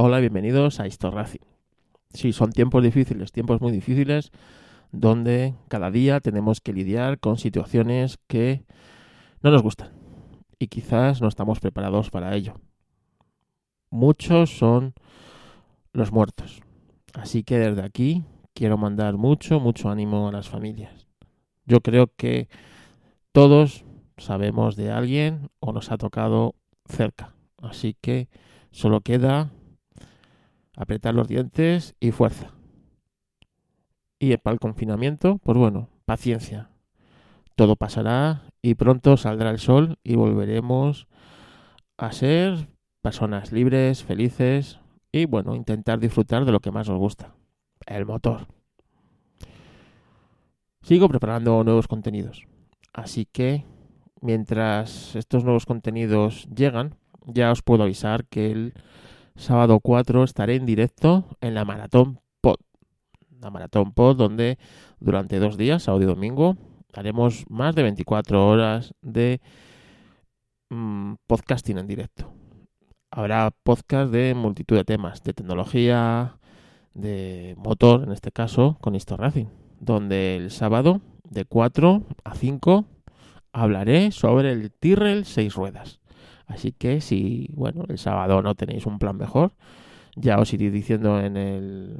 Hola, bienvenidos a Historracing. Sí, son tiempos difíciles, tiempos muy difíciles, donde cada día tenemos que lidiar con situaciones que no nos gustan y quizás no estamos preparados para ello. Muchos son los muertos. Así que desde aquí quiero mandar mucho, mucho ánimo a las familias. Yo creo que todos sabemos de alguien o nos ha tocado cerca. Así que solo queda apretar los dientes y fuerza. Y para el confinamiento, pues bueno, paciencia. Todo pasará y pronto saldrá el sol y volveremos a ser personas libres, felices y bueno, intentar disfrutar de lo que más nos gusta, el motor. Sigo preparando nuevos contenidos, así que mientras estos nuevos contenidos llegan, ya os puedo avisar que el sábado 4 estaré en directo en la Maratón Pod. La Maratón Pod donde durante dos días, sábado y domingo, haremos más de 24 horas de mmm, podcasting en directo. Habrá podcast de multitud de temas, de tecnología, de motor, en este caso, con Histo Racing, donde el sábado de 4 a 5 hablaré sobre el Tyrrell 6 ruedas. Así que si, bueno, el sábado no tenéis un plan mejor, ya os iré diciendo en el,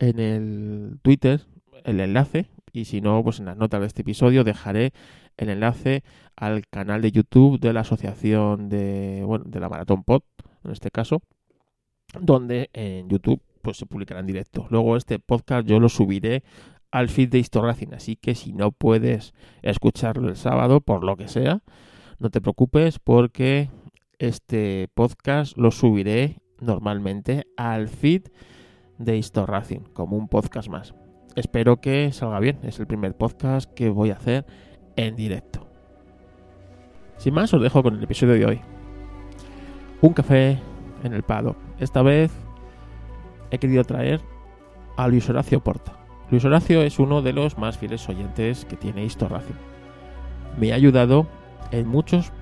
en el Twitter el enlace y si no, pues en las notas de este episodio dejaré el enlace al canal de YouTube de la asociación de, bueno, de la Maratón Pod, en este caso, donde en YouTube pues se publicará en directo. Luego este podcast yo lo subiré al feed de Historracing, así que si no puedes escucharlo el sábado, por lo que sea, no te preocupes porque este podcast lo subiré normalmente al feed de Historracing, como un podcast más. Espero que salga bien, es el primer podcast que voy a hacer en directo. Sin más, os dejo con el episodio de hoy. Un café en el paddock. Esta vez he querido traer a Luis Horacio Porta. Luis Horacio es uno de los más fieles oyentes que tiene Historracing. Me ha ayudado en muchos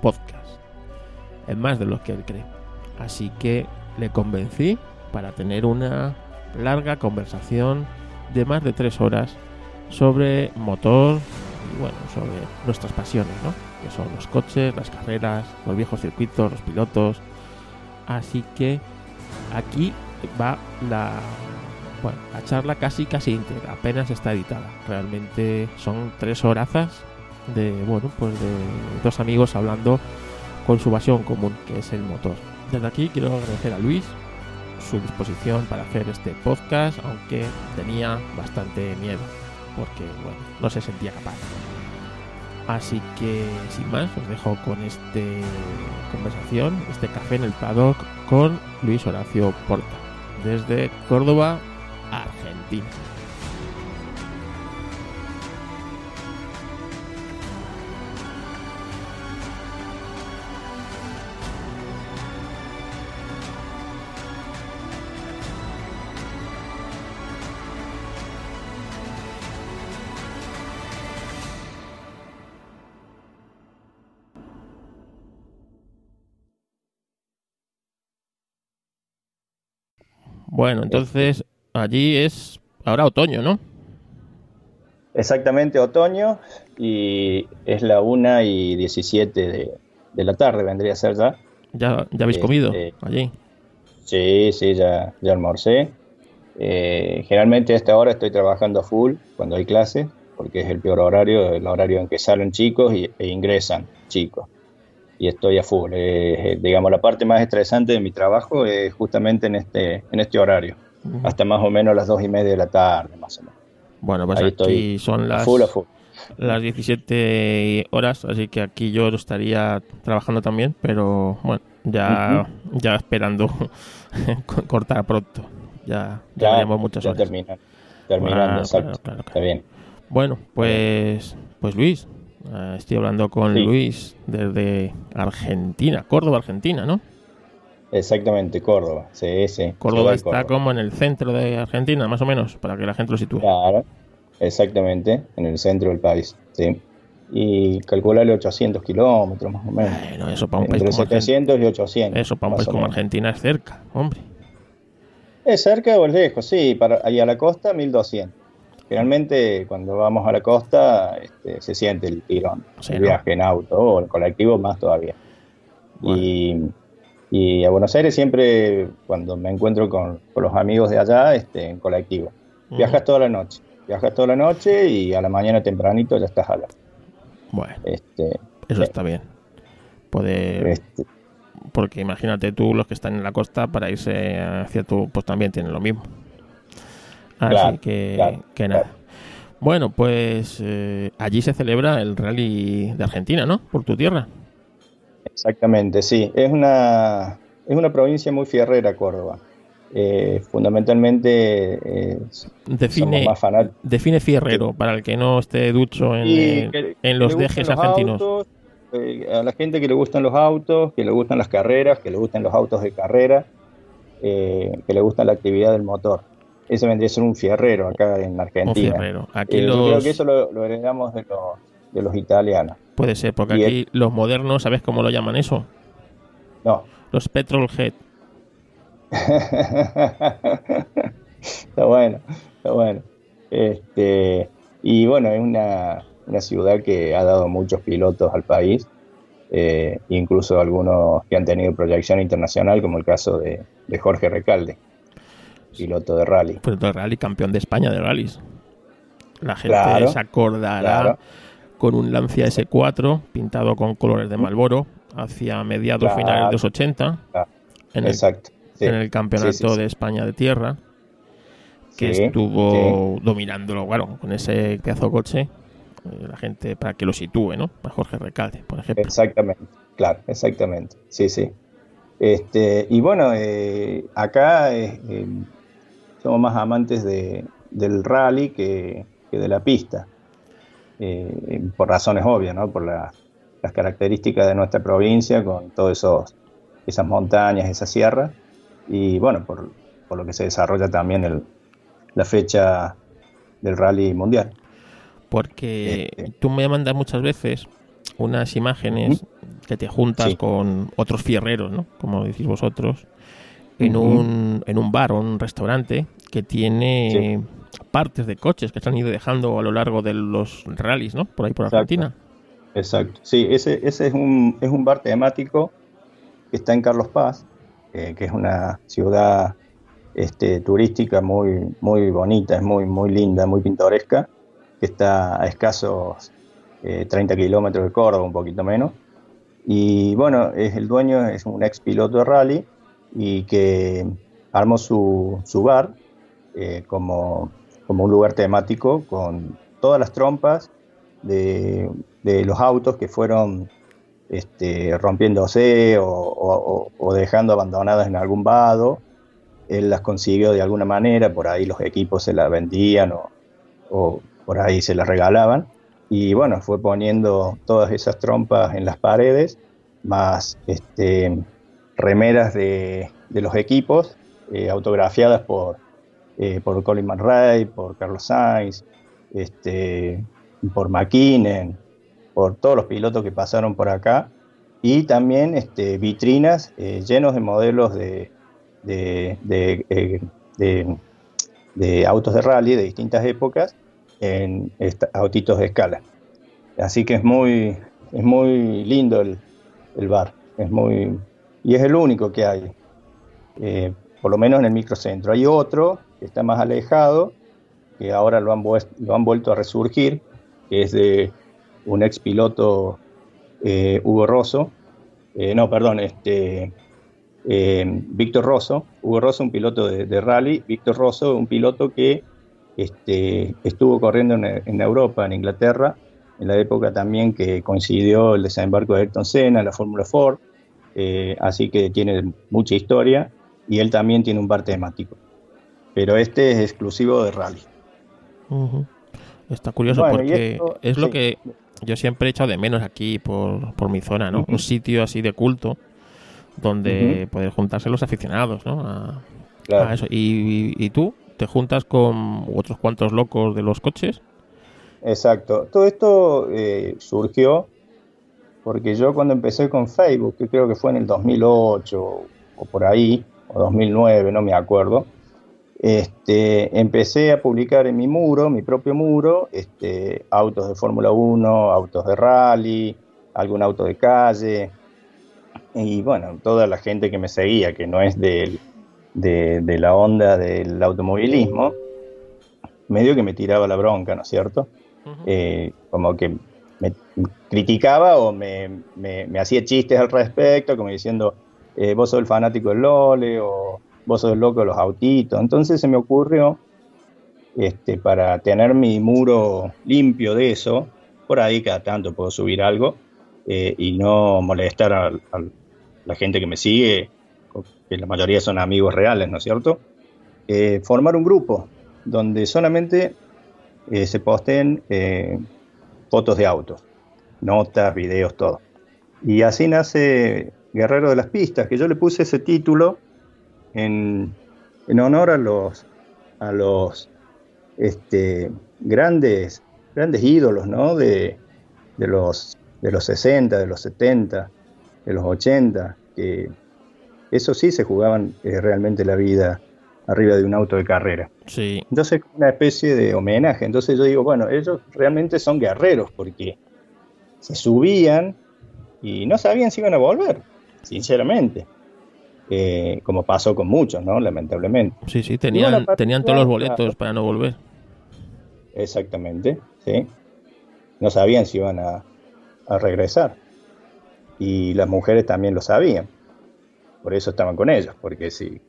podcasts, en más de los que él cree. Así que le convencí para tener una larga conversación de más de tres horas sobre motor y bueno, sobre nuestras pasiones, ¿no? Que son los coches, las carreras, los viejos circuitos, los pilotos. Así que aquí va la bueno, la charla casi casi íntegra, apenas está editada. Realmente son tres horazas de bueno pues de dos amigos hablando con su pasión común que es el motor. Desde aquí quiero agradecer a Luis su disposición para hacer este podcast aunque tenía bastante miedo porque bueno no se sentía capaz. Así que sin más os dejo con este conversación este café en el paddock con Luis Horacio Porta desde Córdoba Argentina Bueno, entonces allí es ahora otoño, ¿no? Exactamente, otoño y es la 1 y 17 de, de, la tarde, vendría a ser ya. ¿Ya, ya habéis comido eh, allí? Sí, sí, ya, ya almorcé. Eh, generalmente a esta hora estoy trabajando a full cuando hay clase, porque es el peor horario, el horario en que salen chicos y, e ingresan chicos. Y estoy a full. Eh, digamos, la parte más estresante de mi trabajo es justamente en este, en este horario, uh -huh. hasta más o menos las dos y media de la tarde, más o menos. Bueno, pues Ahí aquí son las, full, full. las 17 horas, así que aquí yo estaría trabajando también, pero bueno, ya, uh -huh. ya esperando cortar pronto. Ya, ya, ya muchas ya horas. Termina, terminando, Claro, exacto. claro, claro, Está bien. Bueno, pues, pues Luis, eh, estoy hablando con Sí. Luis desde Argentina, Córdoba, Argentina, ¿no? Exactamente, Córdoba. Sí, sí. Córdoba está Córdoba. como en el centro de Argentina, más o menos, para que la gente lo sitúe. Claro, exactamente, en el centro del país. Sí. y calcularle 800 kilómetros más o menos. Bueno, eso para un país Entre como 700 y 800. Eso para un país como. Argentina es cerca, hombre. ¿Es cerca o es lejos? Sí, para, y a la costa 1200. Generalmente cuando vamos a la costa este, se siente el tirón, Sí, el ¿no? viaje en auto o en colectivo más todavía. Y, y a Buenos Aires siempre cuando me encuentro con, con los amigos de allá, este, en colectivo. Viajas toda la noche, viajas toda la noche y a la mañana tempranito ya estás allá. Bueno, Este, eso está bien. Poder, este, porque imagínate tú los que están en la costa para irse hacia tu, pues también tienen lo mismo. Así Claro, que, claro, que nada. claro. Bueno, pues eh, allí se celebra el rally de Argentina, ¿no? Por tu tierra. Exactamente, sí. Es una, es una provincia muy fierrera, Córdoba. Eh, fundamentalmente eh, Define, más define fierrero para el que no esté ducho en, eh, que- en los dejes los argentinos. autos, a la gente que le gustan los autos, que le gustan las carreras, que le gustan los autos de carrera, que le gusta la actividad del motor. Ese vendría a ser un fierrero acá en Un Argentina. fierrero. Aquí Eh, Yo creo que eso lo, lo heredamos de los, de los italianos. puede ser, porque y aquí los modernos, ¿sabes cómo lo llaman eso? No. Los petrol head. está bueno, está bueno. Este, y bueno, es una, una ciudad que ha dado muchos pilotos al país, eh, incluso algunos que han tenido proyección internacional, como el caso de, de Jorge Recalde, piloto de rally. Pues el rally campeón de España de rallies. La gente Claro, se acordará claro. con un Lancia S4 pintado con colores de Malboro hacia mediados Claro. finales de los 80 Claro, en el, Exacto. sí. en el campeonato Sí, sí, sí. de España de tierra que estuvo dominándolo, bueno, con ese pedazo de coche. eh, La gente, para que lo sitúe, ¿no? A Jorge Recalde, por ejemplo. Exactamente, claro, exactamente. Sí, sí. Este, y bueno, eh, acá eh, eh, somos más amantes de, del rally que, que de la pista. Eh, por razones obvias, ¿no? Por la- las características de nuestra provincia, con todas esos esas montañas, esas sierras. Y bueno, por, por lo que se desarrolla también el, la fecha del rally mundial. Porque Este. tú me mandas muchas veces unas imágenes que te juntas Sí. con otros fierreros, ¿no? Como decís vosotros, en, Ujú. un, en un bar o un restaurante que tiene partes de coches que se han ido dejando a lo largo de los rallies, ¿no? Por ahí por Exacto. Argentina. Exacto. Sí, ese, ese es, un, es un bar temático que está en Carlos Paz, eh, que es una ciudad este, turística muy, muy bonita, es muy, muy linda, muy pintoresca, que está a escasos eh, 30 kilómetros de Córdoba, un poquito menos. Y bueno, es el dueño es un ex piloto de rally y que armó su, su bar eh, como, como un lugar temático con todas las trompas de, de los autos que fueron este, rompiéndose o, o- o- dejando abandonadas en algún vado. Él las consiguió de alguna manera, por ahí los equipos se las vendían o, o por ahí se las regalaban. Y bueno, fue poniendo todas esas trompas en las paredes, más este, remeras de, los equipos, eh, autografiadas por, eh, por Colin McRae, por Carlos Sainz, este, por McKinnon, por todos los pilotos que pasaron por acá, y también este, vitrinas eh, llenos de modelos de, de, eh, autos de rally de distintas épocas en autitos de escala. Así que es muy, es muy lindo el, el bar, es muy, y es el único que hay, eh, por lo menos en el microcentro. Hay otro que está más alejado, que ahora lo han, lo han vuelto a resurgir, que es de un ex piloto eh, Hugo Rosso, eh, no, perdón, este, Víctor Rosso, Hugo Rosso, un piloto de, rally, Víctor Rosso, un piloto que este, estuvo corriendo en, en Europa, en Inglaterra, en la época también que coincidió el desembarco de Ayrton Senna, la Fórmula Ford, eh, así que tiene mucha historia y él también tiene un bar temático. Pero este es exclusivo de rally. Está curioso Bueno, porque esto- es lo sí. que yo siempre he echado de menos aquí por, por mi zona, ¿no? Un sitio así de culto donde Ujú. poder juntarse los aficionados, ¿no? A, Claro. a eso. Y, y tú te juntas con otros cuantos locos de los coches exacto. Todo esto eh, surgió porque yo cuando empecé con Facebook, que creo que fue en el 2008 o por ahí, o 2009, no me acuerdo, este, empecé a publicar en mi muro, mi propio muro, este, autos de Fórmula 1, autos de rally, algún auto de calle, y bueno, toda la gente que me seguía, que no es de, de, la onda del automovilismo, medio que me tiraba la bronca, ¿no es cierto? Eh, como que me criticaba o me, hacía chistes al respecto, como diciendo, eh, vos sos el fanático del Lole o vos sos el loco de los autitos. Entonces se me ocurrió, este, para tener mi muro limpio de eso, por ahí cada tanto puedo subir algo eh, y no molestar a, la gente que me sigue, que la mayoría son amigos reales, ¿no es cierto? Eh, formar un grupo donde solamente eh, se posten fotos de autos, notas, videos, todo. Y así nace Guerrero de las Pistas, que yo le puse ese título en, honor a los, a los este, grandes, grandes ídolos ¿no? de, los, de los 60, de los 70, de los 80, que eso sí se jugaban eh, realmente la vida arriba de un auto de carrera. Sí. Entonces, una especie de homenaje. Entonces yo digo, bueno, ellos realmente son guerreros porque se subían y no sabían si iban a volver, sinceramente. Eh, como pasó con muchos, ¿no? Lamentablemente. Sí, sí, tenían, tenían todos los boletos para no volver. Exactamente, sí. No sabían si iban a, regresar. Y las mujeres también lo sabían. Por eso estaban con ellos, porque si,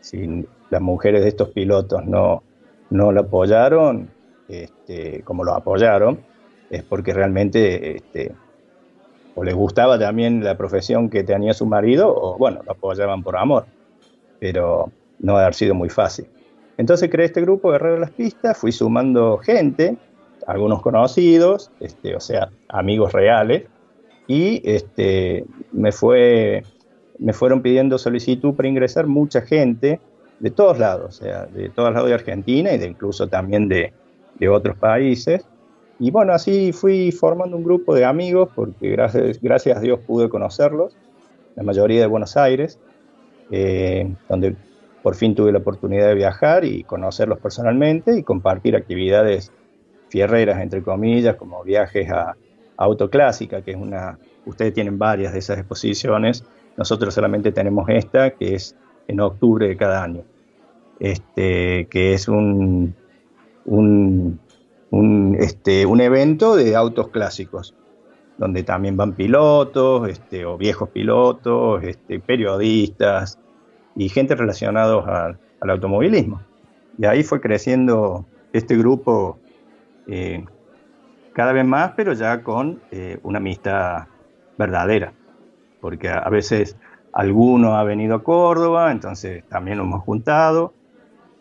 si las mujeres de estos pilotos no, no lo apoyaron, este, como lo apoyaron, es porque realmente este, o les gustaba también la profesión que tenía su marido, o bueno, lo apoyaban por amor, pero no ha sido muy fácil. Entonces creé este grupo Guerrero de las Pistas, fui sumando gente, algunos conocidos, este, o sea, amigos reales, y este, me, fue, me fueron pidiendo solicitud para ingresar mucha gente de todos lados, o sea, de todos lados de Argentina y de incluso también de, de otros países. Y bueno, así fui formando un grupo de amigos, porque gracias, gracias a Dios pude conocerlos, la mayoría de Buenos Aires, eh, donde por fin tuve la oportunidad de viajar y conocerlos personalmente y compartir actividades fierreras, entre comillas, como viajes a, Autoclásica, que es una, ustedes tienen varias de esas exposiciones, nosotros solamente tenemos esta, que es en octubre de cada año, este, que es un, un este, un evento de autos clásicos, donde también van pilotos, este, o viejos pilotos, este, periodistas y gente relacionados al, automovilismo. Y ahí fue creciendo este grupo eh, cada vez más, pero ya con eh, una amistad verdadera, porque a, veces alguno ha venido a Córdoba, entonces también nos hemos juntado,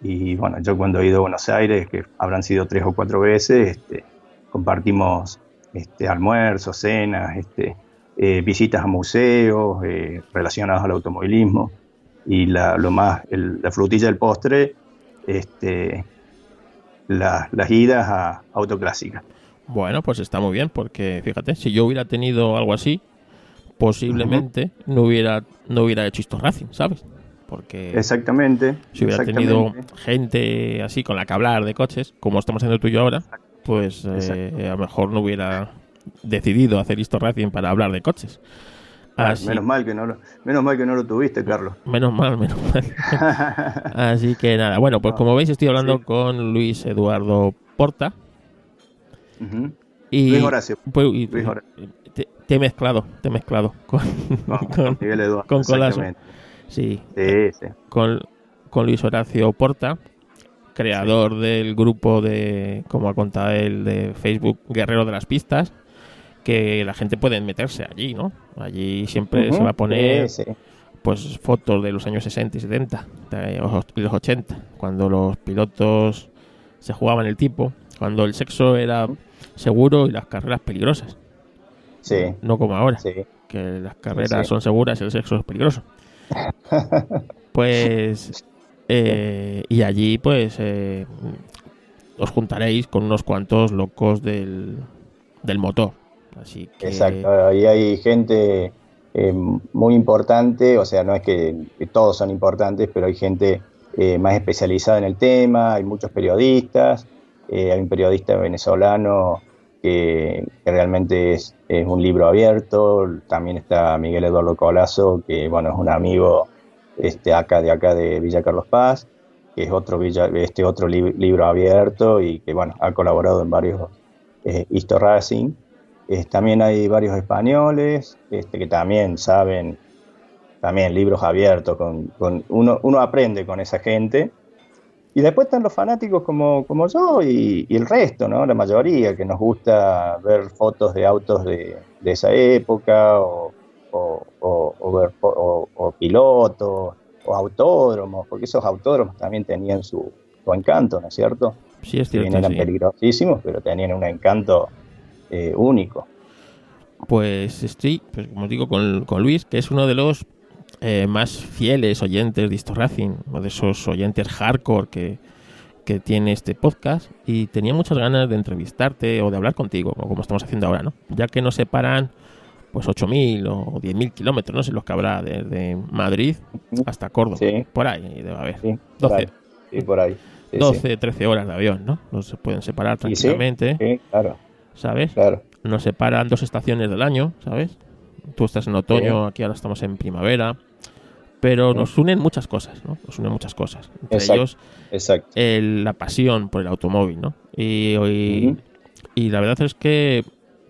y bueno, yo cuando he ido a Buenos Aires, que habrán sido tres o cuatro veces, este, compartimos este, almuerzos, cenas, este, eh, visitas a museos eh, relacionados al automovilismo y la, lo más, la frutilla del postre, este, las idas a autoclásica. Bueno, pues está muy bien, porque fíjate, si yo hubiera tenido algo así, posiblemente no hubiera no hubiera hecho esto Racing, ¿sabes? Porque exactamente. Si hubiera tenido gente así con la que hablar de coches, como estamos haciendo tú y yo ahora, pues eh, a lo mejor no hubiera decidido hacer esto Racing para hablar de coches. menos mal que no lo, menos mal que no lo tuviste, Carlos. Menos mal, menos mal. Así que nada, bueno, pues como veis estoy hablando con Luis Eduardo Porta. y, Luis Horacio. Pues, te, he mezclado, te he mezclado con, con, con, con Sí. Con, Luis Horacio Porta, creador del grupo de, como ha contado él, de Facebook Guerrero de las Pistas, que la gente puede meterse allí, ¿no? Allí siempre se va a poner pues fotos de los años 60 y 70 y los 80, cuando los pilotos se jugaban el tipo, cuando el sexo era seguro y las carreras peligrosas. Sí. No como ahora, que las carreras son seguras y el sexo es peligroso. Pues. Eh, y allí, pues. Eh, os juntaréis con unos cuantos locos del, del motor. Así que... Exacto, ahí hay gente eh, muy importante, o sea, no es que, todos son importantes, pero hay gente eh, más especializada en el tema, hay muchos periodistas, eh, hay un periodista venezolano que, realmente es, un libro abierto, también está Miguel Eduardo Colazo, que bueno, es un amigo este, acá de acá de Villa Carlos Paz, que es otro, este otro libro abierto y que bueno, ha colaborado en varios eh, Histo Racing. también hay varios españoles este, que también saben, también libros abiertos, con, uno, uno aprende con esa gente. Y después están los fanáticos como, como yo y, el resto, ¿no? La mayoría, que nos gusta ver fotos de autos de, de esa época o, o, ver, o, pilotos o autódromos, porque esos autódromos también tenían su, encanto, ¿no es cierto? Sí, es cierto. eran peligrosísimos, pero tenían un encanto eh, único. Pues estoy, pues como digo, con, Luis, que es uno de los eh, más fieles oyentes de Histo Racing, o de esos oyentes hardcore que, que tiene este podcast, y tenía muchas ganas de entrevistarte o de hablar contigo, como estamos haciendo ahora, ¿no? Ya que nos separan pues 8.000 o 10.000 kilómetros, no sé los que habrá desde Madrid hasta Córdoba. Por ahí debe haber. Sí, 12, por ahí. 12 13 horas de avión, ¿no? No se pueden separar tranquilamente. Sí, claro. ¿Sabes? Claro. Nos separan dos estaciones del año, ¿sabes? Tú estás en otoño, aquí ahora estamos en primavera. Pero nos unen muchas cosas, ¿no? Nos unen muchas cosas. Entre ellos, la pasión por el automóvil, ¿no? Y, y la verdad es que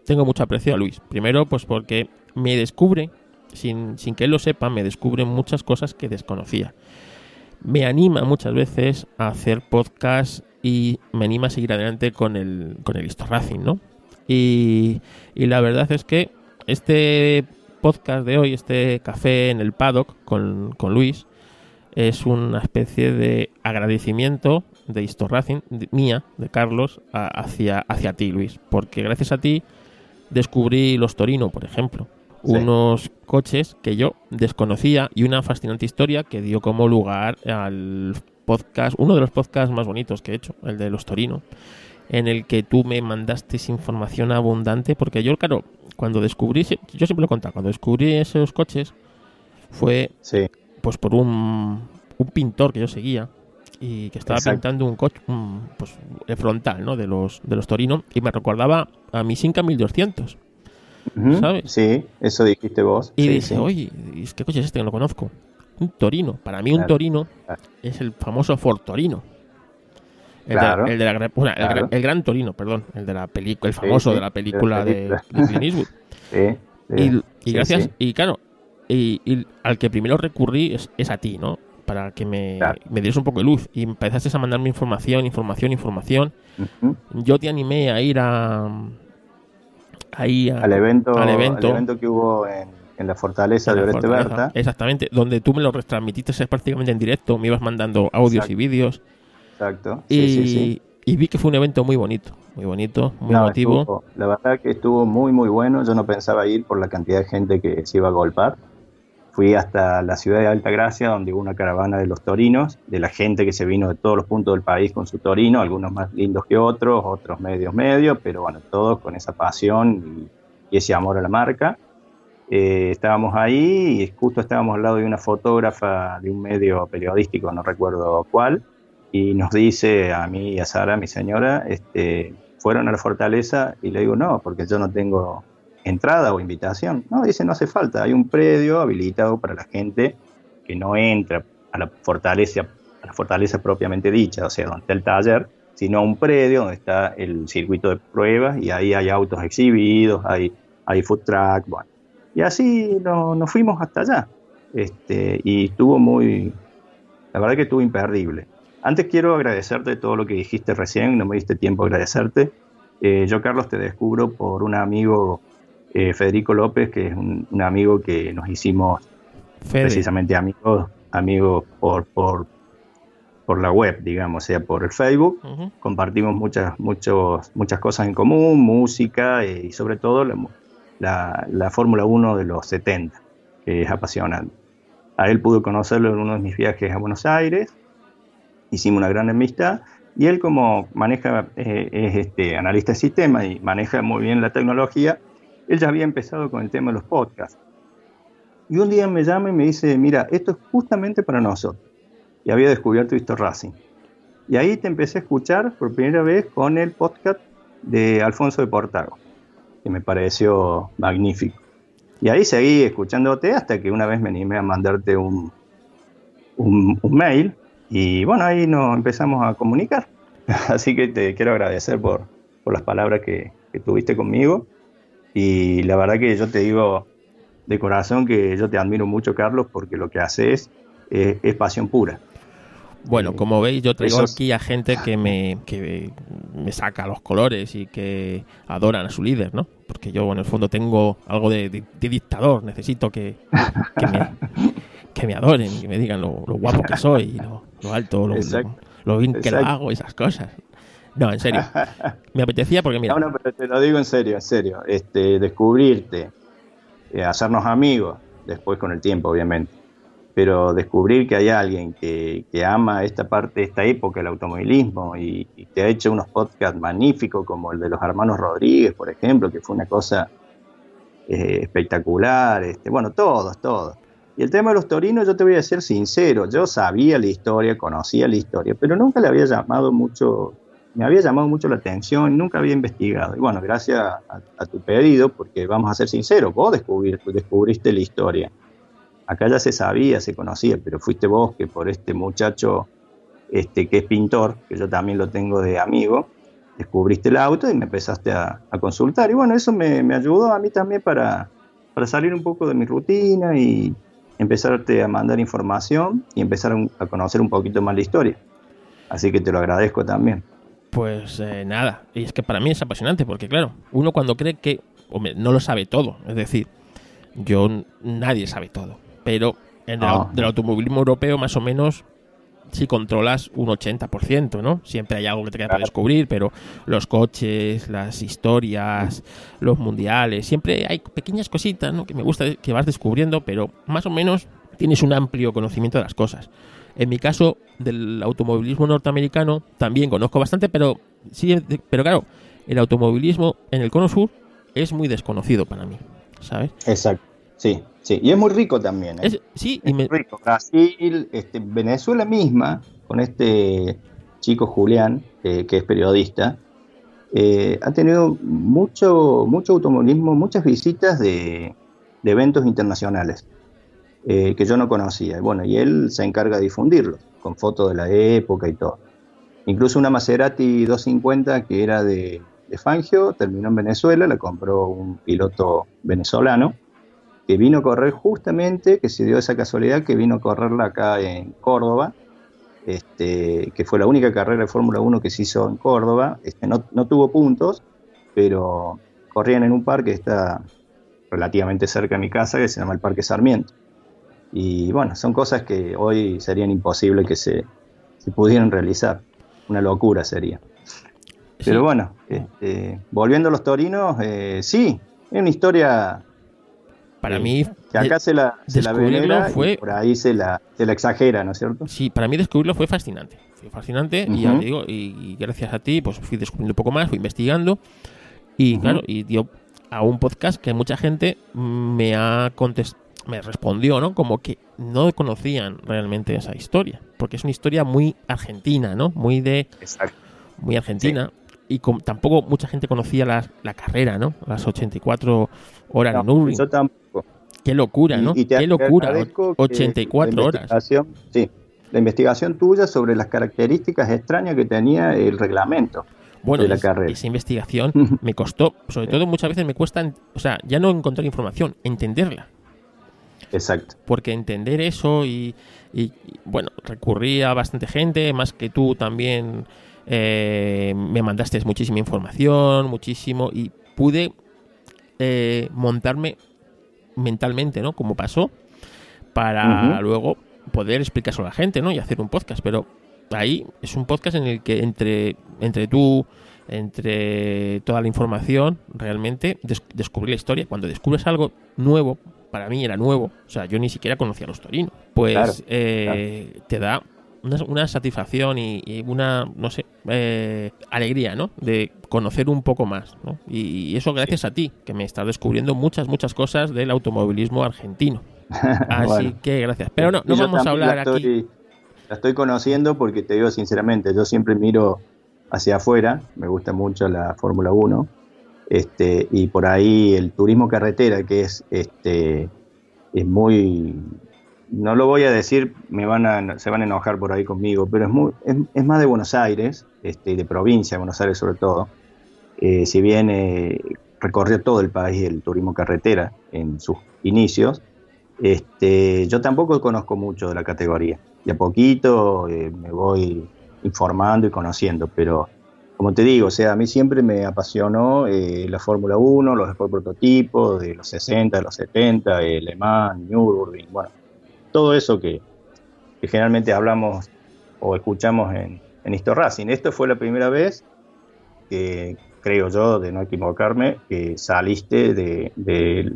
tengo mucho aprecio a Luis. Primero, pues porque me descubre, sin, sin que él lo sepa, me descubre muchas cosas que desconocía. Me anima muchas veces a hacer podcast y me anima a seguir adelante con el, con el Histo Racing, ¿no? Y, y la verdad es que este podcast de hoy, este café en el paddock con, con Luis, es una especie de agradecimiento de Histo Racing, mía, de Carlos, hacia, hacia ti, Luis. Porque gracias a ti descubrí los Torino, por ejemplo. Unos coches que yo desconocía y una fascinante historia que dio como lugar al podcast, uno de los podcasts más bonitos que he hecho, el de los Torino, en el que tú me mandaste información abundante, porque yo, claro, cuando descubrí, yo siempre lo he contado, cuando descubrí esos coches fue pues por un, un pintor que yo seguía, y que estaba pintando un coche, pues el frontal, ¿no? De los de los Torino y me recordaba a mi Sinca 1200. ¿Sabes? Sí, eso dijiste vos. Y dice, oye, ¿qué coche es este? No lo conozco. Un Torino. Para mí un Torino es el famoso Ford Torino. El, claro, de, el, de la, el, gran Torino, perdón, el de la película, el famoso de la película de, Clint Eastwood. y, y gracias, y claro, y, al que primero recurrí es, es a ti, ¿no? para que me, me dieras un poco de luz y empezaste a mandarme información, información, información. Yo te animé a ir a, ahí al, evento, al evento, que hubo en, la fortaleza de Oreste Berta. Exactamente, donde tú me lo retransmitiste prácticamente en directo, me ibas mandando audios y vídeos. Exacto. y, y vi que fue un evento muy bonito, muy bonito, muy emotivo. la verdad que estuvo muy, muy bueno. Yo no pensaba ir por la cantidad de gente que se iba a golpar fui hasta la ciudad de Altagracia, donde hubo una caravana de los torinos, de la gente que se vino de todos los puntos del país con su torino, algunos más lindos que otros, otros medios medios, pero bueno, todos con esa pasión y, ese amor a la marca. Eh, estábamos ahí y justo estábamos al lado de una fotógrafa de un medio periodístico, no recuerdo cuál, y nos dice a mí y a Sara, mi señora, este, fueron a la fortaleza y le digo, no, porque yo no tengo entrada o invitación. No, dice, no hace falta, hay un predio habilitado para la gente que no entra a la fortaleza, a la fortaleza propiamente dicha, o sea, donde está el taller, sino un predio donde está el circuito de pruebas y ahí hay autos exhibidos, hay, hay food track, bueno. Y así nos fuimos hasta allá. Este, y estuvo muy, la verdad que estuvo imperdible. Antes quiero agradecerte todo lo que dijiste recién, no me diste tiempo a agradecerte. Eh, yo, Carlos, te descubro por un amigo eh, Federico López, que es un, amigo que nos hicimos precisamente amigos, amigos por, por, por la web, digamos, o sea, por el Facebook. Compartimos muchas, muchos, muchas cosas en común, música eh, y sobre todo la, la, Fórmula 1 de los 70, que es apasionante. A él pude conocerlo en uno de mis viajes a Buenos Aires, hicimos una gran amistad Y él como maneja, eh, es este, analista de sistema y maneja muy bien la tecnología, él ya había empezado con el tema de los podcasts. Y un día me llama y me dice, mira, esto es justamente para nosotros. Y había descubierto esto Racing. Y ahí te empecé a escuchar por primera vez con el podcast de Alfonso de Portago, que me pareció magnífico. Y ahí seguí escuchándote hasta que una vez me animé a mandarte un, un, mail y bueno, ahí nos empezamos a comunicar. Así que te quiero agradecer por, por las palabras que, que, tuviste conmigo y la verdad que yo te digo de corazón que yo te admiro mucho, Carlos, porque lo que haces es, es pasión pura. Bueno, como veis, yo traigo aquí a gente que me, que me saca los colores y que adoran a su líder, ¿no? Porque yo, en el fondo, tengo algo de, dictador. Necesito que, que, me, adoren, que me digan lo, guapo que soy, lo, alto, lo, bien que lo hago, esas cosas. No, en serio. Me apetecía porque, mira. No, no, pero te lo digo en serio, en serio. Este, descubrirte, eh, hacernos amigos, después con el tiempo, obviamente pero descubrir que hay alguien que, ama esta parte, esta época, el automovilismo, y, que ha hecho unos podcasts magníficos como el de los hermanos Rodríguez, por ejemplo, que fue una cosa eh, espectacular, este, bueno, todos, todos. Y el tema de los torinos, yo te voy a ser sincero, yo sabía la historia, conocía la historia, pero nunca le había llamado mucho, me había llamado mucho la atención, nunca había investigado. Y bueno, gracias a, tu pedido, porque vamos a ser sinceros, vos descubriste la historia acá ya se sabía, se conocía, pero fuiste vos que por este muchacho este, que es pintor, que yo también lo tengo de amigo, descubriste el auto y me empezaste a, consultar. Y bueno, eso me, ayudó a mí también para, para, salir un poco de mi rutina y empezarte a mandar información y empezar a, conocer un poquito más la historia. Así que te lo agradezco también. Pues eh, nada, y es que para mí es apasionante porque claro, uno cuando cree que hombre, no lo sabe todo, es decir, yo nadie sabe todo pero en el, del automovilismo europeo más o menos si controlas un 80%, ¿no? Siempre hay algo que te queda por descubrir, pero los coches, las historias, los mundiales, siempre hay pequeñas cositas, ¿no? Que me gusta que vas descubriendo, pero más o menos tienes un amplio conocimiento de las cosas. En mi caso, del automovilismo norteamericano, también conozco bastante, pero sí, pero claro, el automovilismo en el Cono Sur es muy desconocido para mí, ¿sabes? Exacto. Sí, sí, y es muy rico también. ¿eh? sí, es muy rico. Brasil, este, Venezuela misma, con este chico Julián, que es periodista, eh, ha tenido mucho, mucho automovilismo, muchas visitas de, eventos internacionales eh, que yo no conocía. Bueno, y él se encarga de difundirlos, con fotos de la época y todo. Incluso una Maserati 250 que era de, de Fangio, terminó en Venezuela, la compró un piloto venezolano que vino a correr justamente, que se dio esa casualidad que vino a correrla acá en Córdoba, este, que fue la única carrera de Fórmula 1 que se hizo en Córdoba. Este, no, tuvo puntos, pero corrían en un parque que está relativamente cerca de mi casa, que se llama el Parque Sarmiento. Y bueno, son cosas que hoy serían imposibles que se, pudieran realizar. Una locura sería. Pero bueno, este, volviendo a los torinos, eh, sí, es una historia para mí. Que acá se la, se la fue, por ahí se la, se la exagera, ¿no es cierto? Sí, para mí descubrirlo fue fascinante. Fue fascinante y ya digo, y, gracias a ti, pues fui descubriendo un poco más, fui investigando. Y claro, y dio a un podcast que mucha gente me ha contestado me respondió, ¿no? Como que no conocían realmente esa historia, porque es una historia muy argentina, ¿no? Muy de Exacto. muy argentina y tampoco mucha gente conocía la, la carrera, ¿no? Las 84 horas de Nürburgring. Yo tampoco. Qué locura, ¿no? Qué locura, 84 horas. Sí, la investigación tuya sobre las características extrañas que tenía el reglamento. Bueno, de la carrera. esa investigación me costó, sobre todo muchas veces me cuesta, o sea, ya no encontrar información, entenderla. Exacto. Porque entender eso y, y, bueno, recurría a bastante gente, más que tú también eh, me mandaste muchísima información, muchísimo, y pude eh, montarme mentalmente, ¿no? Como pasó, para luego poder explicárselo a la gente, ¿no? Y hacer un podcast. Pero ahí es un podcast en el que entre, entre tú, entre toda la información, realmente descubrí la historia. Cuando descubres algo nuevo, para mí era nuevo, o sea, yo ni siquiera conocía a los torinos, pues eh, te da una, satisfacción y, una, no sé, eh, alegría, ¿no? De conocer un poco más, ¿no? Y, eso gracias a ti, que me estás descubriendo muchas, muchas cosas del automovilismo argentino. Así que gracias. Pero no, no vamos a hablar aquí. La estoy conociendo porque te digo sinceramente, yo siempre miro hacia afuera, me gusta mucho la Fórmula 1, este, y por ahí el turismo carretera, que es, este, es muy, no lo voy a decir, me van a, se van a enojar por ahí conmigo, pero es, muy, es, más de Buenos Aires, este, de provincia de Buenos Aires sobre todo, eh, si bien eh, recorrió todo el país el turismo carretera en sus inicios, este, yo tampoco conozco mucho de la categoría. De a poquito eh, me voy informando y conociendo, pero como te digo, o sea, a mí siempre me apasionó eh, la Fórmula 1, los prototipos de los 60, de los 70, el Le Mans, Nürburgring, bueno, todo eso que, generalmente hablamos o escuchamos en, en Histo Racing. Esto fue la primera vez que, creo yo, de no equivocarme, que saliste de, de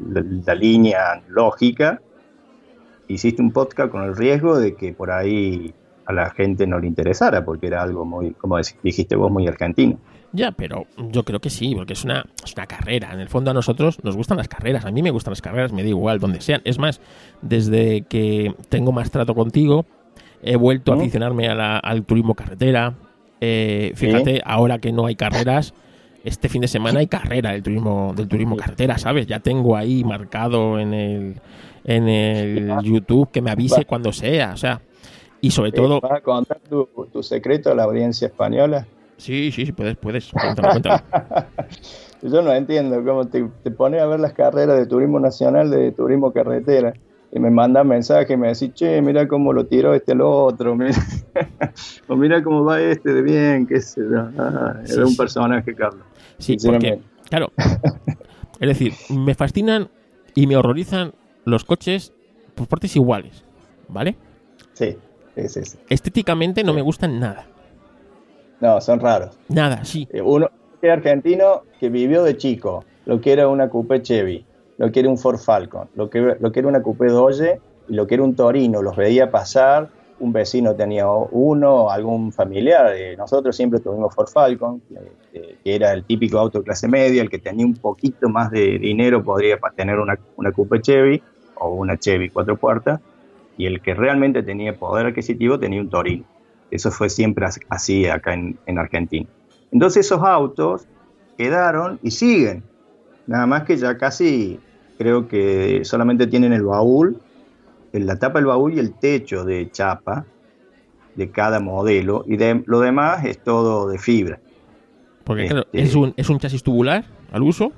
la línea lógica hiciste un podcast con el riesgo de que por ahí a la gente no le interesara, porque era algo muy, como dijiste vos, muy argentino. Ya, pero yo creo que sí, porque es una, es una carrera. En el fondo a nosotros nos gustan las carreras. A mí me gustan las carreras, me da igual donde sean. Es más, desde que tengo más trato contigo, he vuelto a aficionarme al turismo carretera. Eh, fíjate, ahora que no hay carreras, este fin de semana hay carrera del turismo, del turismo carretera, ¿sabes? Ya tengo ahí marcado en el, en el YouTube que me avise cuando sea, o sea, y sobre todo... ¿Vas a contar tu, secreto a la audiencia española? Sí, sí, sí, puedes, puedes, cuéntame, Yo no entiendo cómo te, te pones a ver las carreras de turismo nacional, de turismo carretera, y me mandan mensajes y me decís, che, mira cómo lo tiró este el otro, mira, o mira cómo va este de bien, qué sé yo. Ah, era un personaje, Carlos. Sí, porque, claro, es decir, me fascinan y me horrorizan los coches por partes iguales, ¿vale? Sí, sí, sí. Estéticamente no me gustan nada. No, son raros. Nada, sí. Eh, uno argentino que vivió de chico, lo que era una Coupe Chevy, lo que era un Ford Falcon, lo que, lo que era una Coupe Doge y lo que era un Torino, los veía pasar, un vecino tenía uno, algún familiar. Eh, nosotros siempre tuvimos Ford Falcon, que era el típico auto de clase media, el que tenía un poquito más de dinero podría tener una, una Coupe Chevy o una Chevy cuatro puertas, y el que realmente tenía poder adquisitivo tenía un Torino. Eso fue siempre así acá en, Argentina. Entonces esos autos quedaron y siguen. Nada más que ya casi creo que solamente tienen el baúl, la tapa del baúl y el techo de chapa de cada modelo y de, lo demás es todo de fibra. Porque claro, este es, un, es un chasis tubular al uso.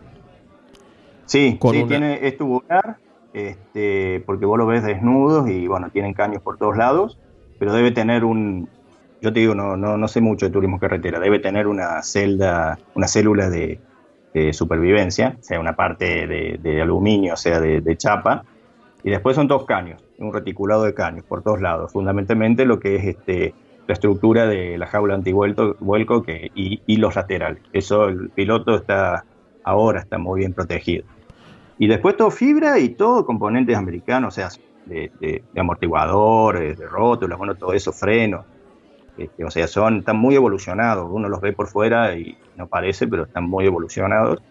Sí, sí tiene, es tubular este, porque vos lo ves desnudos y bueno, tienen caños por todos lados, pero debe tener un, yo te digo, no, no, no sé mucho de turismo carretera, debe tener una celda, una célula de, supervivencia, o sea, una parte de, aluminio, o sea, de, chapa, y después son dos caños, un reticulado de caños por todos lados, fundamentalmente lo que es este la estructura de la jaula antivuelco que, y, y los laterales. Eso el piloto está ahora está muy bien protegido. Y después todo fibra y todo componentes americanos, o sea, de, amortiguadores, de rótulas, bueno, todo eso, frenos. Este, o sea, son, están muy evolucionados. Uno los ve por fuera y no parece, pero están muy evolucionados.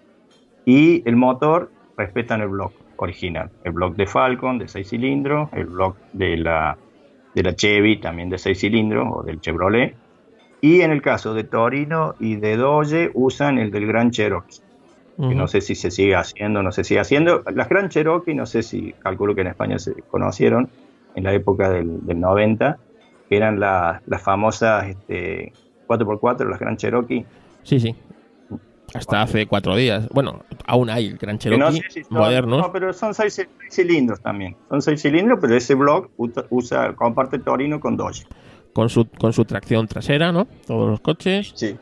Y el motor respetan el bloque original. El bloque de Falcon de 6 cilindros, el bloque de la, de la Chevy también de 6 cilindros o del Chevrolet. Y en el caso de Torino y de Doge usan el del Gran Cherokee que no sé si se sigue haciendo, no se sigue haciendo. Las Gran Cherokee, no sé si, calculo que en España se conocieron en la época del, 90, que eran las famosas este, 4x4, las Gran Cherokee. Sí, sí. Hasta hace cuatro días. Bueno, aún hay el Gran Cherokee modernos. No, pero son seis, cilindros también. Son seis cilindros, pero ese block usa, comparte Torino con Dodge. Con su, con su tracción trasera, ¿no? Todos los coches. Sí.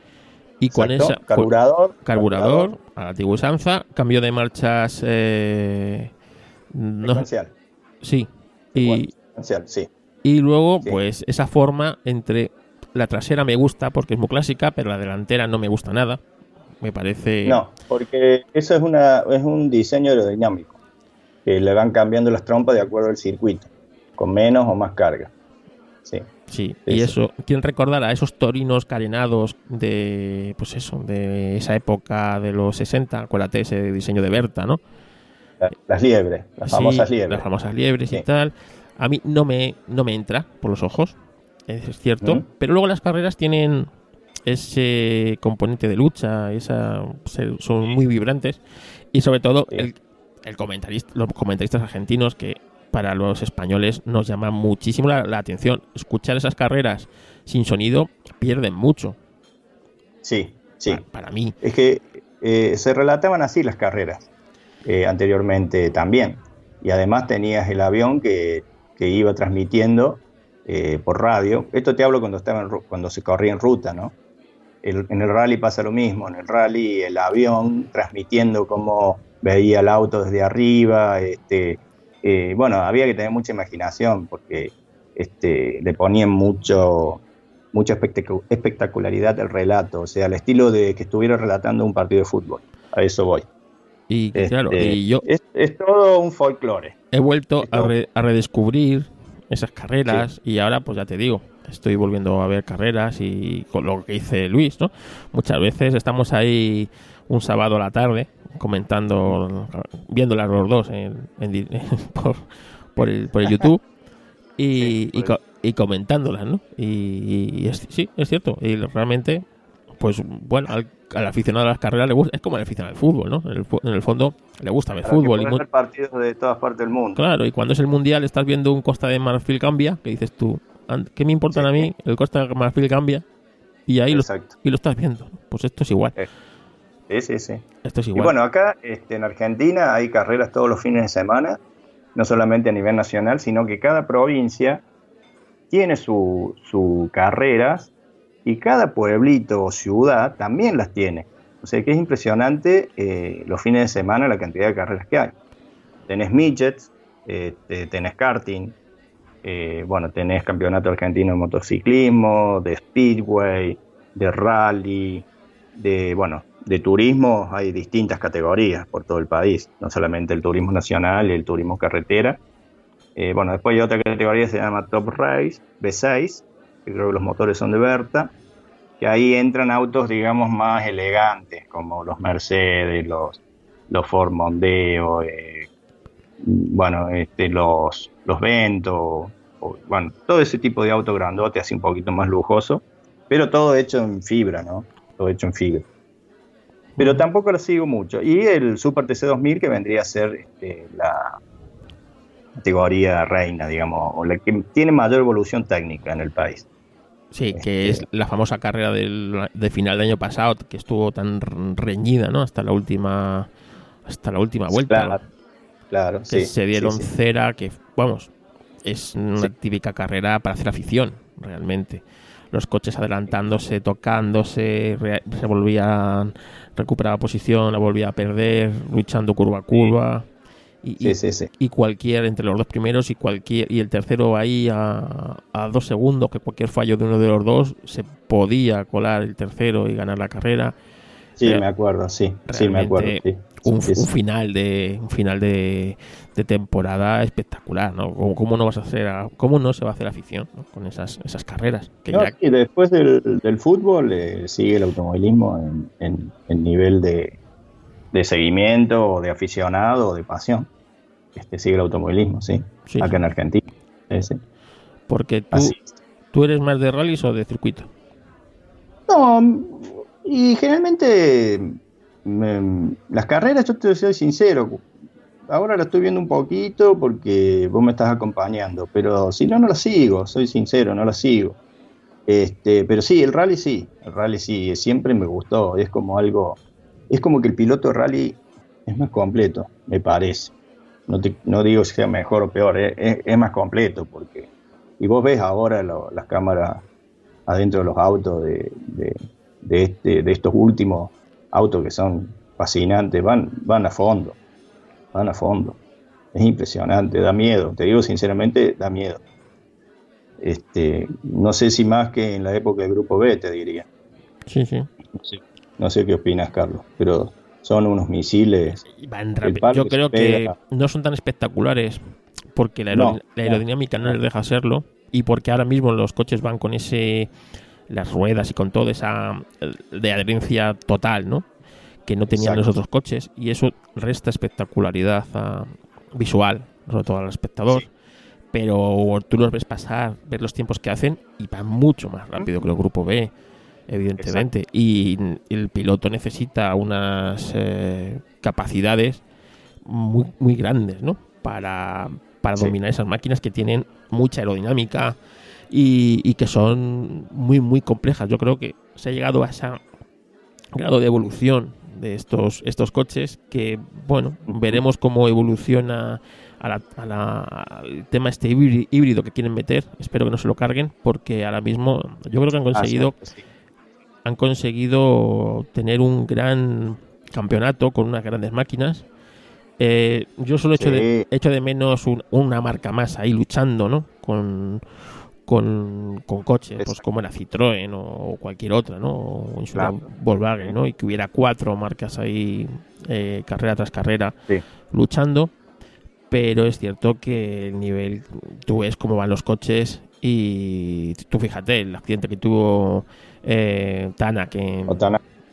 Y con esa. Carburador. Carburador, a la antigua usanza. Cambio de marchas. Eh, no, sí. Y, sí. Y luego, pues, esa forma entre. La trasera me gusta porque es muy clásica, pero la delantera no me gusta nada. Me parece. No, porque eso es, una, es un diseño aerodinámico. Que le van cambiando las trompas de acuerdo al circuito, con menos o más carga. Sí. Sí, y eso, quieren recordar a esos torinos carenados de, pues eso, de esa época de los 60, acuérdate ese diseño de Berta, ¿no? Las liebres, las famosas liebres. Las famosas liebres y tal. A mí no me, no me entra por los ojos, es cierto, pero luego las carreras tienen ese componente de lucha, esa, son muy vibrantes y sobre todo el, el comentarista, los comentaristas argentinos que para los españoles nos llama muchísimo la, atención. Escuchar esas carreras sin sonido pierden mucho. Sí, sí. Para, mí. Es que eh, se relataban así las carreras eh, anteriormente también. Y además tenías el avión que, iba transmitiendo eh, por radio. Esto te hablo cuando, estaba cuando se corría en ruta, ¿no? en el rally pasa lo mismo. En el rally el avión transmitiendo cómo veía el auto desde arriba, este, eh, bueno, había que tener mucha imaginación porque este, le ponían mucho, mucha espectacularidad al relato, o sea, al estilo de que estuviera relatando un partido de fútbol. A eso voy. Y claro, este, y yo es, todo un folclore. He vuelto a, redescubrir esas carreras y ahora, pues ya te digo, estoy volviendo a ver carreras y con lo que dice Luis, ¿no? Muchas veces estamos ahí un sábado a la tarde comentando, viéndolas los dos en, por, el, por el YouTube y, y, comentándolas, ¿no? Y, sí, es cierto. Y realmente, pues bueno, al, aficionado a las carreras le gusta, es como al aficionado al fútbol, ¿no? En el, fondo le gusta ver fútbol. Y partidos de todas partes del mundo. Claro, y cuando es el mundial estás viendo un Costa de Marfil cambia, que dices tú, ¿qué me importan a mí? El Costa de Marfil cambia y ahí lo, y lo estás viendo. Pues esto es igual. Sí, sí, sí. Y bueno, acá este, en Argentina hay carreras todos los fines de semana, no solamente a nivel nacional, sino que cada provincia tiene sus su carreras y cada pueblito o ciudad también las tiene. O sea que es impresionante eh, los fines de semana la cantidad de carreras que hay. Tenés midgets, este, tenés karting, eh, bueno, tenés campeonato argentino de motociclismo, de speedway, de rally, de, bueno, de turismo hay distintas categorías por todo el país, no solamente el turismo nacional y el turismo carretera. Eh, bueno, después hay otra categoría que se llama Top Race, B6, que creo que los motores son de Berta, que ahí entran autos, digamos, más elegantes, como los Mercedes, los, los Ford Mondeo, eh, bueno, este, los, los Vento, bueno, todo ese tipo de auto grandote, así un poquito más lujoso, pero todo hecho en fibra, ¿no? Todo hecho en fibra pero tampoco lo sigo mucho. Y el Super TC2000 que vendría a ser este, la categoría reina, digamos, o la que tiene mayor evolución técnica en el país. Sí, que este, es la famosa carrera del, de final del año pasado que estuvo tan reñida, ¿no? Hasta la última hasta la última vuelta. Claro, claro que se dieron cera, que vamos, es una típica carrera para hacer afición, realmente los coches adelantándose, tocándose, se volvían, recuperaba posición, la volvía a perder, luchando curva a curva. Y, y, cualquier entre los dos primeros y cualquier y el tercero ahí a, a, dos segundos que cualquier fallo de uno de los dos se podía colar el tercero y ganar la carrera. Sí me acuerdo sí sí me acuerdo un, final de un final de, temporada espectacular, ¿no? ¿Cómo, no vas a hacer, cómo no se va a hacer afición con esas, esas carreras? y después del, fútbol eh, sigue el automovilismo en, en, nivel de, de, seguimiento, o de aficionado, o de pasión. Este sigue el automovilismo, sí, acá en Argentina. Porque tú, tú eres más de rallies o de circuito. No, y generalmente las carreras, yo te soy sincero, ahora lo estoy viendo un poquito porque vos me estás acompañando, pero si no, no lo sigo, soy sincero, no lo sigo. Este, pero sí, el rally sí, el rally sí, siempre me gustó, es como algo, es como que el piloto de rally es más completo, me parece. No, no digo si sea mejor o peor, es, más completo porque, y vos ves ahora las cámaras adentro de los autos de, de, este, de estos últimos autos que son fascinantes, van, van a fondo, van a fondo. Es impresionante, da miedo, te digo sinceramente, da miedo. Este, no sé si más que en la época del grupo B, te diría. Sí, sí. No sé, qué opinas, Carlos, pero son unos misiles. Yo creo que no son tan espectaculares porque la, aerodinámica no les deja serlo y porque ahora mismo los coches van con ese las ruedas y con toda esa de adherencia total, ¿no? Que no tenían los otros coches y eso resta espectacularidad visual, sobre todo al espectador. Pero tú los ves pasar, ves los tiempos que hacen y van mucho más rápido que el grupo B, evidentemente. Y el piloto necesita unas eh, capacidades muy, muy grandes, ¿no? Para, para dominar esas máquinas que tienen mucha aerodinámica, y, que son muy, muy complejas. Yo creo que se ha llegado a ese grado de evolución de estos, estos coches que, bueno, veremos cómo evoluciona a al tema este híbrido que quieren meter. Espero que no se lo carguen porque ahora mismo yo creo que han ah, conseguido, han conseguido tener un gran campeonato con unas grandes máquinas. Eh, yo solo echo, de, echo de menos una marca más ahí luchando, ¿no? Con, con, coches, pues como era Citroën o cualquier otra, ¿no? O Volkswagen, ¿no? Y que hubiera cuatro marcas ahí, eh, carrera tras carrera, luchando. Pero es cierto que el nivel, tú ves cómo van los coches y tú fíjate, el accidente que tuvo eh, Tana, que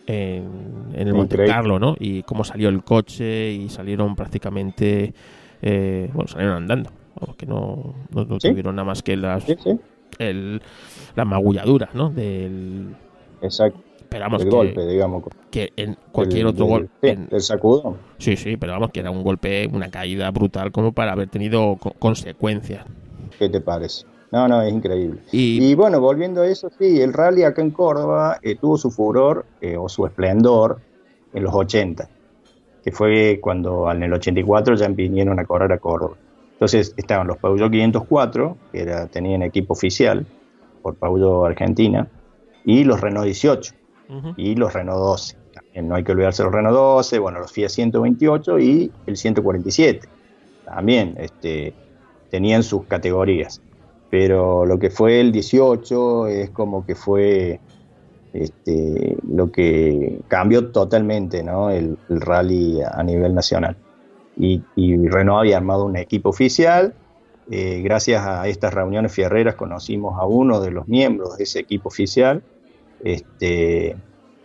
en, el Monte Carlo, ¿no? Y cómo salió el coche y salieron prácticamente, eh, bueno, salieron andando que no, no, tuvieron nada más que las El, las magulladuras, ¿no? Del, Exacto. Pero el golpe, digamos. Que en cualquier otro golpe. el sacudo. Sí, sí, pero vamos, que era un golpe, una caída brutal como para haber tenido consecuencias. ¿Qué te parece? No, no, es increíble. Y, bueno, volviendo a eso, sí, el rally acá en Córdoba eh, tuvo su furor eh, o su esplendor en los 80, que fue cuando en el 84 ya vinieron a correr a Córdoba. Entonces estaban los Peugeot 504, que era, tenían equipo oficial por Peugeot Argentina, y los Renault 18 y los Renault 12. También no hay que olvidarse los Renault 12, bueno, los Fiat 128 y el 147. También este, tenían sus categorías. Pero lo que fue el 18 es como que fue este, lo que cambió totalmente el rally a nivel nacional y, Renault había armado un equipo oficial. Eh, gracias a estas reuniones fierreras conocimos a uno de los miembros de ese equipo oficial, este,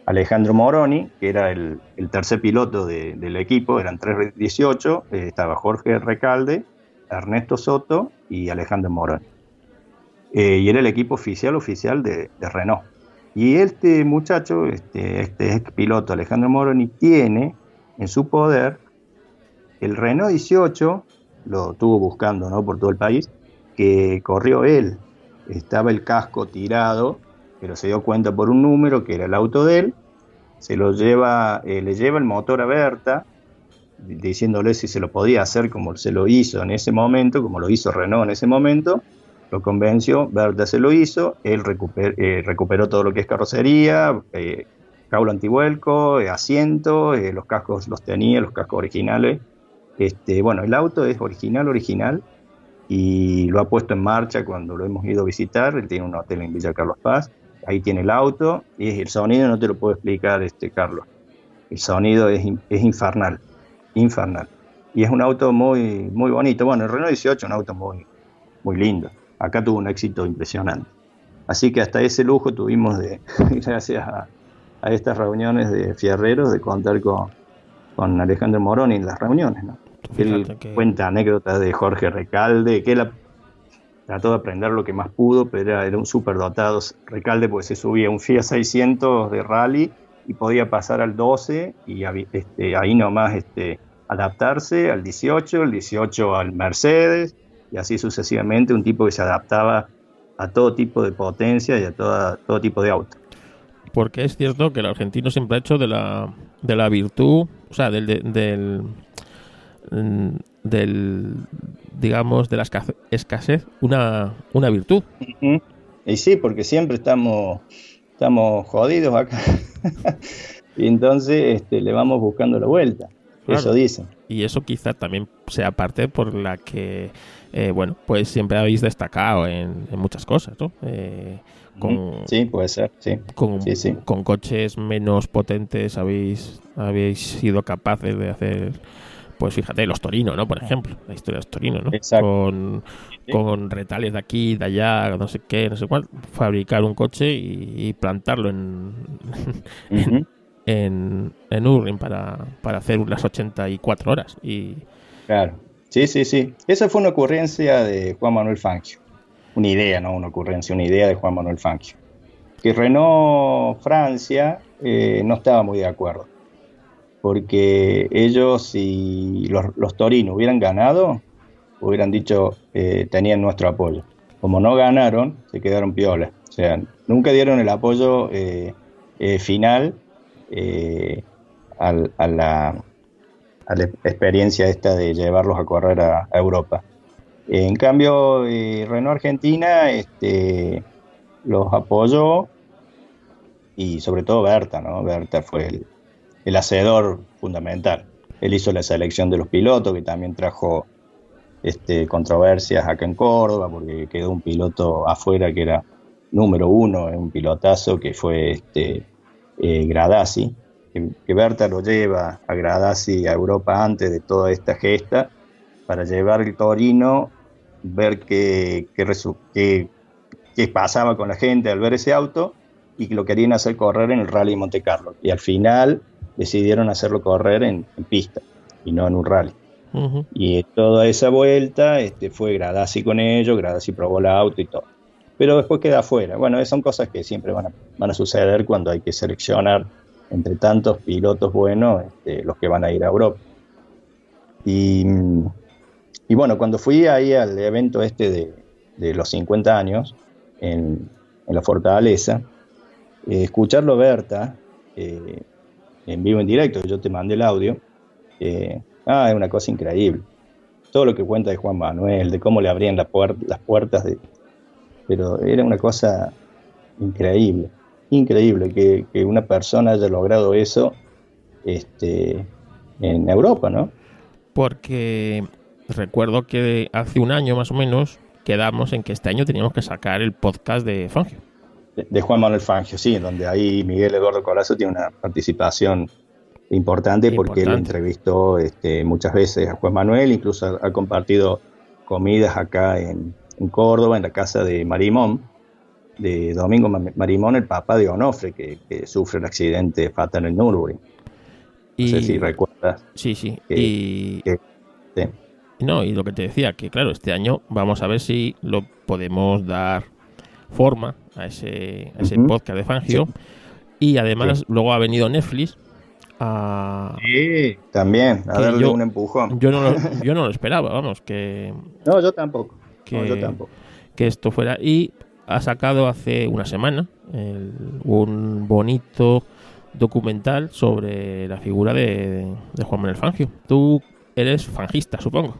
Alejandro Moroni, que era el, tercer piloto del equipo, eran 318, eh, estaba Jorge Recalde, Ernesto Soto y Alejandro Moroni. Eh, y era el equipo oficial oficial de, Renault. Y este muchacho, este, este ex piloto Alejandro Moroni, tiene en su poder el Renault 18 lo tuvo buscando ¿no? por todo el país, que corrió él. Estaba el casco tirado, pero se dio cuenta por un número que era el auto de él. Se lo lleva, eh, le lleva el motor a Berta, diciéndole si se lo podía hacer como se lo hizo en ese momento, como lo hizo Renault en ese momento. Lo convenció, Berta se lo hizo, él eh, recuperó todo lo que es carrocería, eh, antivuelco, asiento, los cascos los tenía, los cascos originales este, bueno, el auto es original, original, y lo ha puesto en marcha cuando lo hemos ido a visitar. Él tiene un hotel en Villa Carlos Paz, ahí tiene el auto, y el sonido no te lo puedo explicar, este, Carlos. El sonido es, es infernal, infernal. Y es un auto muy, muy bonito. Bueno, el Renault 18 es un auto muy, muy lindo. Acá tuvo un éxito impresionante. Así que hasta ese lujo tuvimos de, gracias a, a estas reuniones de fierreros, de contar con, con Alejandro Moroni en las reuniones, ¿no? Él cuenta anécdotas de Jorge Recalde, que él trató de aprender lo que más pudo, pero era, un súper dotado Recalde porque se subía un Fiat 600 de rally y podía pasar al 12 y este, ahí nomás este, adaptarse al 18, el 18 al Mercedes y así sucesivamente, un tipo que se adaptaba a todo tipo de potencia y a todo tipo de auto. Porque es cierto que el argentino siempre ha hecho de la, de la virtud, o sea, del, del, del, digamos, de la escasez, una, una virtud. Y sí, porque siempre estamos, estamos jodidos acá. y entonces este, le vamos buscando la vuelta. Eso dicen. Y eso quizá también sea parte por la que, eh, bueno, pues siempre habéis destacado en, en muchas cosas, ¿no? Eh, con, sí, puede ser, sí. Con, con coches menos potentes habéis, habéis sido capaces de hacer pues fíjate, los Torino, ¿no? Por ejemplo, la historia de los Torino, ¿no? Exacto. Con, con retales de aquí, de allá, no sé qué, no sé cuál, fabricar un coche y, y plantarlo en, Ujú. en, en Urrin para, para hacer las 84 horas. Y Claro. Sí, sí, sí. Esa fue una ocurrencia de Juan Manuel Fangio. Una idea, no una ocurrencia, una idea de Juan Manuel Fangio. Que Renault Francia eh, no estaba muy de acuerdo. Porque ellos, si los, los torinos hubieran ganado, hubieran dicho, eh, tenían nuestro apoyo. Como no ganaron, se quedaron piolas. O sea, nunca dieron el apoyo eh, eh, final eh, a la a la experiencia esta de llevarlos a correr a, Europa. En cambio, eh, Renault Argentina este, los apoyó y sobre todo Berta, ¿no? Berta fue el, el hacedor fundamental. Él hizo la selección de los pilotos, que también trajo este, controversias acá en Córdoba, porque quedó un piloto afuera que era número uno, un pilotazo que fue este, eh, Gradasi, que, Berta lo lleva a Gradasi a Europa antes de toda esta gesta para llevar el Torino, ver qué, qué, qué- pasaba con la gente al ver ese auto y que lo querían hacer correr en el Rally Monte Carlo. Y al final decidieron hacerlo correr en, en pista y no en un rally. Y toda esa vuelta este, fue Gradasi con ellos, Gradasi probó el auto y todo. Pero después queda afuera. Bueno, son cosas que siempre van a, van a suceder cuando hay que seleccionar entre tantos pilotos buenos este, los que van a ir a Europa. Y, bueno, cuando fui ahí al evento este de, los 50 años en, la Fortaleza, eh, escucharlo Berta eh, en vivo en directo, yo te mandé el audio, eh, ah, es una cosa increíble. Todo lo que cuenta de Juan Manuel, de cómo le abrían las puertas, de, pero era una cosa increíble, increíble que, que una persona haya logrado eso este, en Europa, ¿no? porque recuerdo que hace un año más o menos quedamos en que este año teníamos que sacar el podcast de Fangio. De, de Juan Manuel Fangio, sí, donde ahí Miguel Eduardo Colazo tiene una participación importante porque él entrevistó este, muchas veces a Juan Manuel, incluso ha, ha compartido comidas acá en, en Córdoba, en la casa de Marimón, de Domingo Ma- Marimón, el papá de Onofre, que, que sufre el accidente fatal en Nürburgring. No Y, sé si recuerdas. sí, sí. que- y, que- sí. no, y lo que te decía, que claro, este año vamos a ver si lo podemos dar forma a ese, a ese podcast de Fangio. Y además Sí. luego ha venido Netflix a... También, a darle yo- un empujón. Yo no, lo, yo no lo esperaba, vamos, que, No, yo tampoco. que, No, yo tampoco. que esto fuera. Y ha sacado hace una semana el- un bonito documental sobre la figura de, Juan Manuel Fangio. Tú eres fangista, supongo.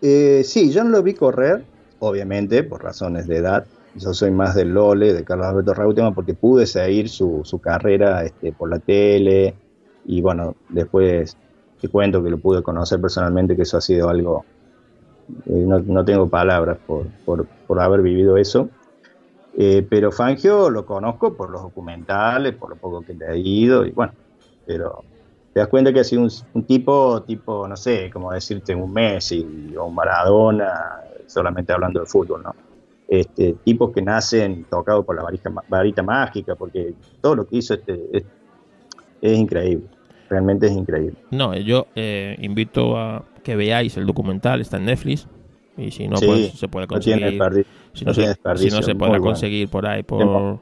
Eh, sí, yo no lo vi correr, obviamente, por razones de edad. Yo soy más del Lole, de Carlos Alberto Reutemann, porque pude seguir su, su carrera este, por la tele. Y bueno, después te cuento que lo pude conocer personalmente, que eso ha sido algo. Eh, no, no tengo palabras por, por, por haber vivido eso. Eh, pero Fangio lo conozco por los documentales, por lo poco que le he ido, y bueno, pero te das cuenta que ha sido un, un tipo, tipo, no sé, como decirte un Messi o un Maradona, solamente hablando de fútbol, ¿no? Este, tipos que nacen tocados por la varita, varita mágica, porque todo lo que hizo este, es, increíble, realmente es increíble. No, yo eh, invito a que veáis el documental, está en Netflix. Y si no, Sí, pues se puede conseguir. si no, no se, si no se podrá bueno. conseguir por ahí, por,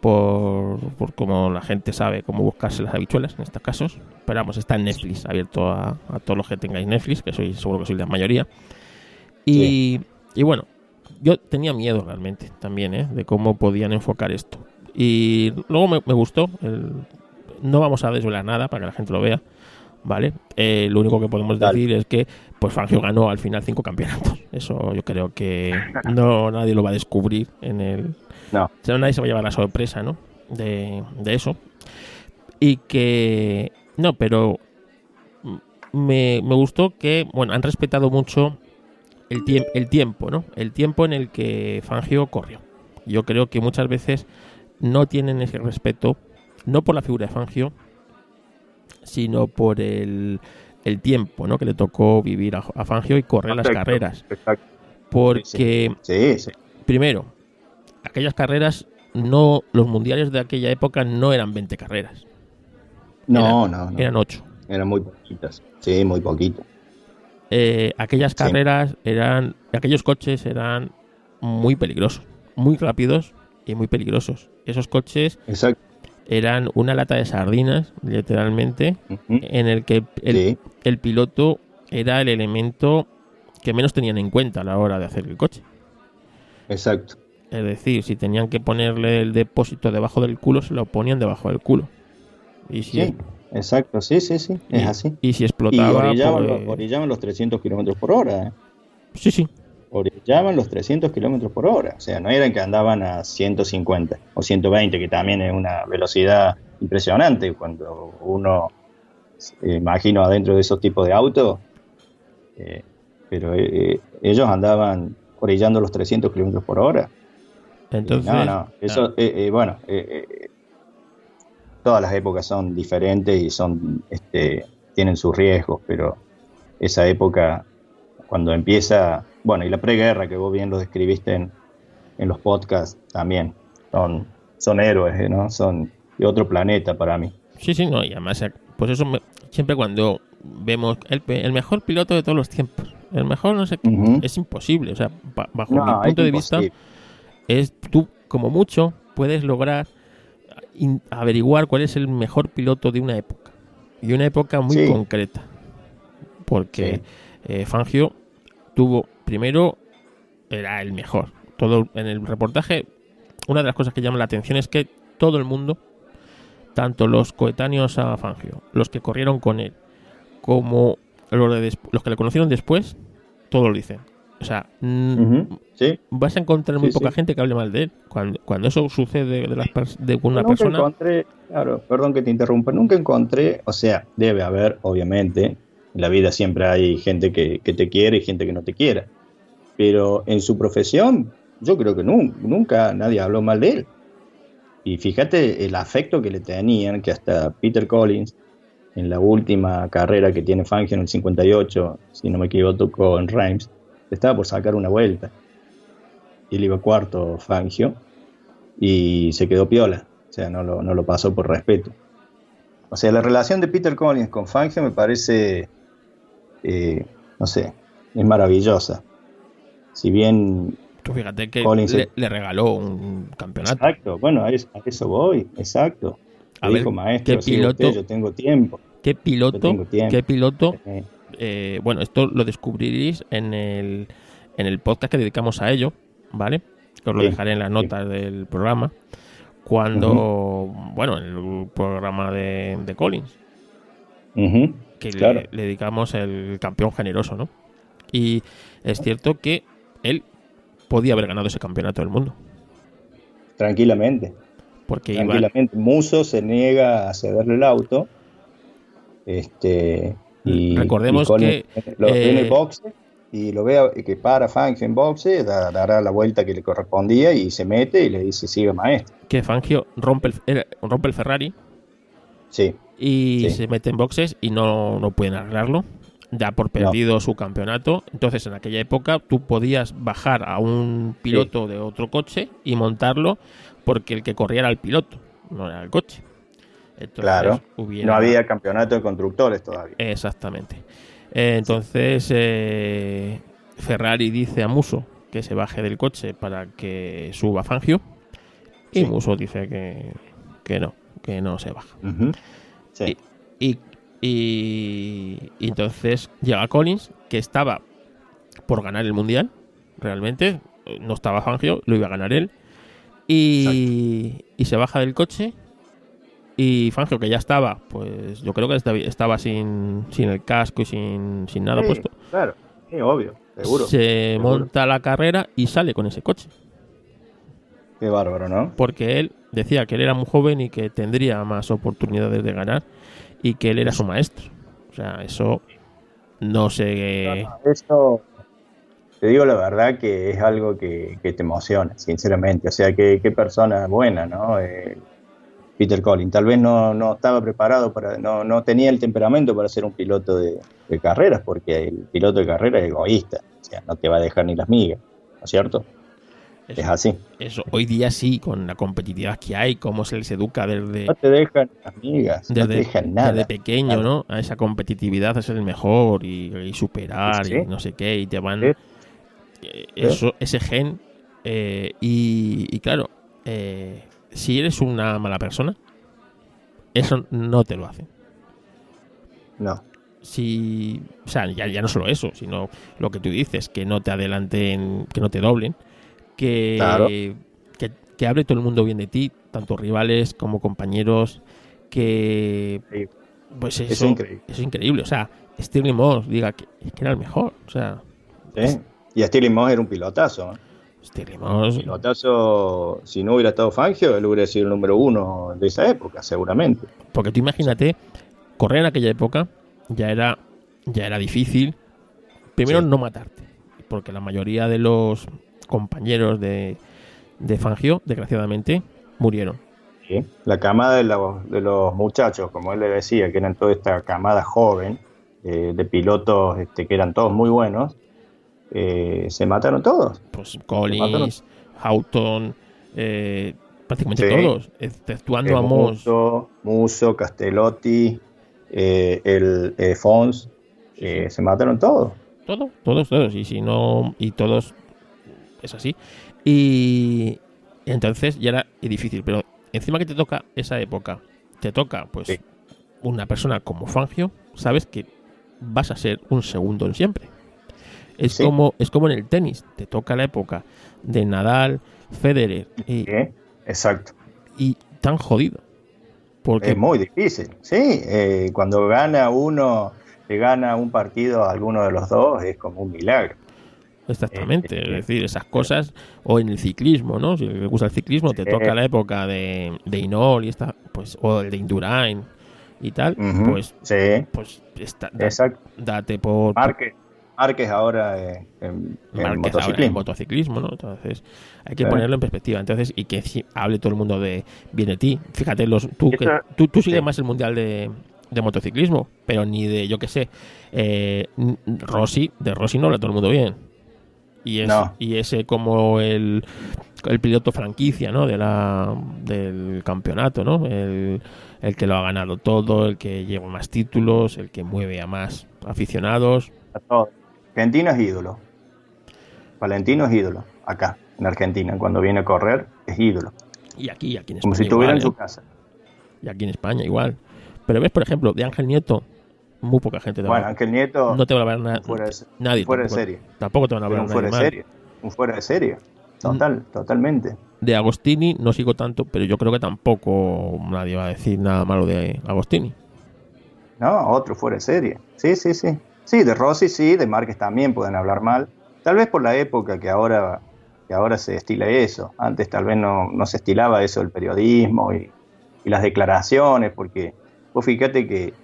por, por como la gente sabe cómo buscarse las habichuelas en estos casos. Pero vamos, está en Netflix, abierto a, a todos los que tengáis Netflix, que soy seguro que soy la mayoría. Y, y bueno, yo tenía miedo realmente también, ¿eh? De cómo podían enfocar esto. Y luego me, me gustó. el- no vamos a desvelar nada para que la gente lo vea. ¿Vale? Eh, lo único que podemos Dale. decir es que pues Fangio ganó al final cinco campeonatos. Eso yo creo que no nadie lo va a descubrir en el. No. O sea, nadie se va a llevar la sorpresa, ¿no? De, de eso. Y que. No, pero. Me, me gustó que, bueno, han respetado mucho el, tiemp- el tiempo, ¿no? El tiempo en el que Fangio corrió. Yo creo que muchas veces no tienen ese respeto, no por la figura de Fangio, sino por el, el tiempo ¿no? que le tocó vivir a, a Fangio y correr las carreras. Porque, Sí, sí. primero, aquellas carreras, no los mundiales de aquella época no eran 20 carreras, No, no, no. eran 8. Eran muy poquitas. Sí, muy poquitas. Eh, aquellas carreras eran, aquellos coches eran muy peligrosos, muy rápidos y muy peligrosos. Esos coches Exacto. Eran una lata de sardinas, literalmente, en el que el, Sí, el piloto era el elemento que menos tenían en cuenta a la hora de hacer el coche. exacto. Es decir, si tenían que ponerle el depósito debajo del culo, se lo ponían debajo del culo. Y si, Sí, exacto. Sí, sí, sí. y, Es así. y si Y explotaba, orillaban, pues- los, orillaban los 300 kilómetros por hora. ¿eh? sí, sí, Orillaban los 300 kilómetros por hora. O sea, no eran que andaban a 150 o 120, que también es una velocidad impresionante cuando uno, eh, imagino, adentro de esos tipos de autos. eh, pero eh, eh, ellos andaban orillando los 300 kilómetros por hora. entonces, no, no, eso, eh, eh, bueno, todas las épocas son diferentes y son, este, tienen sus riesgos, pero esa época, cuando empieza, bueno, y la preguerra, que vos bien lo describiste en, en los podcasts también, son, son héroes, eh, ¿no? Son de otro planeta para mí. Sí, sí, no, y además, eh, pues eso me- siempre cuando vemos el, el mejor piloto de todos los tiempos, el mejor no sé qué, es imposible, o sea, ba- bajo No, mi punto de vista, es tú como mucho puedes lograr in- averiguar cuál es el mejor piloto de una época y una época muy Sí. concreta porque eh, Fangio tuvo primero era el mejor todo en el reportaje una de las cosas que llama la atención es que todo el mundo tanto los coetáneos a Fangio los que corrieron con él como los, de los que le conocieron después todos lo dicen o sea Sí. vas a encontrar muy Sí, poca sí. gente que hable mal de él. Cuando, cuando eso sucede de, las de una nunca persona, encontré, claro, perdón que te interrumpa, nunca encontré, o sea, debe haber, obviamente, en la vida siempre hay gente que, que te quiere y gente que no te quiera, pero en su profesión, yo creo que nunca, nadie habló mal de él. Y fíjate el afecto que le tenían, que hasta Peter Collins, en la última carrera que tiene Fangio en el 58, si no me equivoco, en Reims, estaba por sacar una vuelta. Y él iba cuarto Fangio y se quedó piola. O sea, no lo, no lo pasó por respeto. O sea, la relación de Peter Collins con Fangio me parece, eh, no sé, es maravillosa. Si bien, tú fíjate que Collins- le, le regaló un campeonato. exacto, bueno, a eso, a eso voy, exacto. A Le ver, dijo, maestro, ¿qué usted, piloto- yo tengo tiempo. ¿Qué piloto? tengo tiempo. ¿Qué piloto? Eh, bueno, esto lo descubriréis en el, en el podcast que dedicamos a ello, ¿vale? Que os lo Sí, dejaré en las sí. notas del programa. Cuando, bueno, en el programa de, de Collins, ujú, que le- Claro. le, dedicamos el campeón generoso, ¿no? Y es cierto que él podía haber ganado ese campeonato del mundo. tranquilamente. Porque tranquilamente. Muso se niega a cederle el auto. Este, y, Recordemos y Collins lo eh, el boxe y lo ve a- que para Fangio en boxe, da- dará la vuelta que le correspondía y se mete y le dice siga maestro. que Fangio rompe el, rompe el Ferrari Sí, y Sí. se mete en boxes y no, no pueden arreglarlo. Da por perdido su campeonato. Entonces, en aquella época, tú podías bajar a un piloto de otro coche y montarlo porque el que corría era el piloto, no era el coche. Entonces, claro. hubiera- No había campeonato de constructores todavía. Exactamente. Eh, entonces, eh, Ferrari dice a Muso que se baje del coche para que suba Fangio. Y Sí. Muso dice que, que no, que no se baja. Sí. Y, y- y entonces llega Collins, que estaba por ganar el mundial, realmente. No estaba Fangio, lo iba a ganar él. Y, y se baja del coche. Y Fangio, que ya estaba, pues yo creo que estaba, estaba sin, sin el casco y sin, sin nada Sí, puesto. Claro, sí, obvio, seguro. Se seguro. monta la carrera y sale con ese coche. Qué bárbaro, ¿no? Porque él decía que él era muy joven y que tendría más oportunidades de ganar y que él era su maestro. O sea, eso no sé. Eso, te digo la verdad que es algo que, que te emociona, sinceramente. O sea, que qué persona buena, ¿no? Eh, Peter Collins. Tal vez no, no estaba preparado para, no, no tenía el temperamento para ser un piloto de, de carreras, porque el piloto de carrera es egoísta, o sea, no te va a dejar ni las migas, ¿no es cierto? Eso, Es así. eso. Hoy día sí, con la competitividad que hay, cómo se les educa desde, No te dejan las migas, no te dejan nada. desde pequeño, Nada. ¿no? A esa competitividad, a ser el mejor y, y superar Sí, y no sé qué, y te van... Sí. eh, Eso, ese gen. eh, y, y claro, eh, si eres una mala persona, eso no te lo hace. No, si o sea ya, ya no solo eso sino lo que tú dices que no te adelanten que no te doblen que, Claro. que que hable todo el mundo bien de ti tanto rivales como compañeros que Sí. pues es eso increíble. eso es increíble o sea Stirling Moss diga que, que era el mejor o sea ¿sí? Y Stirling Moss era un pilotazo. ¿eh? Stirling Moss Pilotazo, si no hubiera estado Fangio, él hubiera sido el número uno de esa época, seguramente. porque tú imagínate correr en aquella época ya era ya era difícil primero Sí. no matarte porque la mayoría de los compañeros de, de Fangio desgraciadamente murieron ¿sí? La camada de los, de los muchachos, como él le decía, que eran toda esta camada joven eh, de pilotos este, que eran todos muy buenos, eh, se mataron todos. pues. Collins Houghton eh, prácticamente Sí. todos exceptuando Eh, a Moss Musso, Musso, Castellotti, el Fons, se mataron todos. Todo, todos, todos. Y si no, y todos es así. Y entonces ya era difícil. Pero encima que te toca esa época, te toca, pues, Sí. una persona como Fangio, sabes que vas a ser un segundo en siempre. Es Sí. como, es como en el tenis, te toca la época de Nadal, Federer y, ¿eh? Exacto. y tan jodido. Porque Es muy difícil, sí. eh, cuando gana uno, le gana un partido a alguno de los dos, es como un milagro. Exactamente, Eh, es decir, esas cosas, o en el ciclismo, ¿no? Si le gusta el ciclismo, te toca la época de, de Inol y esta, pues, o el de Indurain y tal, pues, sí, pues está, da- date por Márquez, Márquez ahora eh, en, en Márquez ahora en motociclismo. motociclismo, ¿no? Entonces, hay que Sí. ponerlo en perspectiva. Entonces, y que si hable todo el mundo de bien de ti. Fíjate, los, tú, que, tú, tú sigues sí. más el mundial de, de motociclismo, pero ni de, yo qué sé, eh, Rossi, de Rossi no habla todo el mundo bien. Y, es, No. y ese como el, el piloto franquicia, ¿no? De la, del campeonato, ¿no? El, el que lo ha ganado todo, el que lleva más títulos, el que mueve a más aficionados. A todos. Argentino es ídolo. Valentino es ídolo. Acá, en Argentina, cuando viene a correr, es ídolo. Y aquí, aquí en Como si España estuviera igual, en su ¿eh? casa. Y aquí en España igual. Pero ves, por ejemplo, de Ángel Nieto, muy poca gente te va Bueno, a Ángel Nieto, No te va a hablar na- fuera de, nadie. fuera de serie. tampoco te van a hablar un fuera de serie. Un fuera de serie. Total, totalmente. De Agostini no sigo tanto, pero yo creo que tampoco nadie va a decir nada malo de Agostini. No, otro fuera de serie. Sí, sí, sí. Sí, de Rossi sí, de Márquez también pueden hablar mal. Tal vez por la época que ahora, que ahora se estila eso. Antes tal vez no, no se estilaba eso el periodismo y, y las declaraciones, porque vos fíjate que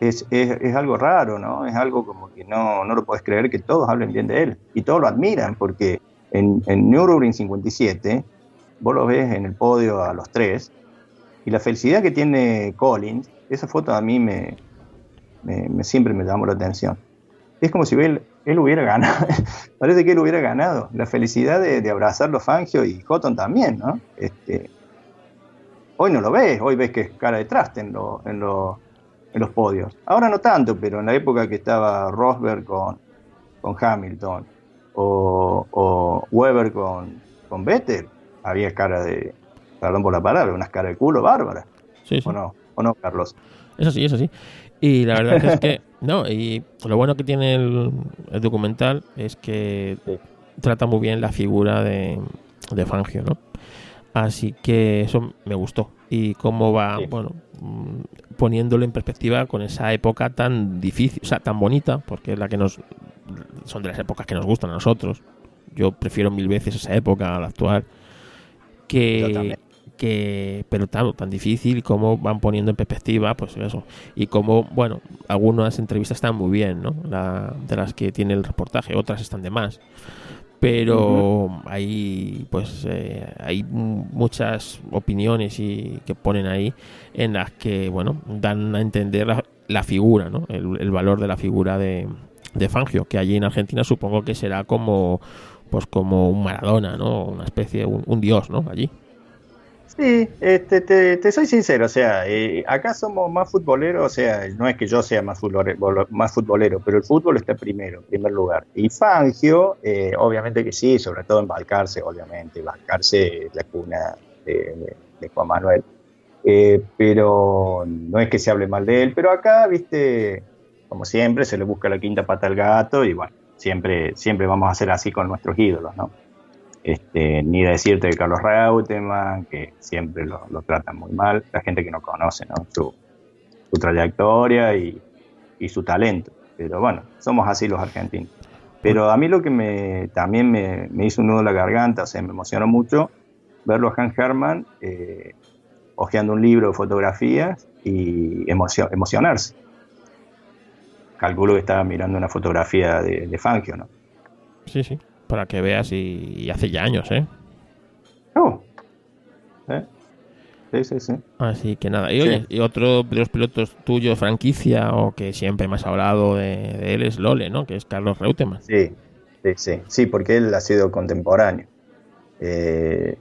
es, es, es algo raro, ¿no? Es algo como que no, no lo puedes creer que todos hablen bien de él y todos lo admiran, porque en, en Nürburgring 57 vos lo ves en el podio a los tres y la felicidad que tiene Collins, esa foto a mí me, me- siempre me llamó la atención. Es como si él, él hubiera ganado, parece que él hubiera ganado. La felicidad de, de abrazarlo Fangio y Houghton también, ¿no? Este, hoy no lo ves, hoy ves que es cara de traste en, lo- en, lo- en los podios. Ahora no tanto, pero en la época que estaba Rosberg con, con Hamilton o, o Weber con, con Vettel, había cara de, perdón por la palabra, unas cara de culo. Sí, sí. ¿O no? ¿O no, Carlos? Eso sí, eso sí. Y la verdad es que, no, y lo bueno que tiene el, el documental es que Sí. trata muy bien la figura de, de Fangio, ¿no? Así que eso me gustó. Y cómo va, Sí. bueno, poniéndolo en perspectiva con esa época tan difícil, o sea, tan bonita, porque es la que nos. son de las épocas que nos gustan a nosotros. Yo prefiero mil veces esa época a la actual. Que, que pero tan, tan difícil y cómo van poniendo en perspectiva pues eso y cómo bueno algunas entrevistas están muy bien no La- de las que tiene el reportaje otras están de más pero hay pues eh, hay muchas opiniones y que ponen ahí en las que bueno dan a entender la, figura ¿no? el, valor de la figura de, de Fangio que allí en Argentina supongo que será como pues como un Maradona no una especie un, un dios no allí Sí, este, te, soy sincero, o sea, eh, acá somos más futboleros, o sea, no es que yo sea más futbolero, más futbolero, pero el fútbol está primero, en primer lugar. Y Fangio, eh, obviamente que sí, sobre todo en Balcarce, obviamente, Balcarce la cuna de, Juan Manuel. Eh, pero no es que se hable mal de él, pero acá, viste, como siempre, se le busca la quinta pata al gato y bueno, siempre, siempre vamos a hacer así con nuestros ídolos, ¿no? Este, ni decirte de Carlos Reutemann, que siempre lo, tratan muy mal, la gente que no conoce Su, trayectoria y, su talento. Pero bueno, somos así los argentinos. Pero a mí lo que me, también me, hizo un nudo en la garganta, o sea, me emocionó mucho verlo a Hans Hermann eh, hojeando un libro de fotografías y emocionarse. Calculo que estaba mirando una fotografía de, de Fangio, ¿no? Sí, sí para que veas y, hace ya años, ¿eh? Oh. ¿Eh? Sí, sí, sí. Así que nada. Y oye, y otro de los pilotos tuyos, franquicia, o que siempre me has hablado de, él, es Lole, ¿no? Que es Carlos Reutemann. Sí, sí, sí. Sí, porque él ha sido contemporáneo. Eh,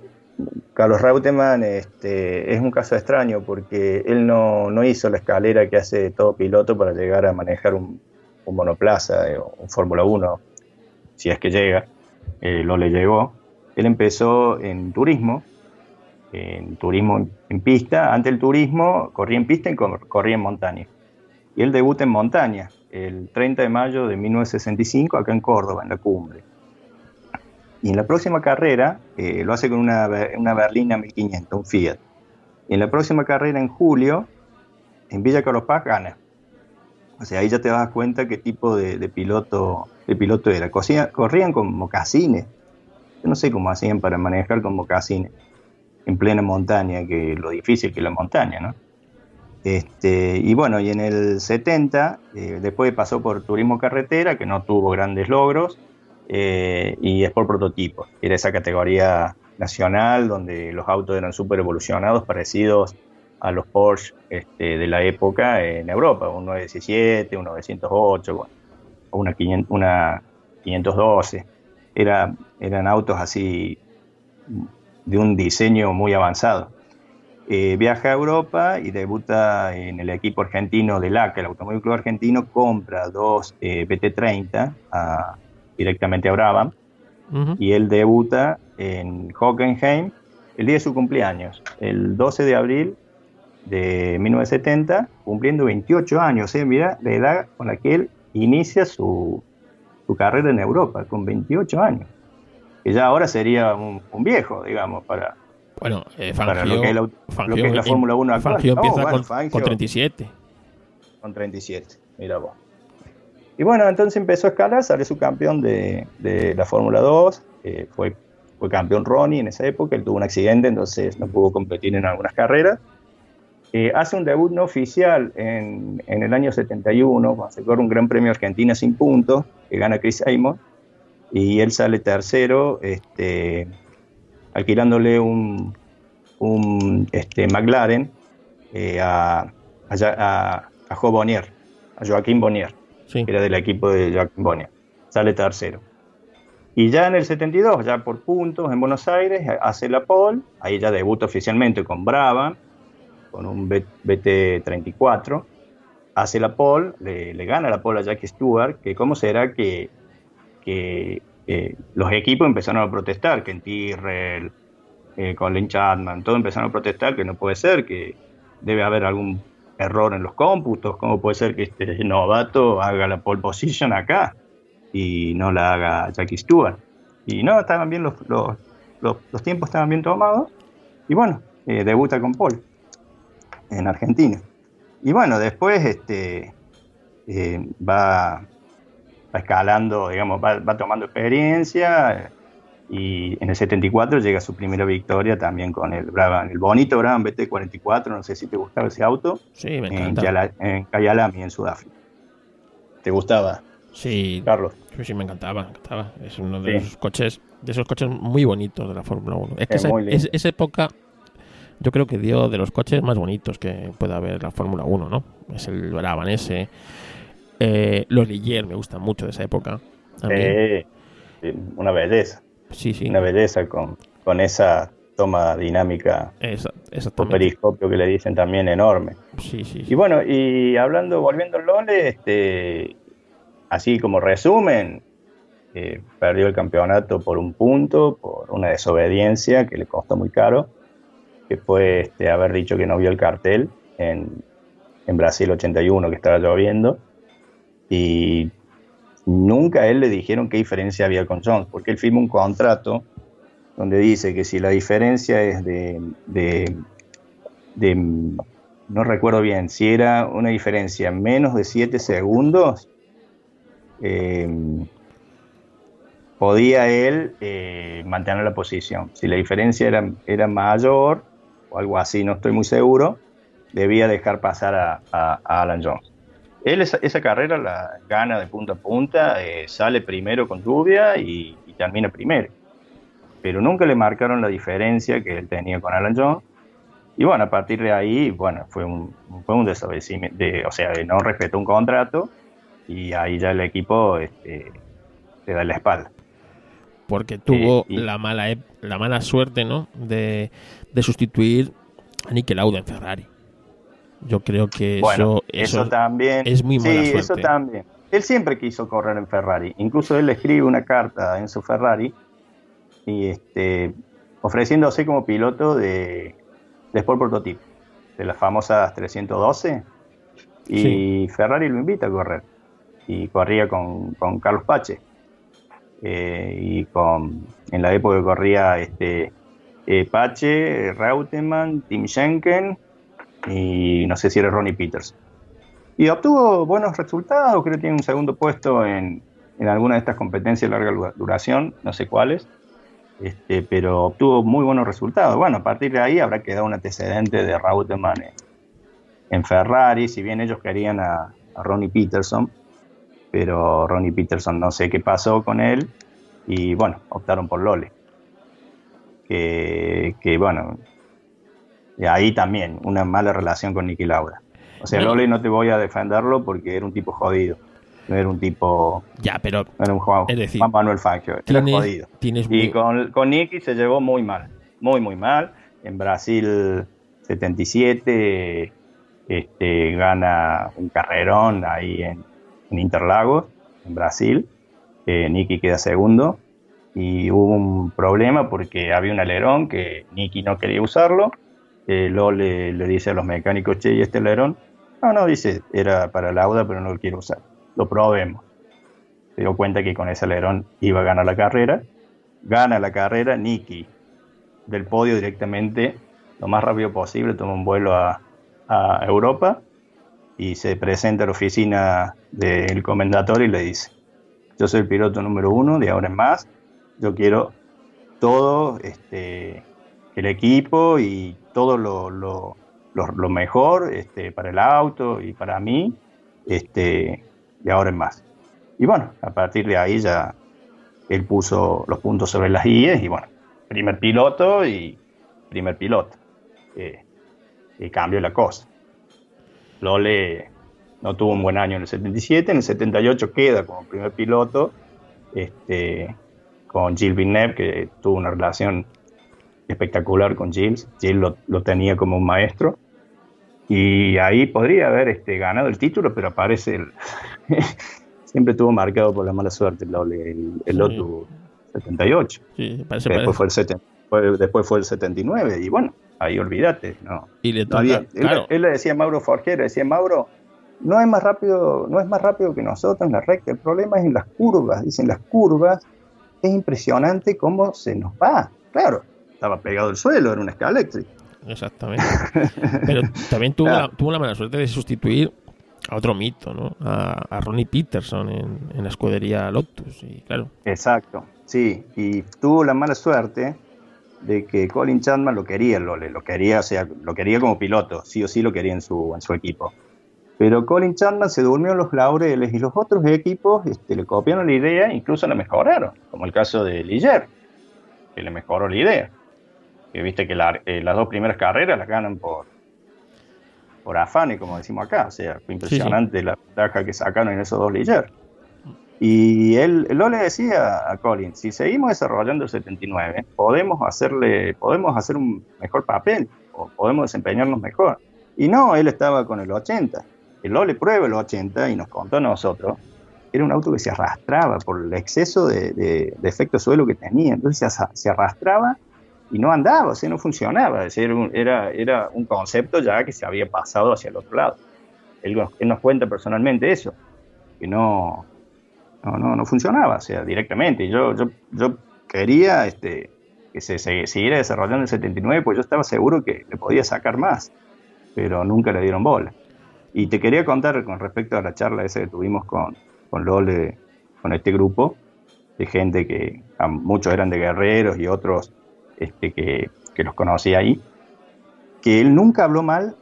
Carlos Reutemann este, es un caso extraño porque él no, no, hizo la escalera que hace todo piloto para llegar a manejar un, un monoplaza, eh, un Fórmula 1, si es que llega eh, lo le llegó. Él empezó en turismo, en turismo en pista. Antes del turismo corría en pista y corría en montaña. Y él debuta en montaña el 30 de mayo de 1965 acá en Córdoba, en la cumbre. Y en la próxima carrera eh, lo hace con una, una Berlina 1500, un Fiat. Y en la próxima carrera, en julio, en Villa Carlos Paz gana. O sea, ahí ya te das cuenta qué tipo de, piloto, de piloto era. corrían con mocasines. Yo no sé cómo hacían para manejar con mocasines en plena montaña, que lo difícil que es la montaña, ¿no? Este, y bueno, y en el 70, eh, después pasó por turismo carretera, que no tuvo grandes logros, eh, y es por prototipo. Era esa categoría nacional donde los autos eran súper evolucionados, parecidos a los Porsche este, de la época en Europa, un 917, un 908, bueno, una, una 512. Era, eran autos así de un diseño muy avanzado. Eh, viaja a Europa y debuta en el equipo argentino del ACA, el Automóvil Club Argentino, compra dos eh, BT30 directamente a Brabham y él debuta en Hockenheim el día de su cumpleaños, el 12 de abril de 1970, cumpliendo 28 años, ¿eh? mira la edad con la que él inicia su, su carrera en Europa, con 28 años. Que ya ahora sería un, viejo, digamos, para, bueno, eh, lo, que es la, Fórmula 1 actual. Fangio empieza con, 37. Con 37, mira vos. Y bueno, entonces empezó a escalar, sale su campeón de, de la Fórmula 2, eh, fue, fue campeón Ronnie en esa época, él tuvo un accidente, entonces no pudo competir en algunas carreras eh, hace un debut no oficial en, el año 71, cuando se corre un Gran Premio Argentina sin puntos, que gana Chris Amon, y él sale tercero, este, alquilándole un, un este, McLaren eh, a, a, a, Jo Bonnier, a Joaquín Bonnier, que era del equipo de Joaquín Bonnier. Sale tercero. Y ya en el 72, ya por puntos en Buenos Aires, hace la pole, ahí ya debuta oficialmente con Brava, con un BT-34, hace la pole, le, gana la pole a Jackie Stewart, que cómo será que, que los equipos empezaron a protestar, que en Tyrrell, eh, Colin Chapman, todos empezaron a protestar que no puede ser, que debe haber algún error en los cómputos, cómo puede ser que este novato haga la pole position acá y no la haga Jackie Stewart. Y no, estaban bien los, los, los, tiempos estaban bien tomados y bueno, eh, debuta con pole en Argentina. Y bueno, después este, eh, va, escalando, digamos, va, tomando experiencia y en el 74 llega su primera victoria también con el Brabham, el bonito Brabham BT44, no sé si te gustaba ese auto. Sí, me encanta. En, en Kyalami, en Sudáfrica. ¿Te gustaba? Sí, Carlos. Sí, sí, me encantaba, me encantaba. Es uno de esos coches, de esos coches muy bonitos de la Fórmula 1. Es que esa, es- esa época yo creo que dio de los coches más bonitos que pueda haber la Fórmula 1, ¿no? Es el Brabham ese. Eh, los Ligier me gustan mucho de esa época. Eh, sí, una belleza, sí, sí. una belleza con, con esa toma dinámica Esa- o exactamente. periscopio que le dicen también enorme. Sí, sí, Y bueno, y hablando, volviendo al Lole, este, así como resumen, eh, perdió el campeonato por un punto, por una desobediencia que le costó muy caro, que fue haber dicho que no vio el cartel en, en Brasil 81, que estaba lloviendo, y nunca a él le dijeron qué diferencia había con Jones, porque él firma un contrato donde dice que si la diferencia es de, de, de no recuerdo bien, si era una diferencia menos de 7 segundos, eh, podía él eh, mantener la posición. Si la diferencia era, era mayor o algo así, no estoy muy seguro, debía dejar pasar a, a- a Alan Jones. Él esa, esa carrera la gana de punta a punta, eh, sale primero con lluvia y, y termina primero. Pero nunca le marcaron la diferencia que él tenía con Alan Jones. Y bueno, a partir de ahí, bueno, fue un, fue un desobedecimiento, de- o sea, no respetó un contrato y ahí ya el equipo este, le da la espalda. Porque tuvo y- la mala la mala suerte, ¿no? De, de sustituir a Niki Lauda en Ferrari. Yo creo que Bueno, eso, eso, también. es muy mala Sí, eso también. Él siempre quiso correr en Ferrari. Incluso él le escribe una carta en su Ferrari y este, ofreciéndose como piloto de, de Sport Prototype, de las famosas 312. Y Ferrari lo invita a correr. Y corría con, con Carlos Pache. Eh, y con, en la época corría este, eh, Pache, Reutemann, Tim Schenken y no sé si era Ronnie Peters. Y obtuvo buenos resultados, creo que tiene un segundo puesto en, en alguna de estas competencias de larga dura- duración, no sé cuáles, este, pero obtuvo muy buenos resultados. Bueno, a partir de ahí habrá quedado un antecedente de Reutemann en, en Ferrari, si bien ellos querían a, a Ronnie Peterson, pero Ronnie Peterson no sé qué pasó con él y bueno, optaron por Lole. Que, que bueno, y ahí también una mala relación con Nicky Lauda. O sea. Lole no te voy a defenderlo porque era un tipo jodido. No era un tipo, Ya, pero no era un Juan, Es decir, Juan Manuel Fangio, era jodido. tienes Y muy- con, con Nicky se llevó muy mal, muy, muy mal. En Brasil 77 este, gana un carrerón ahí en, en Interlagos, en Brasil. Eh, Nicky queda segundo. Y hubo un problema porque había un alerón que Nicky no quería usarlo. Eh, Lole le dice a los mecánicos, che, ¿y este alerón? No, no, dice, era para Lauda, pero no lo quiero usar. Lo probemos se dio cuenta que con ese alerón iba a ganar la carrera. Gana la carrera, Nicky del podio directamente, lo más rápido posible, toma un vuelo a, a Europa y se presenta a la oficina del comendador y le dice, yo soy el piloto número uno de ahora en más, yo quiero todo este, el equipo y todo lo, mejor este, para el auto y para mí este, de ahora en más. Y bueno, a partir de ahí ya él puso los puntos sobre las IES y bueno, primer piloto y primer piloto. Eh, y cambió la cosa. Lole no tuvo un buen año en el 77, en el 78 queda como primer piloto este, con Gilles Villeneuve, que tuvo una relación espectacular con Gilles. Gilles lo, lo tenía como un maestro. Y ahí podría haber este, ganado el título, pero aparece el, siempre estuvo marcado por la mala suerte el, el, el Sí. Lotus 78. Sí, parece, Después parece. fue, el 70 fue- después fue el 79 y bueno, ahí olvídate. No, Y le no toca, había- él, él le decía a Mauro Forger, le decía Mauro, no es más rápido, no es más rápido que nosotros en la recta, el problema es en las curvas, dicen las curvas, es impresionante cómo se nos va. Claro, estaba pegado al suelo, era una escala eléctrica. exactamente. Pero también tuvo, Claro. la, tuvo la mala suerte de sustituir a otro mito, ¿no? A, a Ronnie Peterson en, en la escudería Lotus. Y claro, Exacto, sí, y tuvo la mala suerte de que Colin Chapman lo quería, Lole, lo quería, o sea, lo quería como piloto, sí o sí lo quería en su, en su equipo. Pero Colin Chapman se durmió en los laureles y los otros equipos este, le copiaron la idea, incluso la mejoraron, como el caso de Liger, que le mejoró la idea. Que viste que eh, las dos primeras carreras las ganan por, por afán, como decimos acá. O sea, fue impresionante la ventaja que sacaron en esos dos Liger. Y él, él le decía a Colin, si seguimos desarrollando el 79, podemos hacerle, podemos hacer un mejor papel, o podemos desempeñarnos mejor. Y no, él estaba con el 80 el Ole prueba el 80 y nos contó a nosotros, era un auto que se arrastraba por el exceso de, efecto suelo que tenía. Entonces se, arrastraba y no andaba, o sea, no funcionaba. Es decir, era, era un concepto ya que se había pasado hacia el otro lado. Él, nos cuenta personalmente eso, que no, no, no, funcionaba, o sea, directamente. Yo, yo, yo quería este, que se, se, siguiera desarrollando el 79, pues yo estaba seguro que le podía sacar más, pero nunca le dieron bola. Y te quería contar con respecto a la charla esa que tuvimos con, con Lole, con este grupo de gente que muchos eran de guerreros y otros este, que, que los conocí ahí, que él nunca habló mal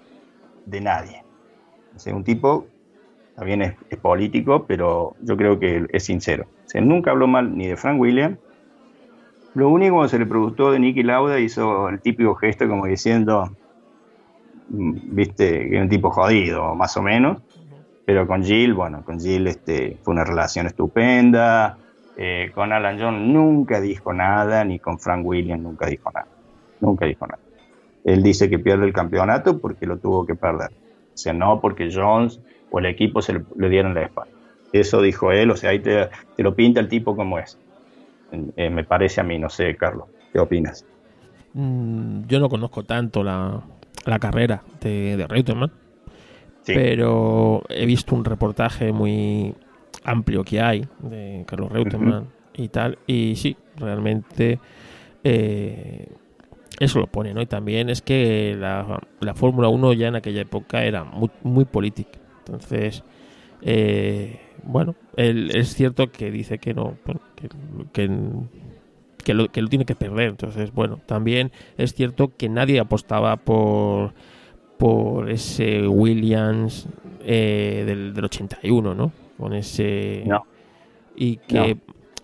de nadie. O sea, un tipo también es, político, pero yo creo que es sincero. O sea, nunca habló mal ni de Frank Williams. Lo único que se le preguntó de Nicky Lauda hizo el típico gesto como diciendo, viste, que un tipo jodido, más o menos. Pero con Jill, bueno, con Jill este, fue una relación estupenda. Eh, con Alan John nunca dijo nada, ni con Frank Williams nunca dijo nada. Nunca dijo nada. Él dice que pierde el campeonato porque lo tuvo que perder. O sea, no porque Jones o el equipo se le, dieron la espalda. Eso dijo él, o sea, ahí te, lo pinta el tipo como es. Eh, me parece a mí, no sé, Carlos, ¿qué opinas? Mm, yo no conozco tanto la, la carrera de, de Reutemann. Pero he visto un reportaje muy amplio que hay de Carlos Reutemann y tal. Y sí, realmente eh, eso lo pone, ¿no? Y también es que la, la Fórmula 1 ya en aquella época era muy, muy política. Entonces, eh, bueno, él, es cierto que dice que no, que, que, que lo, que lo tiene que perder. Entonces, bueno, también es cierto que nadie apostaba por por ese Williams eh, del, del, 81, ¿no? Con ese... No. Y que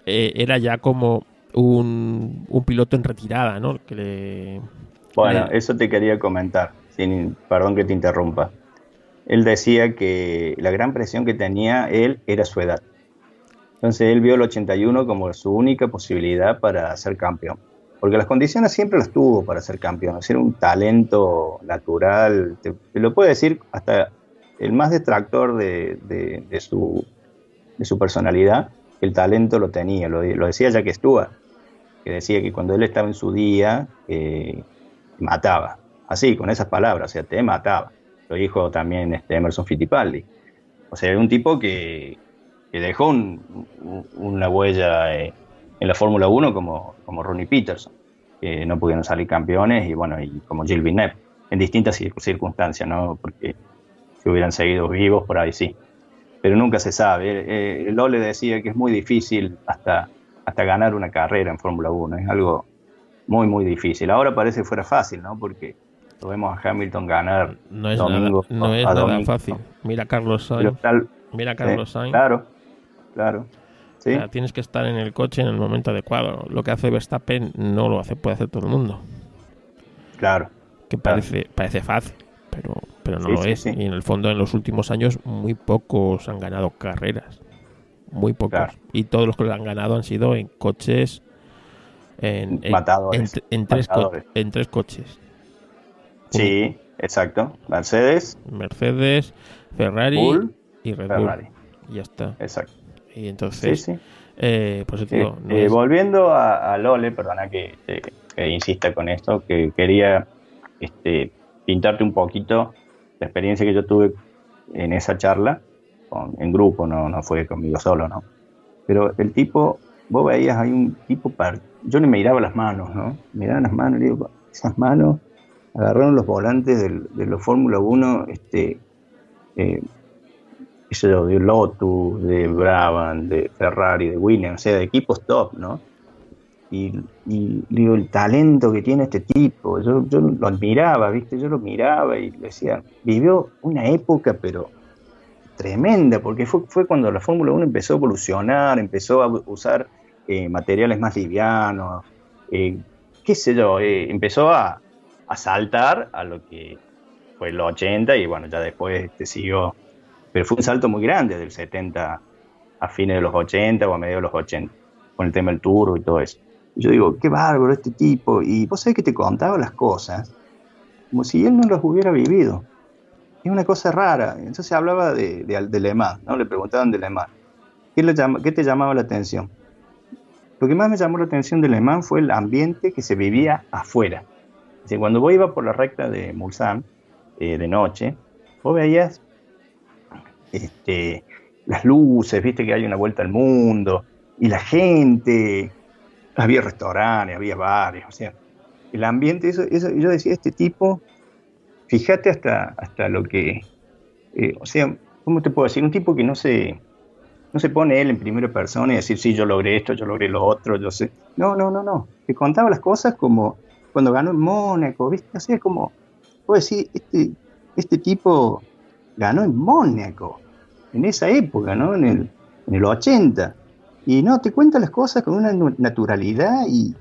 eh, era ya como un, un, piloto en retirada, ¿no? Que le, bueno, eso te quería comentar, sin, perdón que te interrumpa. Él decía que la gran presión que tenía él era su edad. Entonces él vio el 81 como su única posibilidad para ser campeón. Porque las condiciones siempre las tuvo para ser campeón. Era un talento natural. Te, lo puede decir hasta el más detractor de, su, personalidad. El talento lo tenía. Lo, decía Jack Stewart. Que decía que cuando él estaba en su día, eh, mataba. Así, con esas palabras. O sea, te mataba. Lo dijo también este Emerson Fittipaldi. O sea, un tipo que, que dejó una huella eh, en la Fórmula 1 como, como Ronnie Peterson, que no pudieron salir campeones, y bueno, y como Gilles Villeneuve, en distintas circunstancias, ¿no? Porque si hubieran seguido vivos, por ahí sí. Pero nunca se sabe. Eh, Lole decía que es muy difícil hasta, hasta ganar una carrera en Fórmula 1, es algo muy, muy difícil. Ahora parece que fuera fácil, ¿no? Porque lo vemos a Hamilton ganar no es domingo nada, no es nada fácil. Mira Carlos Sainz. Mira Carlos Sainz. Claro, claro. tienes que estar en el coche en el momento adecuado. Lo que hace Verstappen no lo hace, puede hacer todo el mundo. Claro. Que parece, parece fácil, pero, pero no lo es. Y en el fondo, en los últimos años, muy pocos han ganado carreras. Muy pocos. Y todos los que lo han ganado han sido en coches. En, en, tres, en tres coches. Sí, exacto. Mercedes. Mercedes, Ferrari y Red Bull. Y ya está. Exacto. Y entonces, eh, pues eh, volviendo a, Lole, perdona que, insista con esto, que quería este, pintarte un poquito la experiencia que yo tuve en esa charla, en grupo, no, no fue conmigo solo, ¿no? Pero el tipo, vos veías, hay un tipo, yo le miraba las manos, ¿no? Miraba las manos y digo, esas manos agarraron los volantes de los Fórmula 1, este, eh, de Lotus, de Brabham, de Ferrari, de Williams, o sea, de equipos top, ¿no? Y, digo, el talento que tiene este tipo, yo, yo lo admiraba, ¿viste? Yo lo miraba y le decía, vivió una época, pero tremenda, porque fue, fue cuando la Fórmula 1 empezó a evolucionar, empezó a usar eh, materiales más livianos, eh, qué sé yo, eh, empezó a, a, saltar a lo que fue los 80 y bueno, ya después te siguió, pero fue un salto muy grande del 70 a fines de los 80 o a mediados de los 80, con el tema del turbo y todo eso. Yo digo, qué bárbaro este tipo, y vos sabés que te contaba las cosas como si él no las hubiera vivido. Es una cosa rara. Entonces hablaba de, de, de ¿no? Le preguntaban de Le Mans. ¿Qué, le ¿Qué te llamaba la atención? Lo que más me llamó la atención de Le fue el ambiente que se vivía afuera. Cuando vos ibas por la recta de Mulsanne eh, de noche, vos veías este, las luces, viste que hay una vuelta al mundo, y la gente, había restaurantes, había bares, o sea, el ambiente, eso, eso yo decía, este tipo, fíjate hasta, hasta lo que, eh, o sea, ¿cómo te puedo decir? Un tipo que no se, no se pone él en primera persona y decir, sí, yo logré esto, yo logré lo otro, yo sé. No, no, no, no. Que contaba las cosas como cuando ganó en Mónaco, ¿viste? O sea, como, puedo decir, este, este tipo ganó en Mónaco, en esa época, ¿no? En el, en el 80. Y no, te cuenta las cosas con una naturalidad y,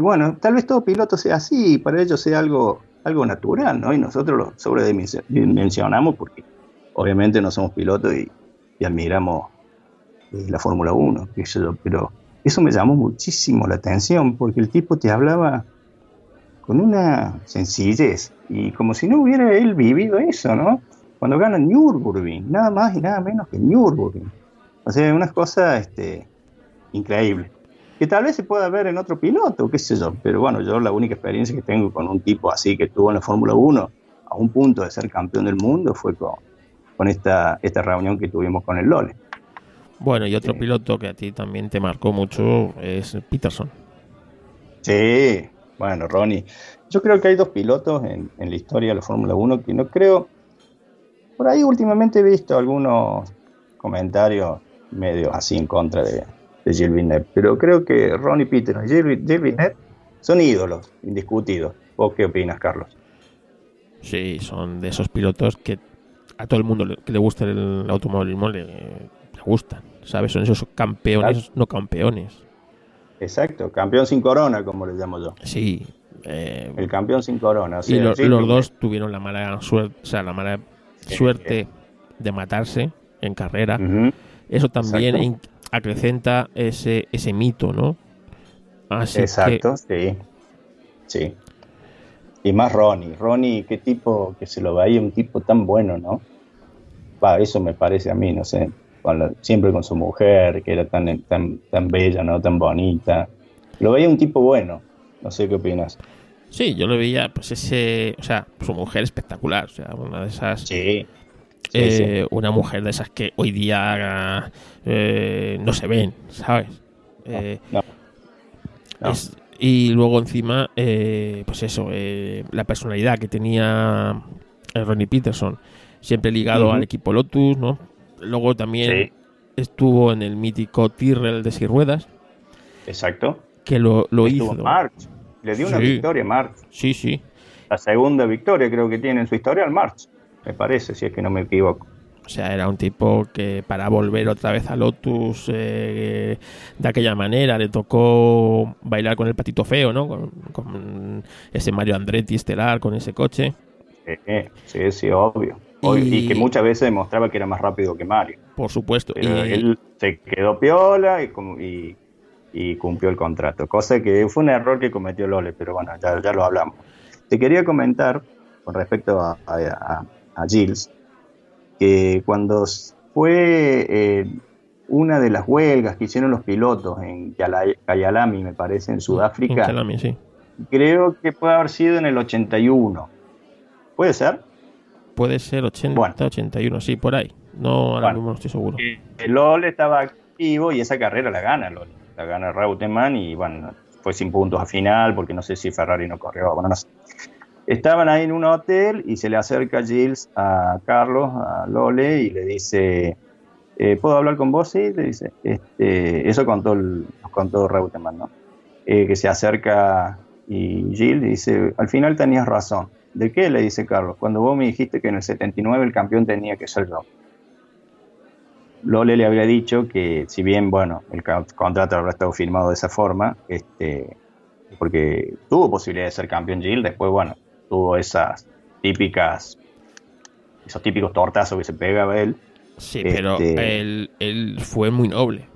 bueno, tal vez todo piloto sea así, para ellos sea algo, algo natural, ¿no? Y nosotros lo sobredimensionamos porque obviamente no somos pilotos y, y admiramos eh, la Fórmula 1, pero eso me llamó muchísimo la atención porque el tipo te hablaba con una sencillez y como si no hubiera él vivido eso, ¿no? Cuando gana Nürburgring, nada más y nada menos que Nürburgring. O sea, una cosa este, increíble que tal vez se pueda ver en otro piloto, qué sé yo, pero bueno, yo la única experiencia que tengo con un tipo así que estuvo en la Fórmula 1 a un punto de ser campeón del mundo fue con, con esta, esta reunión que tuvimos con el Lole. Bueno, y otro piloto que a ti también te marcó mucho es Peterson. Sí, bueno, Ronnie. Yo creo que hay dos pilotos en, en la historia de la Fórmula 1 que no creo... Por ahí últimamente he visto algunos comentarios medio así en contra de, de Gilles Villeneuve. Pero creo que Ronnie Peterson y Gilles Villeneuve son ídolos, indiscutidos. ¿Vos qué opinas, Carlos? Sí, son de esos pilotos que a todo el mundo que le gusta el automovilismo le, le gustan, ¿sabes? Son esos campeones, no campeones. Exacto, campeón sin corona, como le llamo yo. Sí. Eh, el campeón sin corona. O sea, y lo, los dos tuvieron la mala suerte, o sea, la mala suerte de matarse en carrera. Uh -huh. Eso también acrecenta ese, ese mito, ¿no? Así Exacto, que... sí. Sí. Y más Ronnie. Ronnie, qué tipo que se lo veía, un tipo tan bueno, ¿no? Va, eso me parece a mí, no sé. Con siempre con su mujer, que era tan, tan, tan bella, ¿no? Tan bonita. Lo veía un tipo bueno. No sé qué opinas. Sí, yo lo veía, pues ese. O sea, su mujer espectacular. O sea, una de esas. Sí. Sí, eh, sí. Una mujer de esas que hoy día eh, no se ven, ¿sabes? Eh, no, no. Es, y luego encima, eh, pues eso, la personalidad que tenía Ronnie Peterson, siempre ligado uh -huh. al equipo Lotus, ¿no? Luego también sí. estuvo en el mítico Tyrrell de seis ruedas. Exacto. Que lo, lo hizo. March. Le dio una victoria a March. Sí, sí. La segunda victoria creo que tiene en su historia al March me parece, si es que no me equivoco. O sea, era un tipo que para volver otra vez a Lotus eh, de aquella manera le tocó bailar con el patito feo, ¿no? Con, con ese Mario Andretti estelar, con ese coche. Sí, sí, sí obvio. Y... y... que muchas veces demostraba que era más rápido que Mario. Por supuesto. Pero y... él se quedó piola y, y, y, cumplió el contrato. Cosa que fue un error que cometió Lole, pero bueno, ya, ya lo hablamos. Te quería comentar con respecto a, a, a a Gilles, que cuando fue eh, una de las huelgas que hicieron los pilotos en Kyalami, me parece, en Sudáfrica, sí. creo que puede haber sido en el 81. ¿Puede ser? Puede ser 80, bueno. 81, sí, por ahí. No, ahora bueno, mismo no estoy seguro. El LOL estaba activo y esa carrera la gana LOL. La gana Reutemann y bueno, fue sin puntos a final porque no sé si Ferrari no corrió, bueno, no sé. Estaban ahí en un hotel y se le acerca Gilles a Carlos, a Lole, y le dice, eh, ¿puedo hablar con vos? Sí, le dice. Este, eso contó, el, contó Reutemann, ¿no? Eh, que se acerca Y Gilles dice, al final tenías razón. ¿De qué? Le dice Carlos. Cuando vos me dijiste que en el 79 el campeón tenía que ser yo. Lole le había dicho que si bien, bueno, el contrato habría estado firmado de esa forma, este, porque tuvo posibilidad de ser campeón Gil, después, bueno, tuvo esas típicas, esos típicos tortazos que se pegaba él. Sí, pero este, él, fue muy noble.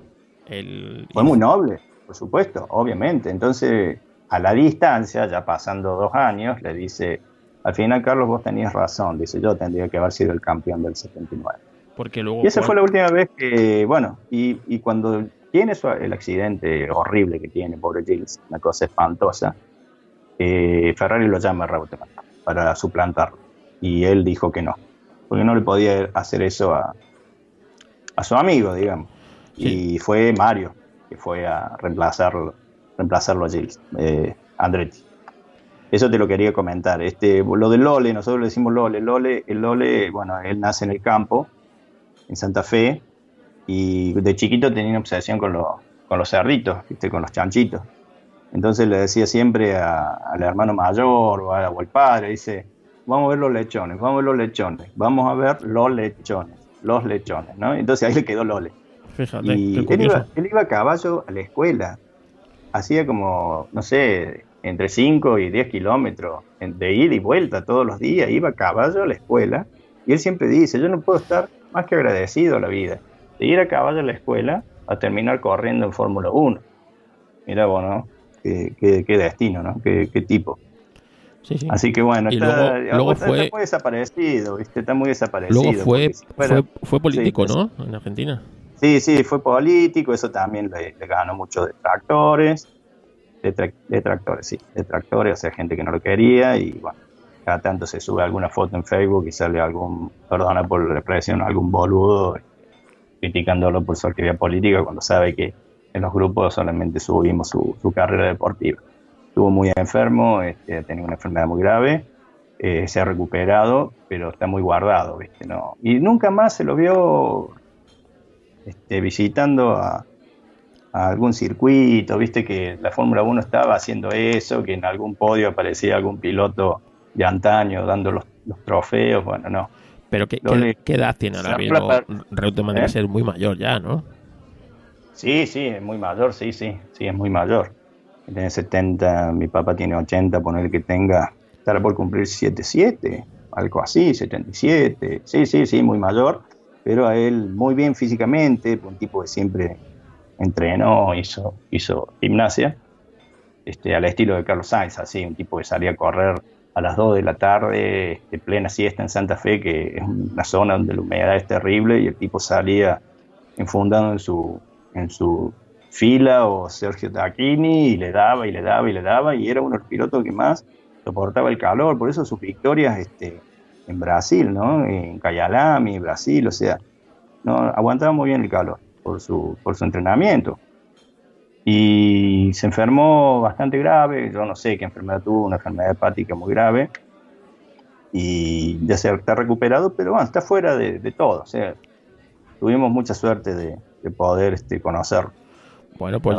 Fue muy noble, por supuesto, obviamente. Entonces, a la distancia, ya pasando dos años, le dice, al final, Carlos, vos tenías razón, dice, yo tendría que haber sido el campeón del 79. Porque luego y esa fue la última vez que, bueno, y, y cuando tiene el accidente horrible que tiene, pobre Gilles, una cosa espantosa, eh, Ferrari lo llama a Reutemann para suplantarlo. Y él dijo que no, porque no le podía hacer eso a, a su amigo, digamos. Y fue Mario, que fue a reemplazarlo, reemplazarlo a Gilles, eh, Andretti. Eso te lo quería comentar. Este, lo de Lole, nosotros le decimos Lole. Lole, el Lole, bueno, él nace en el campo, en Santa Fe, y de chiquito tenía una obsesión con, con los cerditos, ¿viste? con los chanchitos. Entonces le decía siempre al hermano mayor o, al padre, dice, vamos a ver los lechones, vamos a ver los lechones, vamos a ver los lechones, los lechones, ¿no? Entonces ahí le quedó Lole. Fíjate, y él iba, él iba a caballo a la escuela, hacía como, no sé, entre 5 y 10 kilómetros de ida y vuelta todos los días, iba a caballo a la escuela, y él siempre dice, yo no puedo estar más que agradecido a la vida, de ir a caballo a la escuela a terminar corriendo en Fórmula 1. Mira vos, ¿no? Qué, destino, ¿no? Qué, tipo. Así que bueno, está, luego, fue, muy desaparecido, ¿viste? Está muy desaparecido. Luego fue, fue, político, ¿no? En Argentina. Sí, sí, fue político, eso también le, ganó muchos detractores, detractores, sí, detractores, o sea, gente que no lo quería y bueno, cada tanto se sube alguna foto en Facebook y sale algún, perdona por la expresión, algún boludo criticándolo por su actividad política cuando sabe que en los grupos solamente subimos su, carrera deportiva. Estuvo muy enfermo, este, tenía una enfermedad muy grave, eh, se ha recuperado, pero está muy guardado, ¿viste? ¿no? Y nunca más se lo vio este, visitando a, algún circuito, viste que la Fórmula 1 estaba haciendo eso, que en algún podio aparecía algún piloto de antaño dando los, trofeos, bueno, no. Pero ¿qué, ¿qué, edad tiene ahora mismo? Reutemann debe ¿Eh? ser muy mayor ya, ¿no? Sí, sí, es muy mayor, sí, sí, sí, es muy mayor. Tiene 70, mi papá tiene 80, poner que tenga, estará por cumplir 77, algo así, 77, sí, sí, sí, muy mayor, pero a él muy bien físicamente, un tipo que siempre entrenó, hizo, hizo gimnasia, este, al estilo de Carlos Sainz, así, un tipo que salía a correr a las 2 de la tarde, este, plena siesta en Santa Fe, que es una zona donde la humedad es terrible, y el tipo salía enfundado en su, en su fila o Sergio Tacchini y le daba y le daba y le daba, y era uno de los pilotos que más soportaba el calor, por eso sus victorias este, en Brasil, ¿no? en Cayalami, Brasil, o sea, no aguantaba muy bien el calor por su, por su entrenamiento. Y se enfermó bastante grave, yo no sé qué enfermedad tuvo, una enfermedad hepática muy grave. Y ya se está recuperado, pero bueno, está fuera de, todo. O sea, tuvimos mucha suerte de, poder este, conocerlo. Bueno, pues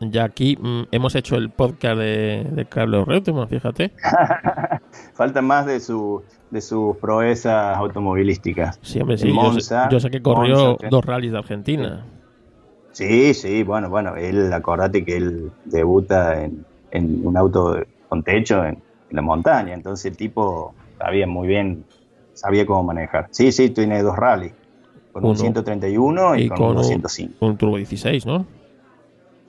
ya, aquí mm, hemos hecho el podcast de, Carlos Reutemann, fíjate. Falta más de, su, de sus proezas automovilísticas. Sí, hombre, sí. yo, sé, que corrió dos rallies de Argentina. Sí, sí, bueno, bueno, él, acordate que él debuta en, un auto con techo en, la montaña, entonces el tipo sabía muy bien, sabía cómo manejar. Sí, sí, tiene dos rallies, con un 131 y, con, un 105. Un Turbo 16, ¿no?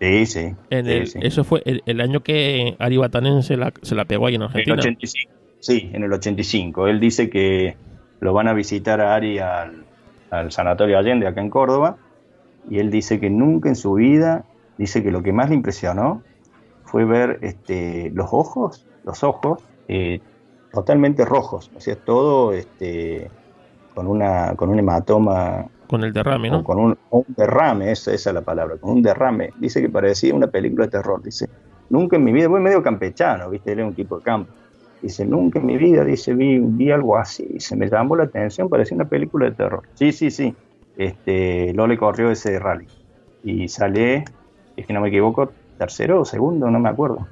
Sí, sí. Eso fue el, año que Ari Batanen se la, se la pegó ahí en Argentina. En el 85, sí, en el 85. Él dice que lo van a visitar a Ari al, al Sanatorio Allende, acá en Córdoba, y él dice que nunca en su vida, dice que lo que más le impresionó fue ver este, los ojos, los ojos eh, totalmente rojos, o sea, todo este, con, una, con un hematoma. Con el derrame, ¿no? Con un, derrame, esa, esa, es la palabra, con un derrame. Dice que parecía una película de terror, dice, nunca en mi vida, voy medio campechano, ¿viste? Él es un tipo de campo. Dice, nunca en mi vida, dice, vi, vi algo así, se me llamó la atención, parecía una película de terror. Sí, sí, sí este, Lole corrió ese rally y sale, es que no me equivoco, tercero o segundo, no me acuerdo.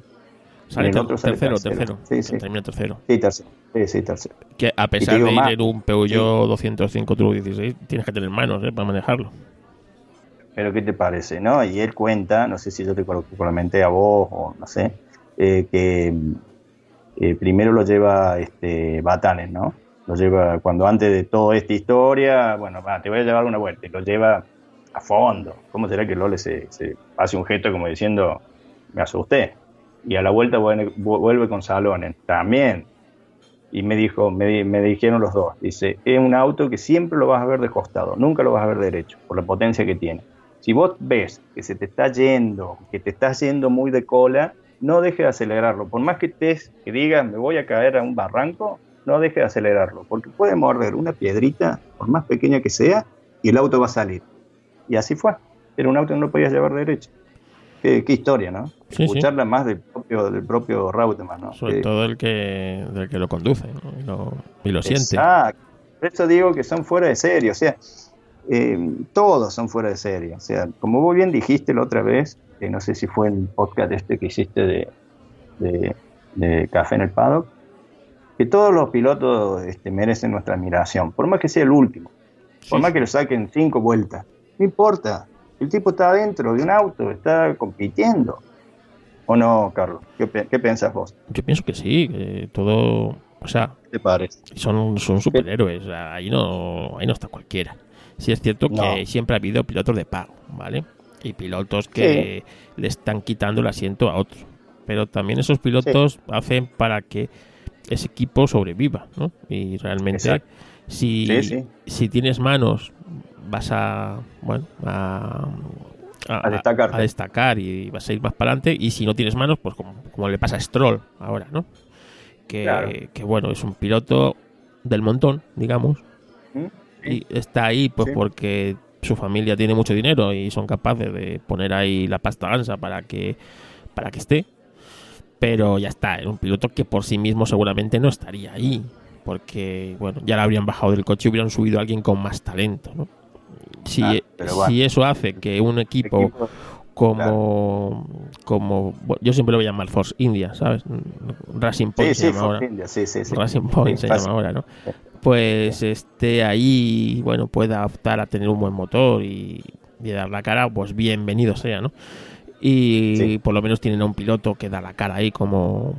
Sale el otro sale tercero, tercero. tercero. Sí, sí. Termina tercero. Sí, tercero. Sí, sí, tercero. Que a pesar de ir más, en un Peugeot 205 Turbo 16, tienes que tener manos ¿eh? para manejarlo. Pero ¿qué te parece? ¿no? Y él cuenta, no sé si yo te comenté a vos o no sé, eh, que eh, primero lo lleva este, Batanes, ¿no? Lo lleva cuando antes de toda esta historia, bueno, va, te voy a llevar una vuelta, y lo lleva a fondo. ¿Cómo será que Lole se, se hace un gesto como diciendo, me asusté? Y a la vuelta vuelve, con salones, también. Y me dijo, me, me dijeron los dos, dice, es un auto que siempre lo vas a ver de costado, nunca lo vas a ver derecho, por la potencia que tiene. Si vos ves que se te está yendo, que te estás yendo muy de cola, no dejes de acelerarlo. Por más que estés, que digas, me voy a caer a un barranco, no dejes de acelerarlo, porque puede morder una piedrita, por más pequeña que sea, y el auto va a salir. Y así fue. Era un auto que no lo podías llevar derecho. Qué, qué historia, ¿no? Sí, sí. Escucharla más del propio, del propio Rauteman, ¿no? Sobre Que- todo el que, del que lo conduce ¿no? y lo, y lo siente. Exacto. Por eso digo que son fuera de serie. O sea, eh, todos son fuera de serie. O sea, como vos bien dijiste la otra vez, que no sé si fue en el podcast este que hiciste de, de- de Café en el Paddock, que todos los pilotos este, merecen nuestra admiración, por más que sea el último, por Sí, más que lo saquen cinco vueltas. No importa. El tipo está adentro de un auto, está compitiendo. ¿O no, Carlos? ¿Qué, qué pensás vos? Yo pienso que sí, que todo. O sea, ¿Te parece? son, son superhéroes. ahí no, ahí no está cualquiera. Sí es cierto que siempre ha habido pilotos de pago, ¿vale? Y pilotos que le están quitando el asiento a otros. Pero también esos pilotos hacen para que ese equipo sobreviva, ¿no? Y realmente, si, Sí, sí. si tienes manos, vas a, bueno, a, A destacarte. a destacar y vas a ir más para adelante. Y si no tienes manos, pues como, como le pasa a Stroll ahora, ¿no? Que, Claro. que, bueno, es un piloto del montón, digamos, ¿Mm? y está ahí pues porque su familia tiene mucho dinero y son capaces de poner ahí la pasta gansa para que para que esté pero ya está es un piloto que por sí mismo seguramente no estaría ahí porque bueno ya le habrían bajado del coche y hubieran subido a alguien con más talento ¿no? si, Ah, bueno. si eso hace que un equipo Equipo- como como bueno, yo siempre lo voy a llamar Force India sabes Racing Point Sí, se sí, llama ahora India, sí. Racing Point se fácil. llama ahora, ¿no? Pues esté ahí bueno, pueda optar a tener un buen motor y, y dar la cara, pues bienvenido sea, ¿no? Y Sí. por lo menos tienen a un piloto que da la cara ahí como,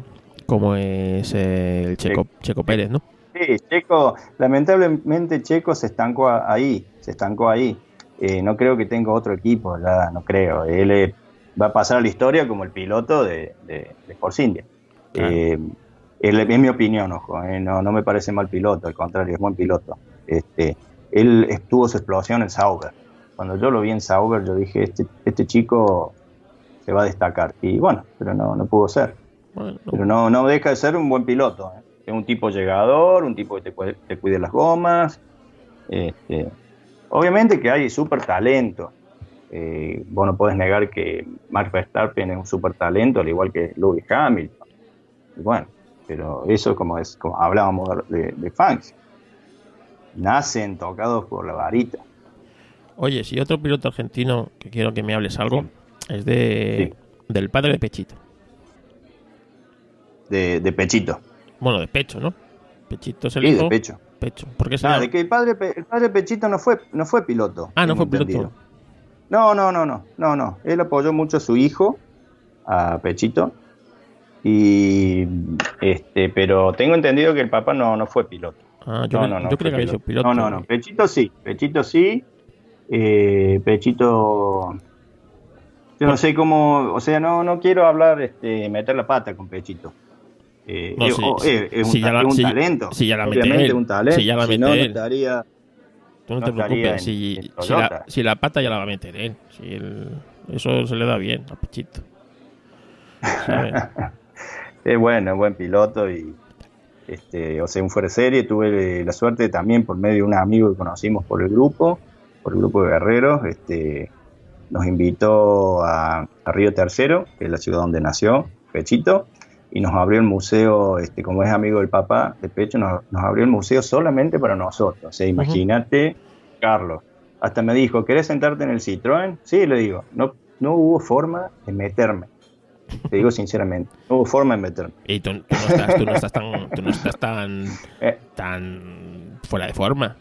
como es el Checo, Checo Pérez, ¿no? Sí, Checo, lamentablemente Checo se estancó ahí, se estancó ahí. Eh, no creo que tenga otro equipo, ya no creo. Él eh, va a pasar a la historia como el piloto de, de, de Force India. Claro. Eh, es mi opinión, ojo, eh, no, no me parece mal piloto, al contrario, es buen piloto. Este, él estuvo su explosión en Sauber. Cuando yo lo vi en Sauber, yo dije, este, este chico se va a destacar. Y bueno, pero no, no pudo ser. Bueno, Pero no, no deja de ser un buen piloto. ¿eh? Es un tipo llegador, un tipo que te, te cuide las gomas. Este, obviamente que hay súper talento. Eh, vos no podés negar que Max Verstappen es un súper talento, al igual que Lewis Hamilton. Y bueno, pero eso como es como hablábamos de, de fans. Nacen tocados por la varita. Oye, si otro piloto argentino que quiero que me hables algo es de del padre de Pechito. De, de pechito. Bueno, de Pecho, ¿no? Pechito es el Sí, hijo. de pecho. Pecho. ¿Por qué se Ah, de que el padre, el padre Pechito no fue, no fue piloto. Ah, no fue piloto. No, no, no, no, no, no. Él apoyó mucho a su hijo, a Pechito. Y este, pero tengo entendido que el papá no, no fue piloto. Ah, yo, no, no, no. yo creo que había sido piloto. No, no, no. Pechito sí, Pechito sí. Eh, Pechito. Yo no sé cómo, o sea, no, no quiero hablar, este, meter la pata con Pechito. Eh, No, eh, oh, eh, es un, Si ya ta- la- es un si- talento. si ya la mete Obviamente él. un talento. Si ya la mete no, no él. estaría. Tú no, no te preocupes, en- si, en la, si la pata ya la va a meter él. El- eso se le da bien a Pechito. Es bueno, es buen piloto y este, o sea, un fuera de serie. Tuve la suerte también por medio de un amigo que conocimos por el grupo, por el grupo de guerreros, este, nos invitó a, a Río Tercero, que es la ciudad donde nació Pechito, y nos abrió el museo, este, como es amigo del papá de Pecho, nos, nos abrió el museo solamente para nosotros. O sea, imagínate, Carlos. Hasta me dijo, ¿querés sentarte en el Citroën? Sí, le digo, no, no hubo forma de meterme. Te digo sinceramente. No hubo forma de meterme. Y tú, tú no, estás, tú no estás tan, tú no estás tan, Eh, tan fuera de forma.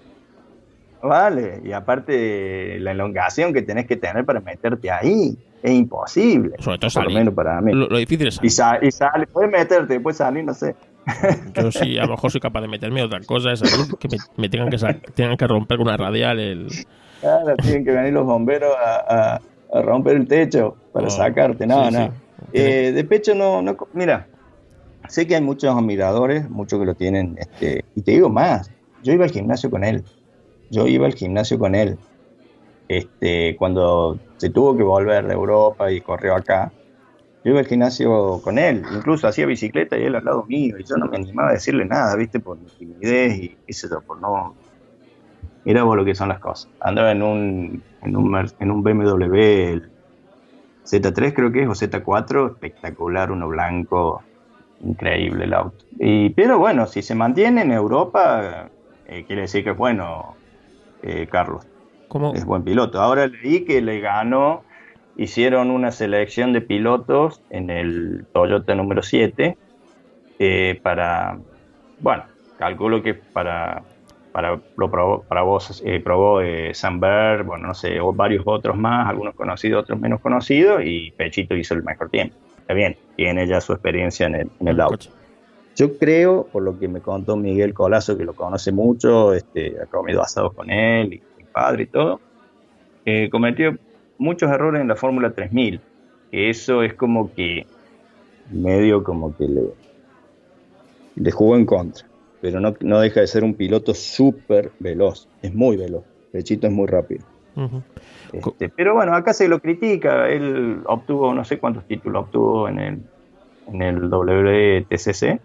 Vale, y aparte la elongación que tenés que tener para meterte ahí es imposible. Sobre todo Por lo salir. menos para mí. Lo, lo difícil es Y, salir. sa- y sale, puedes meterte, puedes salir, no sé. Yo sí, a lo mejor soy capaz de meterme otra cosa, es salir, que me, me tengan, que tengan que romper con una radial el... Claro, tienen que venir los bomberos a, a- a romper el techo para Oh, sacarte. No, sí, no. sí. Eh, de pecho no, no. Mira, sé que hay muchos admiradores, muchos que lo tienen. Este, y te digo más, yo iba al gimnasio con él. Yo iba al gimnasio con él. Este, cuando se tuvo que volver de Europa y corrió acá, yo iba al gimnasio con él. Incluso hacía bicicleta y él al lado mío. Y yo no me animaba a decirle nada, ¿viste? Por mi timidez y qué sé yo, por no, Mira vos lo que son las cosas. Andaba en un, en un, en un BMW el Z3 creo que es, o Z4, espectacular, uno blanco, increíble el auto. Y, pero bueno, si se mantiene en Europa, eh, quiere decir que bueno, eh, Carlos, ¿Cómo? es buen piloto. Ahora leí que le ganó, hicieron una selección de pilotos en el Toyota número 7 eh, para, bueno, calculo que para, para lo probó, para vos eh, probó eh, Samber, bueno, no sé, o varios otros más, algunos conocidos, otros menos conocidos, y Pechito hizo el mejor tiempo. Está bien, tiene ya su experiencia en el, en el auto. Yo creo, por lo que me contó Miguel Colazo, que lo conoce mucho, este, ha comido asados con él, y mi padre y todo, eh, cometió muchos errores en la Fórmula 3000. Que eso es como que medio como que le, le jugó en contra. Pero no, no deja de ser un piloto súper veloz. Es muy veloz. Pechito es muy rápido. Este, pero bueno, acá se lo critica. Él obtuvo no sé cuántos títulos obtuvo en el, en el WTCC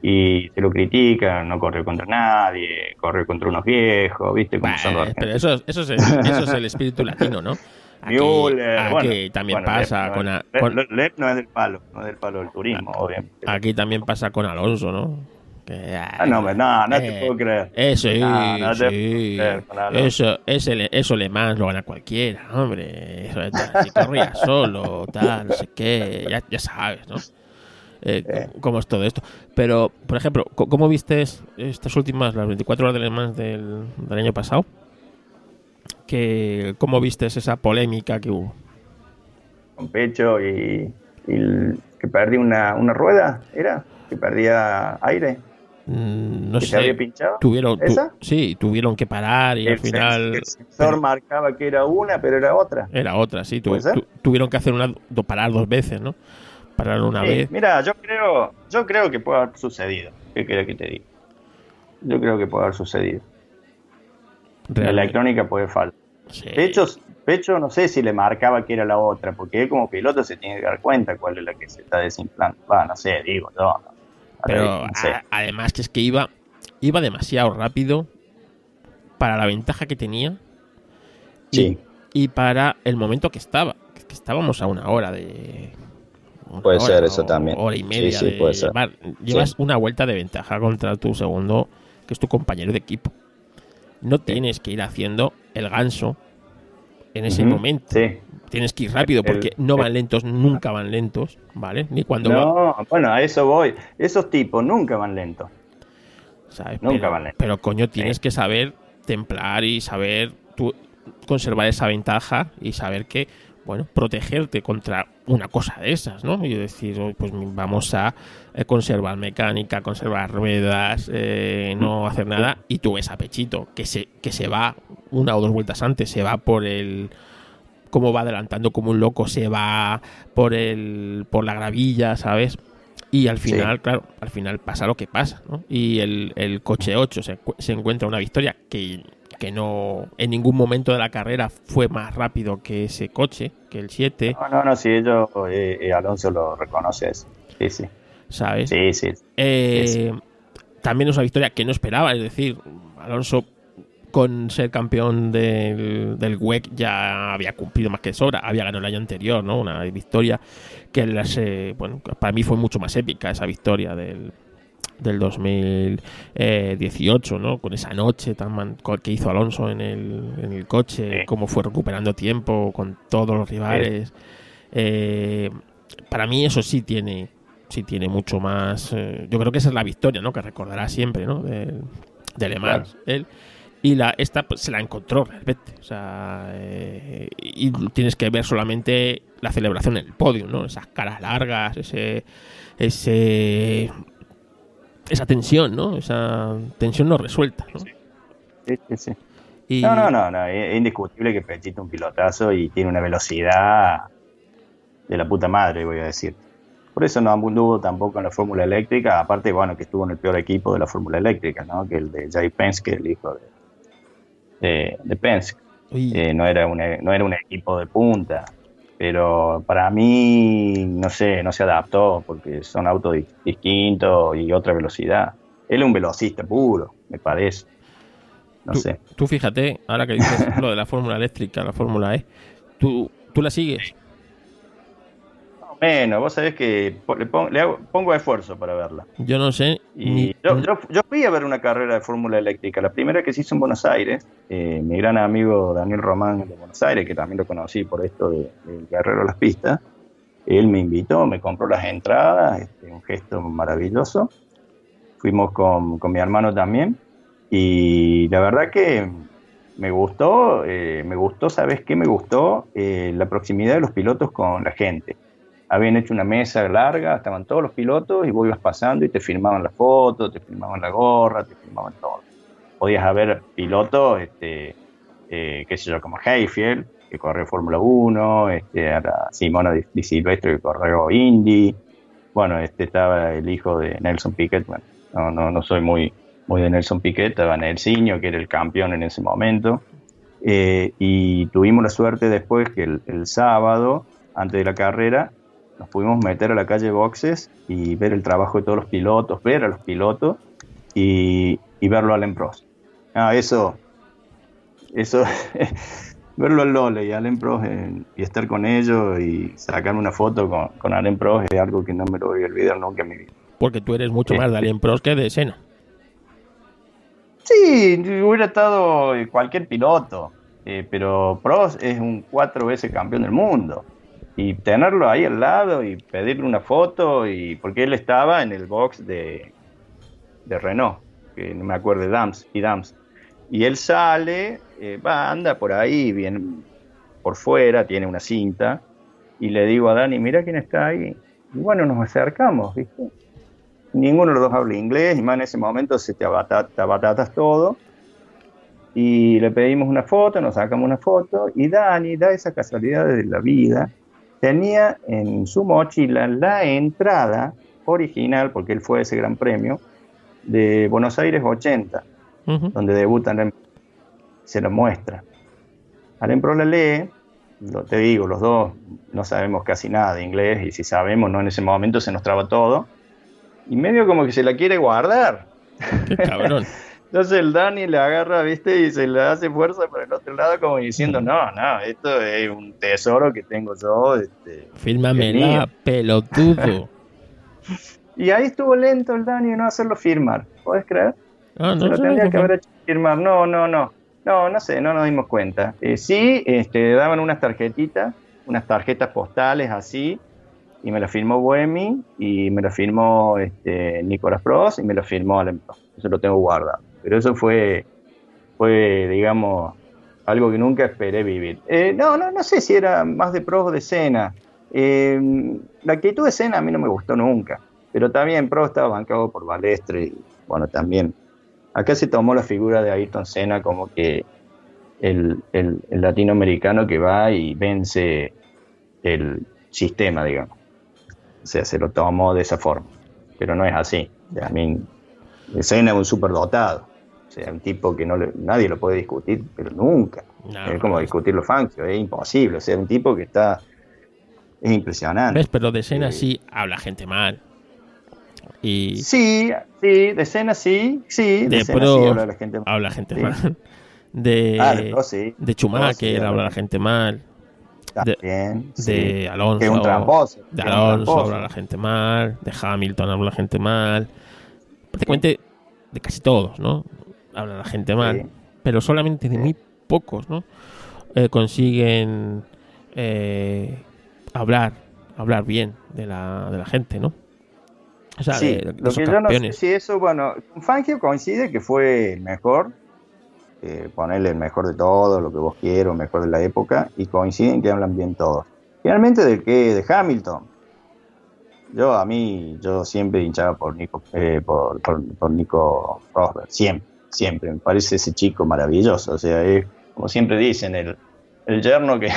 Y se lo critica, no corre contra nadie, corre contra unos viejos, ¿viste? Como son los Bueno, pero argentinos. eso, eso, es el, eso es el espíritu latino, ¿no? Aquí, Müller, aquí bueno, también bueno, pasa Lepp no con, con- Lepp no es del palo, no es del palo del turismo, obviamente. aquí también pasa con Alonso, ¿no? Que, Ah, no, no, no eh, te puedo creer. Eso, No, no sí. creer. Eso, ese, eso Le Mans lo gana cualquiera, hombre. Eso, tal, si corría solo, tal, no sé qué, ya, ya sabes, ¿no? Eh, Eh. cómo es todo esto. Pero, por ejemplo, ¿cómo viste estas últimas, las 24 horas de Le Mans del, del año pasado? Que, ¿Cómo viste esa polémica que hubo? Con pecho y, y el- que perdí una, una rueda, ¿era? Que perdía aire, Mm, No que se sé. había pinchado. Tuvieron, tu- ¿Esa? sí, tuvieron que parar y al final el sensor marcaba que era una, pero era otra. era otra, sí. tu- tuvieron que hacer una, do- parar dos veces, ¿no? Parar una Sí, vez. Mira, yo creo, yo creo que puede haber sucedido. ¿Qué querés que te diga? Yo creo que puede haber sucedido. La electrónica puede faltar. Sí. Pecho, Pecho no sé si le marcaba que era la otra, porque él como piloto se tiene que dar cuenta cuál es la que se está desinflando. Va, no sé, digo, yo. no. Pero no sé. a- además que es que iba, iba demasiado rápido para la ventaja que tenía y, Sí. y para el momento que estaba. Que estábamos a una hora de. Puede hora ser eso o también. Hora y media. Sí, sí, de puede ser. llevar- llevas Sí. una vuelta de ventaja contra tu segundo, que es tu compañero de equipo. No tienes que ir haciendo el ganso en ese momento. Sí. Tienes que ir rápido El- porque no van el- lentos, nunca van lentos, ¿vale? Ni cuando van. No, bueno, a eso voy. Esos tipos nunca van lentos. ¿sabes? Nunca pero, van lentos. pero coño, tienes Sí. que saber templar y saber tú conservar esa ventaja y saber que, bueno, protegerte contra una cosa de esas, ¿no? Y decir, pues vamos a eh, conservar mecánica, conservar ruedas, eh, no hacer nada. Y tú ves a Pechito, que se, que se va una o dos vueltas antes, se va por el como va adelantando como un loco, se va por el por la gravilla, ¿sabes? Y al Sí. final, claro, al final pasa lo que pasa, ¿no? Y el, el coche 8 se, se encuentra una victoria que, que no en ningún momento de la carrera fue más rápido que ese coche, que el 7, No, no, no, si ellos, eh, eh, Alonso lo reconoce eso. Sí, sí. ¿sabes? Sí, sí. Eh, Sí, También es una victoria que no esperaba, es decir, Alonso con ser campeón del, del WEC ya había cumplido más que sobra, había ganado el año anterior, ¿no? Una victoria que las, eh, bueno, para mí fue mucho más épica esa victoria del, del 2018, ¿no? Con esa noche tan que hizo Alonso en el, en el coche, Sí. cómo fue recuperando tiempo con todos los rivales. Eh, para mí eso sí tiene sí tiene mucho más. eh, yo creo que esa es la victoria, ¿no? Que recordará siempre, ¿no? De, de Le Mans, él. Y la, esta pues, se la encontró realmente. O sea, eh, y tienes que ver solamente la celebración en el podio, ¿no? Esas caras largas, ese. ese esa tensión, ¿no? Esa tensión no resuelta, ¿no? Sí, sí, sí. Y- No, no, no, no, es indiscutible que Pechito es un pilotazo y tiene una velocidad de la puta madre, voy a decir. Por eso no anduvo tampoco en la Fórmula Eléctrica, aparte, bueno, que estuvo en el peor equipo de la Fórmula Eléctrica, ¿no? Que el de Jay Penske, el hijo de, de, de Eh, no, era un, no era un equipo de punta, pero para mí, no sé, no se adaptó porque son autos di- distintos y otra velocidad. Él es un velocista puro, me parece. No tú, sé. tú fíjate, ahora que dices lo de la fórmula eléctrica, la fórmula E, ¿tú, tú la sigues. Menos, vos sabés que le, pon- le hago- pongo esfuerzo para verla. Yo no sé. Y ni- yo, yo, yo fui a ver una carrera de Fórmula Eléctrica, la primera que se hizo en Buenos Aires. eh, mi gran amigo Daniel Román de Buenos Aires, que también lo conocí por esto de- del Guerrero de las Pistas, él me invitó, me compró las entradas, este, un gesto maravilloso. Fuimos con, con mi hermano también. Y la verdad que me gustó, eh, me gustó, ¿sabes qué? Me gustó Eh, la proximidad de los pilotos con la gente habían hecho una mesa larga, estaban todos los pilotos y vos ibas pasando y te filmaban la foto, te filmaban la gorra, te filmaban todo. Podías haber pilotos, este, eh, qué sé yo, como Hayfield, que corre Fórmula 1, este, a Simona Di, Silvestre, que corrió Indy, bueno, este estaba el hijo de Nelson Piquet, bueno, no, no, no soy muy, muy de Nelson Piquet, estaba Nelsinho, que era el campeón en ese momento, eh, y tuvimos la suerte después que el sábado, antes de la carrera, nos pudimos meter a la calle Boxes y ver el trabajo de todos los pilotos, ver a los pilotos y, y verlo a Allen Prost. Ah, eso, eso, verlo al Lole y a Allen Prost en- y estar con ellos y sacar una foto con, con Allen Prost es algo que no me lo voy a olvidar nunca en mi vida. Porque tú eres mucho más de Alien Pros que de Sena. Sí, hubiera estado cualquier piloto, eh, pero Prost es un cuatro veces campeón del mundo. Y tenerlo ahí al lado y pedirle una foto, y porque él estaba en el box de, de Renault, que no me acuerdo de Dams y Dams. Y él sale, eh, va, anda por ahí, bien por fuera, tiene una cinta, y le digo a Dani, mira quién está ahí. Y bueno, nos acercamos, ¿viste? ninguno de los dos habla inglés y más en ese momento se te, abata- abatatas todo. Y le pedimos una foto, nos sacamos una foto y Dani, da esa casualidad de la vida, tenía en su mochila la entrada original, porque él fue ese gran premio, de Buenos Aires 80, Ujú. donde debutan, se lo muestra. Allen Pro la lee, lo, te digo, los dos no sabemos casi nada de inglés y si sabemos, no en ese momento se nos traba todo. Y medio como que se la quiere guardar. Qué cabrón. Entonces el Dani le agarra, viste, y se le hace fuerza por el otro lado como diciendo, no, no, esto es un tesoro que tengo yo. Este. Fírmamela, mío. pelotudo. Y ahí estuvo lento el Dani en no hacerlo firmar. ¿Puedes creer? Ah, Se no lo sé, tendría no que haber hecho firmar. No, no, no. No, no sé, no nos dimos cuenta. Eh, sí, este, daban unas tarjetitas, unas tarjetas postales así, y me la firmó Boemi, y me la firmó este, Nicolás Prost, y me la firmó Prost. Eso lo tengo guardado. Pero eso fue, fue digamos, algo que nunca esperé vivir. Eh, no, no, no sé si era más de Prost o de Senna. Eh, la actitud de Senna a mí no me gustó nunca, pero también Prost estaba bancado por Balestre, bueno, también acá se tomó la figura de Ayrton Senna como que el, el- latinoamericano que va y vence el sistema, digamos. O sea, se lo tomó de esa forma. Pero no es así. A mí, Senna es un superdotado. O sea, un tipo que no le- nadie lo puede discutir, pero nunca. No, es como discutir los Fangio, es imposible. O sea, un tipo que está. Es impresionante. ¿Ves? Pero de Sena Sí. sí habla gente mal. Y Sí, sí, de Senna sí, sí, de, De Prost sí habla la gente. habla gente Sí. mal. De, Ah, de sí. de Schumacher habla la gente mal. También. De Alonso. Que un tramposo. De que es un Alonso habla la gente mal. De Hamilton habla la gente mal. Prácticamente de casi todos, ¿no? Habla la gente mal. Sí. Pero solamente de muy pocos, ¿no? Eh, consiguen eh, hablar hablar bien de la, de la gente, ¿no? O sea, sí, de, lo que yo no sé si eso, bueno, Fangio coincide que fue el mejor, eh, ponerle el mejor de todo, lo que vos quieras, el mejor de la época, y coinciden que hablan bien todos. Finalmente, ¿de qué? De Hamilton. Yo, a mí, yo siempre hinchaba por Nico, eh, por, por, Nico Rosberg, siempre, siempre. Me parece ese chico maravilloso. O sea, es, como siempre dicen, el, el yerno que,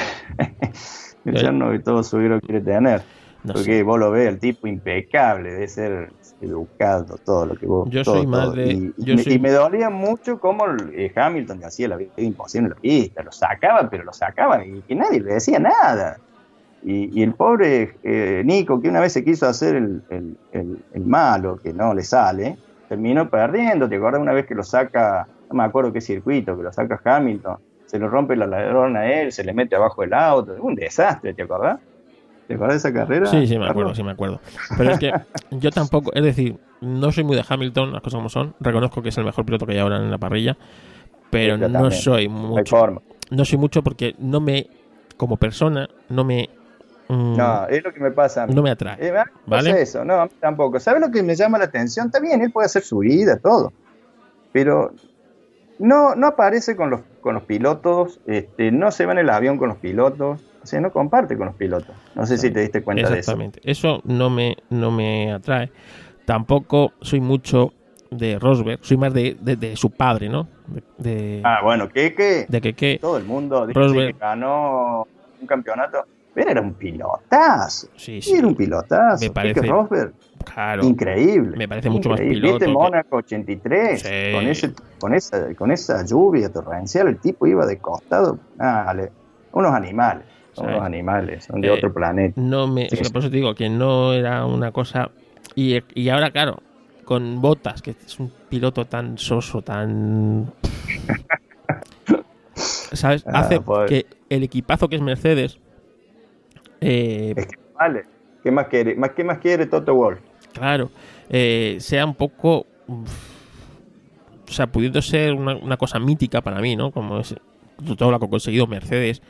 el yerno que todo suegro quiere tener. porque vos lo ves, el tipo impecable, de ser educado, todo lo que vos. Yo soy más de. Y, me, dolía mucho cómo eh, Hamilton hacía la vida imposible en la pista, lo sacaba, pero lo sacaba y que nadie le decía nada. Y, el pobre eh, Nico, que una vez se quiso hacer el, el, malo, que no le sale, terminó perdiendo. ¿Te acuerdas una vez que lo saca, no me acuerdo qué circuito, que lo saca Hamilton? Se lo rompe la ladrón a él, se le mete abajo el auto. Un desastre, ¿te acuerdas? ¿Te acuerdas de esa carrera? Sí, sí, me acuerdo, sí, me acuerdo. Pero es que yo tampoco, es decir, no soy muy de Hamilton, las cosas como son. Reconozco que es el mejor piloto que hay ahora en la parrilla, pero no soy mucho. No soy mucho porque no me, como persona, no me Mm. No, es lo que me pasa. No me atrae. Eh, ¿vale? eso, no, tampoco. ¿Sabes lo que me llama la atención? Está bien, él puede hacer su vida, todo. Pero no, no aparece con los, con los pilotos, este, no se va en el avión con los pilotos, o sea, no comparte con los pilotos. No sé si te diste cuenta de eso. Exactamente. Eso no me, no me atrae. Tampoco soy mucho de Rosberg, soy más de, de, su padre, ¿no? De, ah, bueno, ¿qué, qué? De que, qué. Todo el mundo dice que ganó un campeonato pero era un pilotazo. Sí, sí. Era un pilotazo. Me parece. Rosberg, claro. Increíble. Me parece mucho más piloto. Viste Mónaco 83. Con, ese, con, esa, con esa lluvia torrencial, el tipo iba de costado. Ah, unos animales. Son unos animales. Son de eh, otro planeta. No me. por eso te digo que no era una cosa. Y, y ahora, claro, con Botas, que es un piloto tan soso, tan. ¿Sabes? Ah, Hace pues. que el equipazo que es Mercedes eh, es que vale. ¿Qué más quiere? ¿Más, ¿Qué más quiere Toto Wolf? Claro. Eh, sea un poco. o sea, pudiendo ser una, cosa mítica para mí, ¿no? Como es todo lo que ha conseguido Mercedes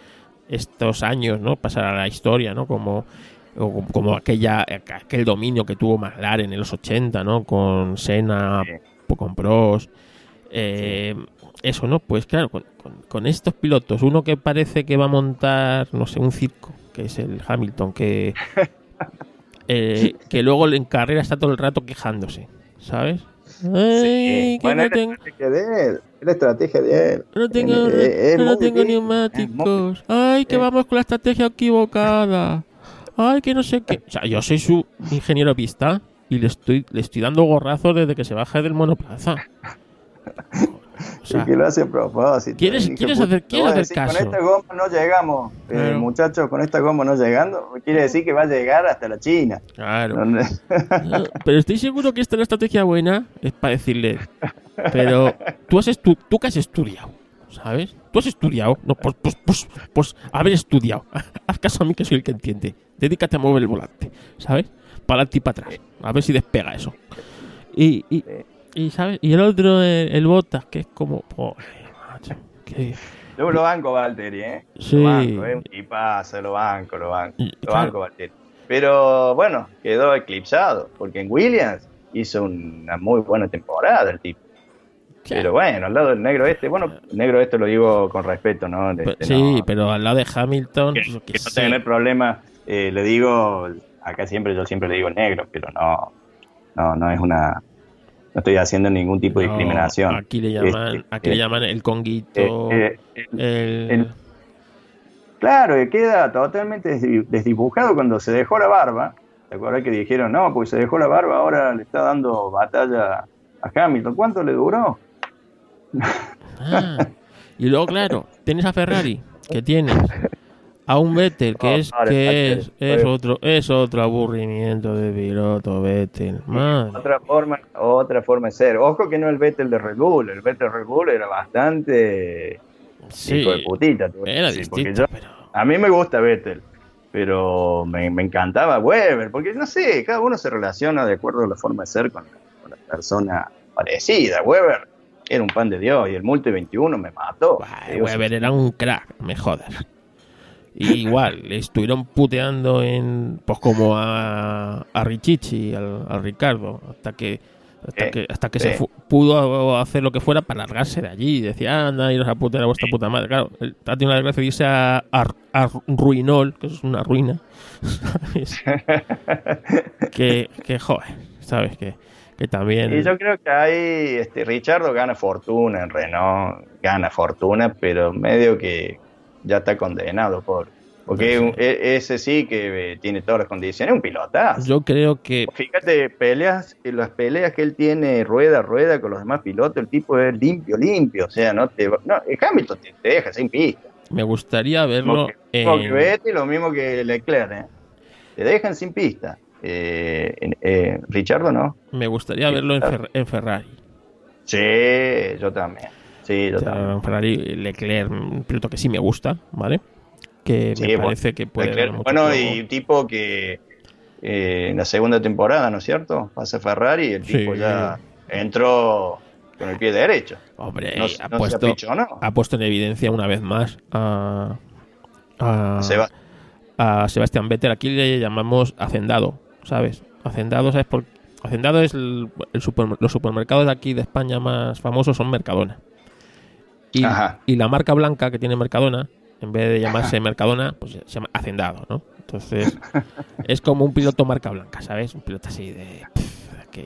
estos años, ¿no? Pasar a la historia, ¿no? Como, como aquella, aquel dominio que tuvo McLaren en los 80, ¿no? Con Senna, con Prost. Eh, eso, ¿no? Pues claro, con, con, estos pilotos, uno que parece que va a montar, no sé, un circo, que es el Hamilton, que, eh, que luego en carrera está todo el rato quejándose, ¿sabes? Ay, que no tengo... la estrategia de él. No tengo, no, tengo neumáticos. Ay, que vamos con la estrategia equivocada. Ay, que no sé qué. O sea, yo soy su ingeniero pista y le estoy, le estoy dando gorrazos desde que se baja del monoplaza. O que lo hace a propósito. ¿Quieres, ¿quieres hacer, ¿quieres caso? Con esta goma no llegamos, eh, muchachos, con esta goma no llegando, quiere decir que va a llegar hasta la China. Claro. pero estoy seguro que esta es la estrategia buena, es para decirle, pero tú, has tú, tú que has estudiado, ¿sabes? Tú has estudiado, no, pues, pues, pues, pues haber estudiado. Haz caso a mí que soy el que entiende. Dedícate a mover el volante, ¿sabes? Para adelante y para atrás. A ver si despega eso. Y, y, y, ¿sabes? y el otro, el, Botas, que es como. Macho, Yo lo banco, Valtteri, ¿eh? Sí. Lo banco, ¿eh? Y pasa, lo banco, lo banco. Lo banco, Valtteri. Pero bueno, quedó eclipsado, porque en Williams hizo una muy buena temporada el tipo. Pero bueno, al lado del negro este, bueno, negro este lo digo con respeto, ¿no? sí, pero al lado de Hamilton. Que, que, no tener problema, eh, le digo, acá siempre yo siempre le digo negro, pero no, no, no es una, no estoy haciendo ningún tipo de discriminación. Aquí le llaman, este, aquí le eh, llaman el conguito. Eh, eh, claro, queda totalmente desdibujado cuando se dejó la barba. ¿Te acuerdas que dijeron, no, pues se dejó la barba, ahora le está dando batalla a Hamilton? ¿Cuánto le duró? Ah, y luego, claro, tienes a Ferrari, que tienes a un Vettel que es que es, es otro es otro aburrimiento de piloto Vettel otra forma otra forma de ser. Ojo que no el Vettel de Red Bull el Vettel de Red Bull era bastante sí, de putita era distinto, a mí me gusta Vettel pero me, encantaba Weber porque no sé cada uno se relaciona de acuerdo a la forma de ser con, la persona parecida. Weber era un pan de Dios y el Multi 21 me mató. Weber era un crack, me jodas. Y igual, le estuvieron puteando en, pues como a, a Richichi, al, al Ricardo, hasta que hasta Sí, que, hasta que se fu- pudo hacer lo que fuera para largarse de allí. Decía, anda, iros a putear a vuestra puta madre. Claro, él ha tenido la desgracia de irse a, a, a Ruinol, que es una ruina. ¿sabes? que, que, joder, ¿sabes? Que, que también. Y yo creo que ahí este, Richardo gana fortuna en Renault, gana fortuna, pero medio que ya está condenado por. Porque un- e- ese sí que eh, tiene todas las condiciones, un pilotazo. Yo creo que Fíjate, peleas, en las peleas que él tiene rueda a rueda con los demás pilotos, el tipo es limpio, limpio, o sea, no te va- no, el Hamilton te, te deja sin pista. me gustaría verlo en. Lo mismo que Leclerc, ¿eh? te dejan sin pista. Eh, eh, Richardo no. Me gustaría verlo en, Fer- en Ferrari. Sí, yo también. Sí, en Ferrari, Leclerc, un piloto que sí me gusta, ¿vale? Que Sí, me parece que puede Leclerc, mucho bueno, juego. y tipo que eh, en la segunda temporada, ¿no es cierto? Pasa Ferrari y el tipo Sí. ya entró con el pie derecho. Hombre, No, ha, no puesto, ha puesto en evidencia una vez más a, a, a Sebastián Vettel. Aquí le llamamos Hacendado, ¿sabes? Hacendado, ¿sabes? Por... Hacendado es el, el supermer- los supermercados de aquí de España más famosos son Mercadona. Y, Ajá. y la marca blanca que tiene Mercadona, en vez de llamarse Mercadona, pues se llama Hacendado, ¿no? Entonces, es como un piloto marca blanca, ¿sabes? Un piloto así de... pff, que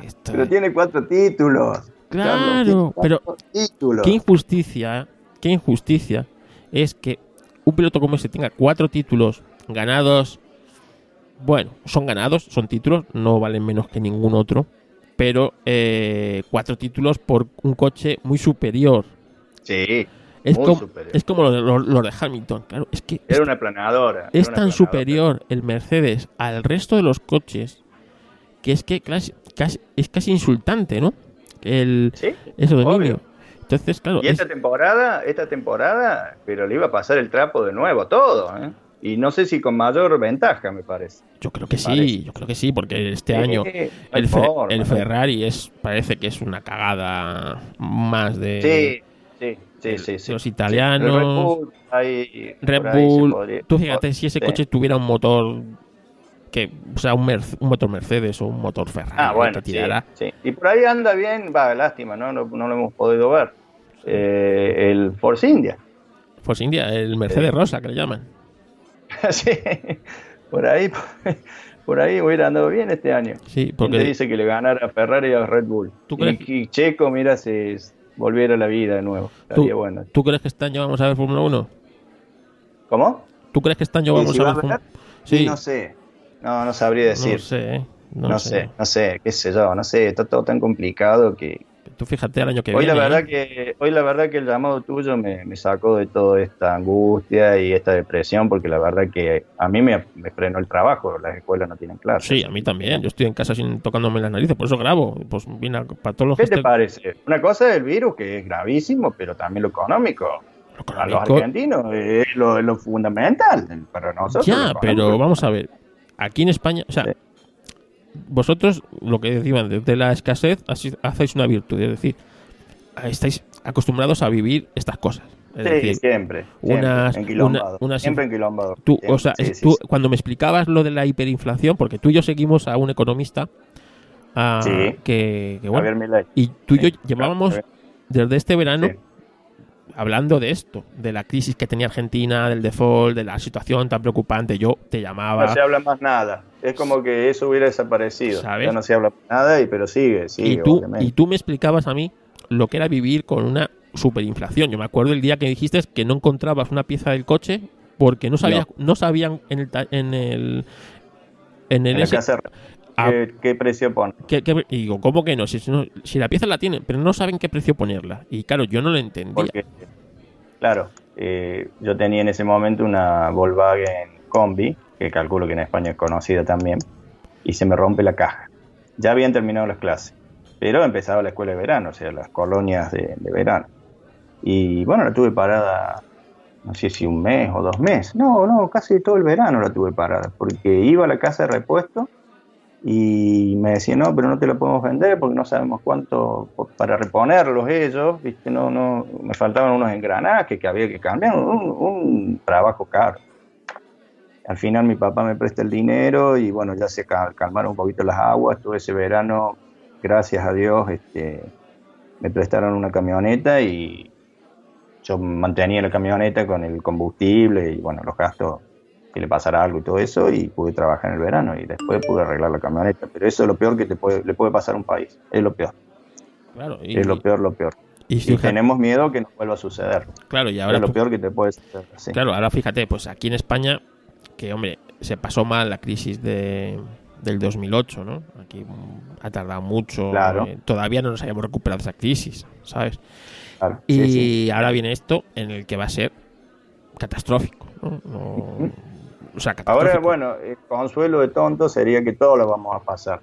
de esto- Pero tiene cuatro títulos. Claro, Carlos, pero títulos. qué injusticia, qué injusticia es que un piloto como ese tenga cuatro títulos ganados. Bueno, son ganados, son títulos, no valen menos que ningún otro, pero eh, cuatro títulos por un coche muy superior. Sí, Es, muy es como lo de, lo- lo de Hamilton, claro, es que Era es, una aplanadora. es una tan superior el Mercedes al resto de los coches que es que casi, casi- es casi insultante, ¿no? El, Sí, eso niño. Entonces, claro, Y es- esta temporada, esta temporada, pero le iba a pasar el trapo de nuevo todo, ¿eh? Y no sé si con mayor ventaja, me parece. Yo creo que Me sí, parece. yo creo que sí, porque este Sí, año el. Ferrari es parece que es una cagada más de Sí, sí, sí, sí, sí. los Sí, italianos. Bull, ahí- Red se Bull. podría- Tú fíjate si ese Sí. coche tuviera un motor que, o sea, un, Merce- un motor Mercedes o un motor Ferrari Ah, bueno, que sí, tirara. sí. Y por ahí anda bien, va, lástima, ¿no? No, no lo hemos podido ver. Eh, el Force India. Pues India, el Mercedes Rosa que le llaman. sí, por ahí, por ahí hubiera andado bien este año. Sí, Porque porque dice que le ganara a Ferrari y a Red Bull. ¿Tú crees y, y Checo, mira, si volviera a la vida de nuevo. ¿Tú, bueno. ¿tú crees que este año vamos a ver Fórmula 1? ¿Cómo? ¿Tú crees que este año ¿Y vamos si a ver Fórmula haber? Sí, No sé. No, no sabría decir. no sé, ¿eh? no, no sé. sé, no sé, qué sé yo, no sé, está todo tan complicado que Tú fíjate el año que hoy viene. la verdad ¿eh? que hoy la verdad que el llamado tuyo me, me sacó de toda esta angustia y esta depresión porque la verdad que a mí me, me frenó el trabajo, las escuelas no tienen clases. Sí, a mí también. Yo estoy en casa sin tocándome las narices, por eso grabo. Pues viene para todos los ¿Qué te parece? Una cosa es el virus que es gravísimo, pero también lo económico. lo A los argentinos es lo, fundamental para nosotros. Ya, pero vamos a ver. Aquí en España, o sea, Sí. Vosotros, lo que decían, desde la escasez hacéis una virtud. Es decir, estáis acostumbrados a vivir estas cosas. Es Sí, decir, siempre. siempre, unas- una- siempre enquilombado. tú, Siempre, o sea, sí, es- sí, tú, sí. cuando me explicabas lo de la hiperinflación, porque tú y yo seguimos a un economista ah, Sí. que, que, bueno, y tú y yo llevábamos desde este verano. Hablando de esto, de la crisis que tenía Argentina, del default, de la situación tan preocupante. Yo te llamaba No se habla más nada. Es como que eso hubiera desaparecido. ¿Sabes? Ya no se habla más nada, y, pero sigue, sigue, y, tú, obviamente. y tú me explicabas a mí lo que era vivir con una superinflación. Yo me acuerdo el día que dijiste que no encontrabas una pieza del coche porque no sabías, no, sabían en el en el en el En ese- Ah. ¿qué, qué precio pone? y digo, ¿cómo que no? Si, si la pieza la tienen, pero no saben qué precio ponerla. Y claro, yo no lo entendía. Porque, claro, eh, yo tenía en ese momento una Volkswagen Combi, que calculo que en España es conocida también, y se me rompe la caja. Ya habían terminado las clases, pero empezaba la escuela de verano, o sea, las colonias de, de verano. Y bueno, la tuve parada, no sé si un mes o dos meses. No, no, casi todo el verano la tuve parada, porque iba a la casa de repuesto y me decían, no, pero no te la podemos vender porque no sabemos cuánto para reponerlos ellos, ¿viste? No, no, me faltaban unos engranajes que había que cambiar, un, un trabajo caro. al final mi papá me presta el dinero y bueno, ya se calmaron un poquito las aguas. Todo ese verano, gracias a Dios, este, me prestaron una camioneta y yo mantenía la camioneta con el combustible y bueno, los gastos que le pasara algo y todo eso y pude trabajar en el verano y después pude arreglar la camioneta. Pero eso es lo peor que te puede, le puede pasar a un país, es lo peor. Claro, es lo peor, lo peor. Y, tenemos miedo que no vuelva a suceder. Claro, y ahora... Es lo peor que te puede suceder. Claro, ahora fíjate, pues aquí en España, que hombre, se pasó mal la crisis de, del 2008, ¿no? Aquí ha tardado mucho. Claro. Eh, todavía no nos hayamos recuperado esa crisis, ¿sabes? y ahora viene esto en el que va a ser catastrófico. ¿no? Ahora, bueno, el consuelo de tonto sería que todos lo vamos a pasar.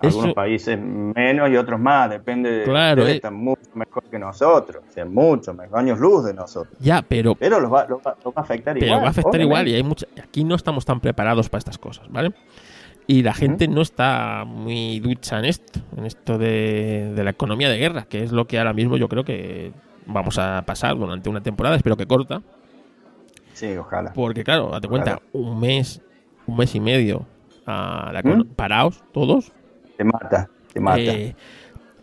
Algunos países menos y otros más, depende de claro, eh. están mucho mejor que nosotros, o sea, mucho mejor, años luz de nosotros. Ya, pero pero los va, a afectar igual. Pero va a afectar igual y hay mucha, aquí no estamos tan preparados para estas cosas, ¿vale? Y la gente no está muy ducha en esto, en esto de, de la economía de guerra, que es lo que ahora mismo yo creo que vamos a pasar durante una temporada, espero que corta, Sí, ojalá. Porque claro, date cuenta, un mes, un mes y medio a la ¿Mm? parados todos. Te mata, te mata. Eh,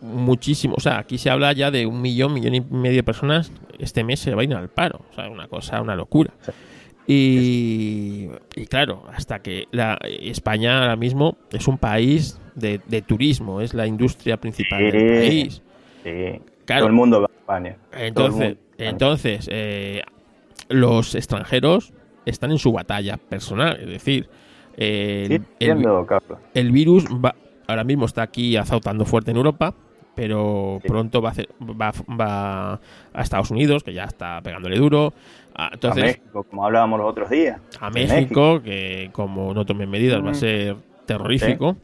muchísimo, o sea, aquí se habla ya de un millón, millón y medio de personas este mes se va a ir al paro, o sea, una cosa, una locura. Y, claro, hasta que la España ahora mismo es un país de, turismo, es la industria principal del país. Sí. Claro. Todo el mundo va a España. Entonces, entonces eh, los extranjeros están en su batalla personal. Es decir, el, virus va, ahora mismo está aquí azotando fuerte en Europa, pero pronto va a, va, a Estados Unidos, que ya está pegándole duro. A, entonces, México, como hablábamos los otros días. A México, que como no tomen medidas va a mm. ser terrorífico.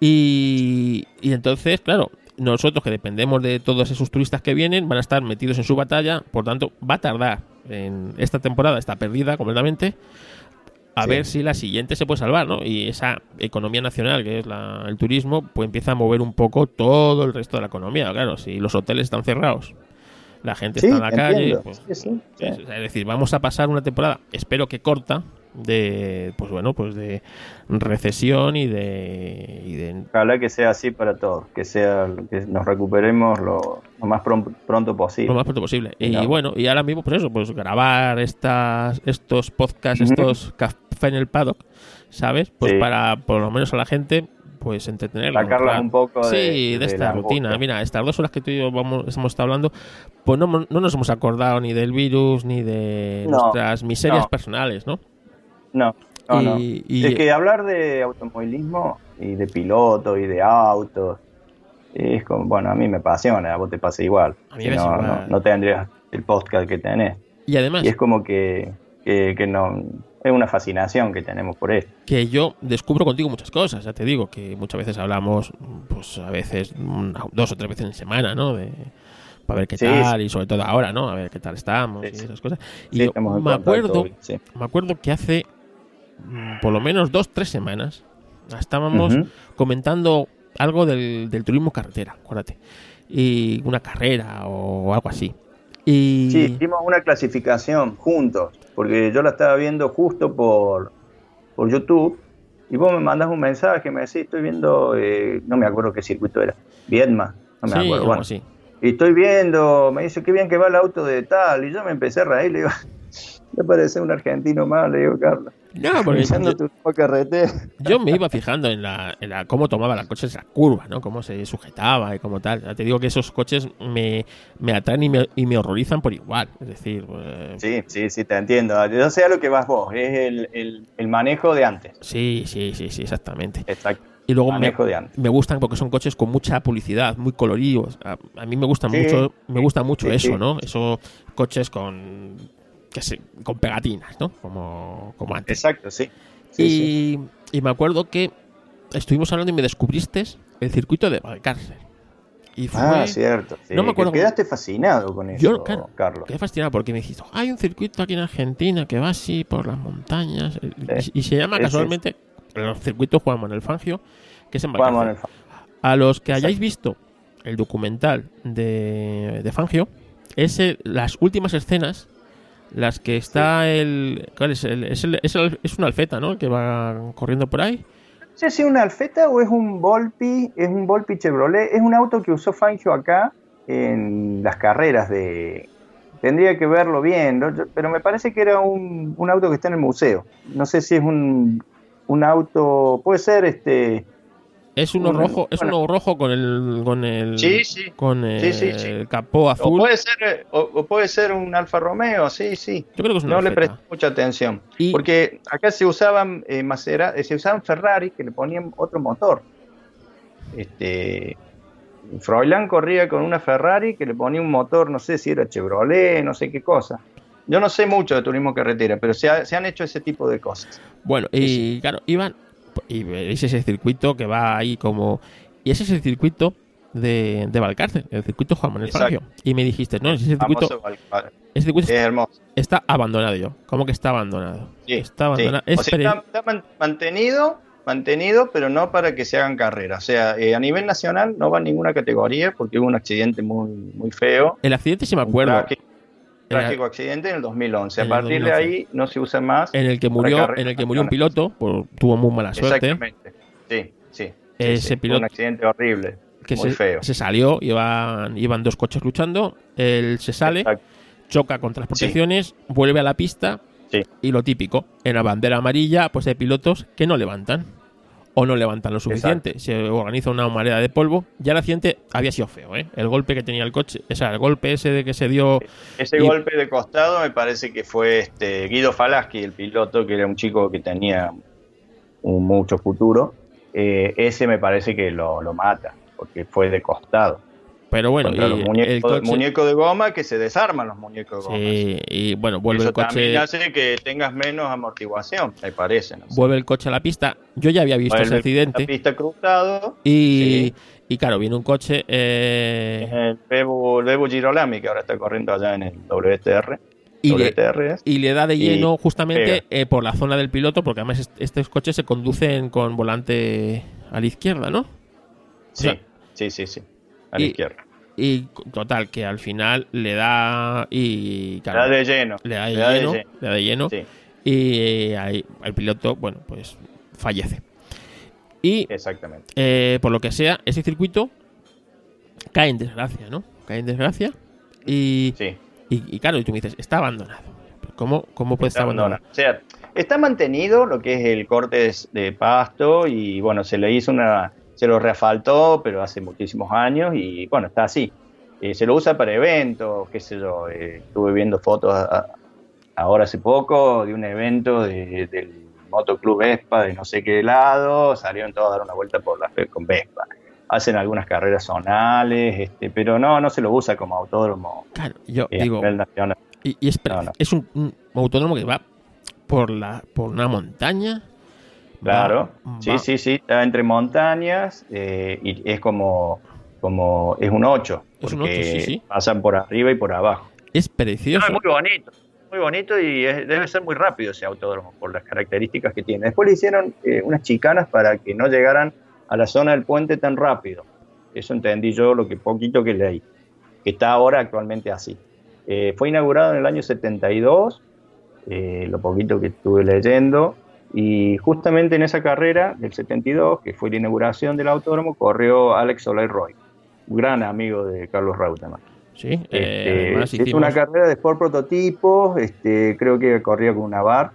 Y, y entonces, claro, nosotros que dependemos de todos esos turistas que vienen, van a estar metidos en su batalla, por tanto, va a tardar en esta temporada está perdida completamente. A ver si la siguiente se puede salvar, ¿no? Y esa economía nacional, que es el turismo, pues empieza a mover un poco todo el resto de la economía. Claro, si los hoteles están cerrados, la gente está en la calle, pues, es, es decir, vamos a pasar una temporada, espero que corta, de pues bueno pues de recesión y de, y de... ojalá que sea así para todos que sea que nos recuperemos lo, más pronto posible. Lo más pronto posible. Y bueno y ahora mismo pues eso pues grabar estas estos podcasts estos café en el paddock sabes pues para por lo menos a la gente pues entretenerla. Sacarla un poco sí, de, esta rutina. Mira, estas dos horas que tú y yo vamos, hemos estado hablando, pues no, no nos hemos acordado ni del virus ni de nuestras miserias personales, ¿no? No, no, Es que hablar de automovilismo y de piloto y de autos es como, bueno, a mí me apasiona, a vos te pasa igual. A mí no, no, tendrías el podcast que tenés. Y además... Y es como que, que, no... Es una fascinación que tenemos por esto. Que yo descubro contigo muchas cosas, ya te digo, que muchas veces hablamos, pues a veces dos o tres veces en semana, ¿no? De, para ver qué tal y sobre todo ahora, ¿no? A ver qué tal estamos y esas cosas. Y yo me acuerdo, me acuerdo que hace por lo menos dos, tres semanas, estábamos comentando algo del, turismo carretera, acuérdate. Y una carrera o algo así. Y... Sí, hicimos una clasificación juntos, porque yo la estaba viendo justo por, por YouTube. Y vos me mandas un mensaje, me decís, estoy viendo, eh, no me acuerdo qué circuito era, Viedma, no me acuerdo. Bueno, sí. Y estoy viendo, me dice, qué bien que va el auto de tal. Y yo me empecé a reír, le digo, me parece un argentino más, le digo, Carlos. No, porque yo, me iba fijando en la, en la cómo tomaba las coches la curva, ¿no? Cómo se sujetaba y cómo tal. Ya te digo que esos coches me, me atraen y me, y me horrorizan por igual. Es decir... Eh, sí, sí, sí, te entiendo. Yo sé a lo que vas vos. Es el, el, manejo de antes. Sí, sí, sí, sí, exactamente. Exacto. Y luego me, me, gustan porque son coches con mucha publicidad, muy coloridos. A, mí me gustan mucho, me gusta mucho eso, ¿no? Esos coches con con pegatinas, ¿no? Como, como antes. Exacto, sí. y, me acuerdo que estuvimos hablando y me descubriste el circuito de Valcárcel. Y fue, ah, cierto. No me acuerdo. quedaste fascinado con eso, Yo, Carlos. Quedé fascinado porque me dijiste, hay un circuito aquí en Argentina que va así por las montañas y, se llama casualmente el circuito Juan Manuel Fangio, que es en Valcárcel. A los que hayáis visto el documental de, de Fangio, ese, las últimas escenas Las que está el. ¿Cuál es? El, es, el, es, el- es una alfeta, ¿no? Que va corriendo por ahí. No sé si es una Alfeta o es un Volpi, es un Volpi Chevrolet, es un auto que usó Fangio acá en las carreras de... Tendría que verlo bien, pero me parece que era un, un auto que está en el museo. No sé si es un, un auto, puede ser este... Es uno Bueno, rojo, es bueno. uno rojo con el. Con el. Sí, sí. Con el, Sí, capó O azul. puede ser, o, o puede ser un Alfa Romeo, sí, sí. Yo creo que es una No le presté mucha atención. Y- Porque acá se usaban eh, Macera- eh, se usaban Ferrari que le ponían otro motor. Este Froilán corría con una Ferrari que le ponía un motor, no sé si era Chevrolet, no sé qué cosa. Yo no sé mucho de turismo carretera, pero se, ha- se han hecho ese tipo de cosas. Bueno, y claro, iban. Y veis ese circuito que va ahí como. Y ese es el circuito de, de Valcárcel, el circuito Juan Manuel. Fangio. Y me dijiste, no, ese circuito, ese circuito Es hermoso. está abandonado yo. ¿Cómo que está abandonado? Sí, está abandonado. sí. Es O sea, pere- está, está man- mantenido, mantenido, pero no para que se hagan carreras. O sea, eh, a nivel nacional no va en ninguna categoría porque hubo un accidente muy, muy feo. El accidente, sí me acuerdo, trágico accidente en el 2011. En A partir de 2011. ahí no se usa más. en el que murió, en el que murió un piloto, por- tuvo muy mala suerte. Exactamente. Sí, sí. Ese sí. Fue piloto- Un accidente horrible. que muy se, feo. se salió, iban, iban dos coches luchando, él se sale, Exacto. choca contra las protecciones, vuelve a la pista Sí. y lo típico, en la bandera amarilla pues hay pilotos que no levantan o no levantan lo suficiente, se organiza una marea de polvo, ya el accidente había sido feo, ¿eh? el golpe que tenía el coche, o sea, el golpe ese de que se dio, Ese Y- golpe de costado me parece que fue este Guido Falaschi, el piloto, que era un chico que tenía un mucho futuro. Eh, ese me parece que lo, lo mata, porque fue de costado. Pero bueno, y los el muñecos, coche, muñecos de goma que se desarman los muñecos de goma. sí, y bueno, vuelve Eso el coche, también hace que tengas menos amortiguación, me parece. no sé. vuelve el coche a la pista, yo ya había visto ese Vuelve accidente La pista cruzado. y, y claro, viene un coche, eh, el Bebu, Bebu Girolami, que ahora está corriendo allá en el WTR. y le, WTR es. y le da de lleno justamente eh, por la zona del piloto, porque además est- estos coches se conducen con volante a la izquierda, ¿no? Sí, sea, sí, sí, sí. A y- la izquierda. Y total, que al final le da y Le da de lleno. le da de le da de lleno, lleno. le da de lleno Sí, y ahí el piloto, bueno, pues fallece. Y exactamente. eh, por lo que sea, ese circuito cae en desgracia, ¿no? Cae en desgracia y, Sí. y, y claro, y tú me dices, está abandonado. ¿Cómo, cómo puede Está estar abandonado? abandonado. O sea, está mantenido lo que es el corte de pasto y bueno, se le hizo una, se lo reafaltó, pero hace muchísimos años y bueno, está así. Eh, se lo usa para eventos, qué sé yo, eh, estuve viendo fotos a- a- ahora hace poco de un evento de- del Motoclub Vespa de no sé qué lado, salieron todos a dar una vuelta por la fe con Vespa. Hacen algunas carreras zonales, este, pero no, no se lo usa como autódromo Claro, yo eh, a digo, nivel nacional. Y, y es, pre- No, no. es un, un autódromo que va por la por una montaña. Claro, va- sí, va- sí, sí, está entre montañas eh, y es como, como, es un 8, Es un porque ocho, sí, sí. pasan por arriba y por abajo. Es No, precioso. es muy bonito, muy bonito y es- debe ser muy rápido ese autódromo por las características que tiene. Después le hicieron eh, unas chicanas para que no llegaran a la zona del puente tan rápido. Eso entendí yo lo que poquito que leí, que está ahora actualmente así. Eh, fue inaugurado en el año 72, eh, lo poquito que estuve leyendo, y justamente en esa carrera del 72, que fue la inauguración del autódromo, corrió Alex Roy, un gran amigo de Carlos Reutemann. Sí, eh, Este, además hicimos- una carrera de Sport Prototipos, este, creo que corría con una bar,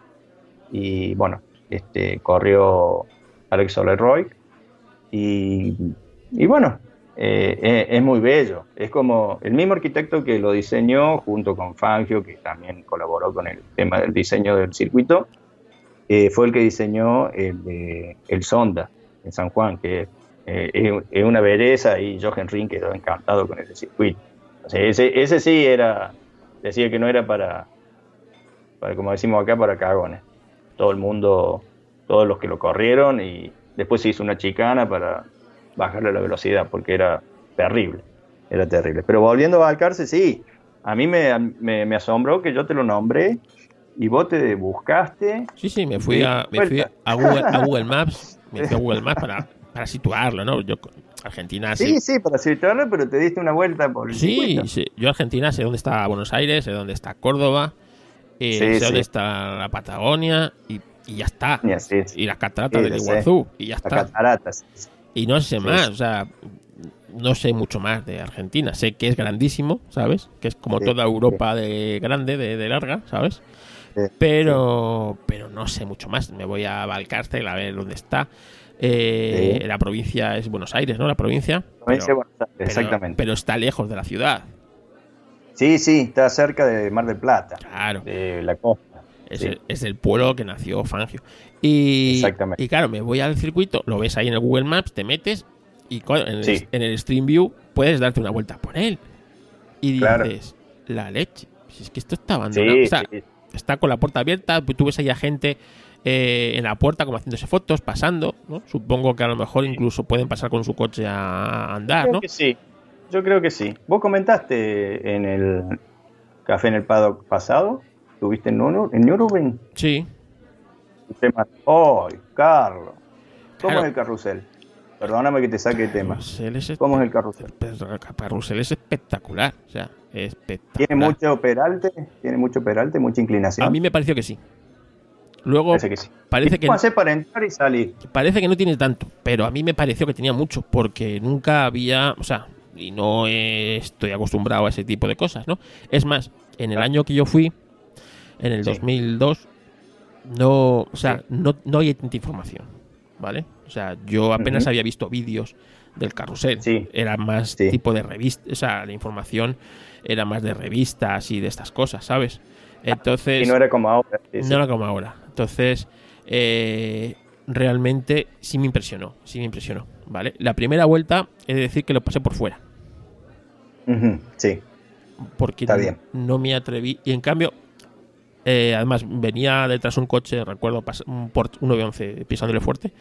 y bueno, este, corrió Alex Roy, y, y bueno, eh, eh, es muy bello. Es como el mismo arquitecto que lo diseñó junto con Fangio, que también colaboró con el tema del diseño del circuito, eh, fue el que diseñó el, de- el Sonda en San Juan, que eh, es, una belleza y Jochen Ring quedó encantado con ese circuito. Ese, ese sí era, decía que no era para, para, como decimos acá, para cagones. Todo el mundo, todos los que lo corrieron y después se hizo una chicana para bajarle la velocidad porque era terrible, era terrible. Pero volviendo a Balcarce, sí, a mí me, me, me asombró que yo te lo nombré y vos te buscaste. Sí, sí, me fui a, me fui vuelta. a, Google, a Google Maps, me fui a Google Maps para, para situarlo, ¿no? Yo, Argentina, Sí, sí, para situarlo, pero te diste una vuelta por Sí, sí, yo Argentina sé dónde está Buenos Aires, sé dónde está Córdoba eh, Sí, sé dónde está la Patagonia y, y ya está. Y. Y las cataratas del sé. Iguazú y ya Las está. cataratas. Y no sé más, o sea, no sé mucho más de Argentina. Sé que es grandísimo, ¿sabes? Que es como toda Europa de grande, de, de larga, ¿sabes? Pero, pero no sé mucho más. Me voy a Valcárcel a ver dónde está. Eh, Sí. La provincia es Buenos Aires, ¿no? La provincia. Provincia Pero- de Buenos Aires, pero- exactamente. Pero está lejos de la ciudad. sí, sí, está cerca de Mar del Plata, Claro. de la costa. Es, Sí. el, es el pueblo que nació Fangio. Y, Exactamente. y claro, me voy al circuito, lo ves ahí en el Google Maps, te metes y en el, Sí. en el Stream View puedes darte una vuelta por él. Y Claro. dices, la leche. Si es que esto está abandonado. Sí, O sea, sí. Está con la puerta abierta, tú ves ahí a gente eh, en la puerta como haciéndose fotos, pasando, ¿no? Supongo que a lo mejor incluso pueden pasar con su coche a andar, Creo ¿no? que sí. Yo creo que sí. Vos comentaste en el café en el paddock pasado, tuviste en, Nuru- en Nürburgring Sí. el tema. ¡Ay, Carlos! ¿Cómo Claro. es el carrusel? Perdóname que te saque el tema. Es ¿Cómo es el carrusel? espe- Carrusel es espectacular, o sea, espectacular. ¿Tiene mucho peralte? ¿Tiene mucho peralte? ¿Mucha inclinación? A mí me pareció que sí. Luego parece que sí. parece ¿Y que ¿Cómo hacer para entrar y salir? parece que no tiene tanto, pero a mí me pareció que tenía mucho porque nunca había, o sea, y no estoy acostumbrado a ese tipo de cosas, ¿no? Es más, en el año que yo fui, en el Sí. 2002, no, o sea, Sí. no, no hay tanta información, ¿vale? O sea, yo apenas había visto vídeos del carrusel, Sí. era más Sí. tipo de revista, o sea, la información era más de revistas y de estas cosas, ¿sabes? Entonces, Y no era como ahora. sí, no era como ahora. Entonces, eh, realmente sí me impresionó, sí me impresionó, ¿vale? La primera vuelta, he de decir que lo pasé por fuera, sí. porque Está no, bien. no me atreví. Y en cambio, eh, además, venía detrás un coche, recuerdo, un Port 911 pisándole fuerte,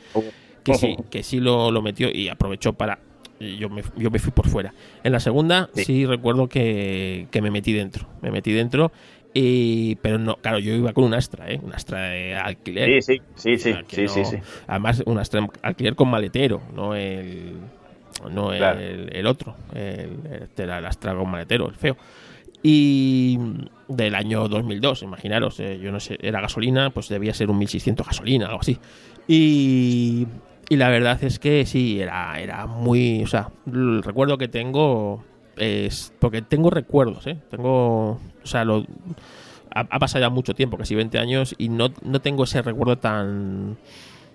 que sí, que sí lo, lo metió y aprovechó para... Yo me, yo me fui por fuera. En la segunda sí, Sí. recuerdo que, que me metí dentro. Me metí dentro, y, pero no, claro, yo iba con un Astra, ¿eh? Un Astra de alquiler. Sí, sí, sí, sí, no- sí, sí. Además, un Astra alquiler con maletero, no el no Claro. el, el otro, el, este el Astra con maletero, el feo. Y del año 2002, imaginaros, eh, yo no sé, era gasolina, pues debía ser un 1600 gasolina, algo así. Y, y la verdad es que sí, era, era muy, o sea, el recuerdo que tengo es, porque tengo recuerdos, ¿eh? Tengo, o sea, lo, ha, ha pasado ya mucho tiempo, casi 20 años, y no, no tengo ese recuerdo tan,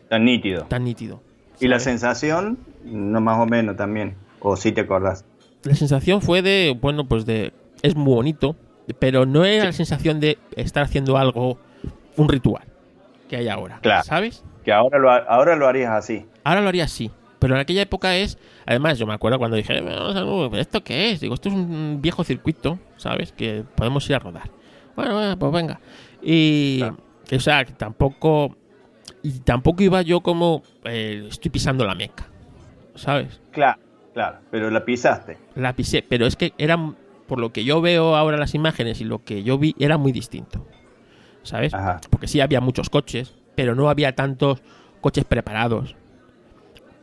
Tan nítido. tan nítido. Y la sensación, no más o menos también. O si te acordás. La sensación fue de, bueno, pues de, es muy bonito, pero no era la sensación de estar haciendo algo, un ritual que hay ahora, Claro. ¿sabes? Que ahora lo, ahora lo harías así. Ahora lo haría así, pero en aquella época es, además yo me acuerdo cuando dije, "Vamos a Nürburgring, ¿pero ¿esto qué es? Digo, esto es un viejo circuito, ¿sabes? Que podemos ir a rodar. Bueno, bueno, pues venga. Y, Claro. o sea, tampoco, y tampoco iba yo como, eh, estoy pisando la meca, ¿sabes? Claro, claro. Pero la pisaste. La pisé, pero es que era, por lo que yo veo ahora las imágenes y lo que yo vi, era muy distinto. ¿Sabes? Ajá. Porque sí había muchos coches, pero no había tantos coches preparados.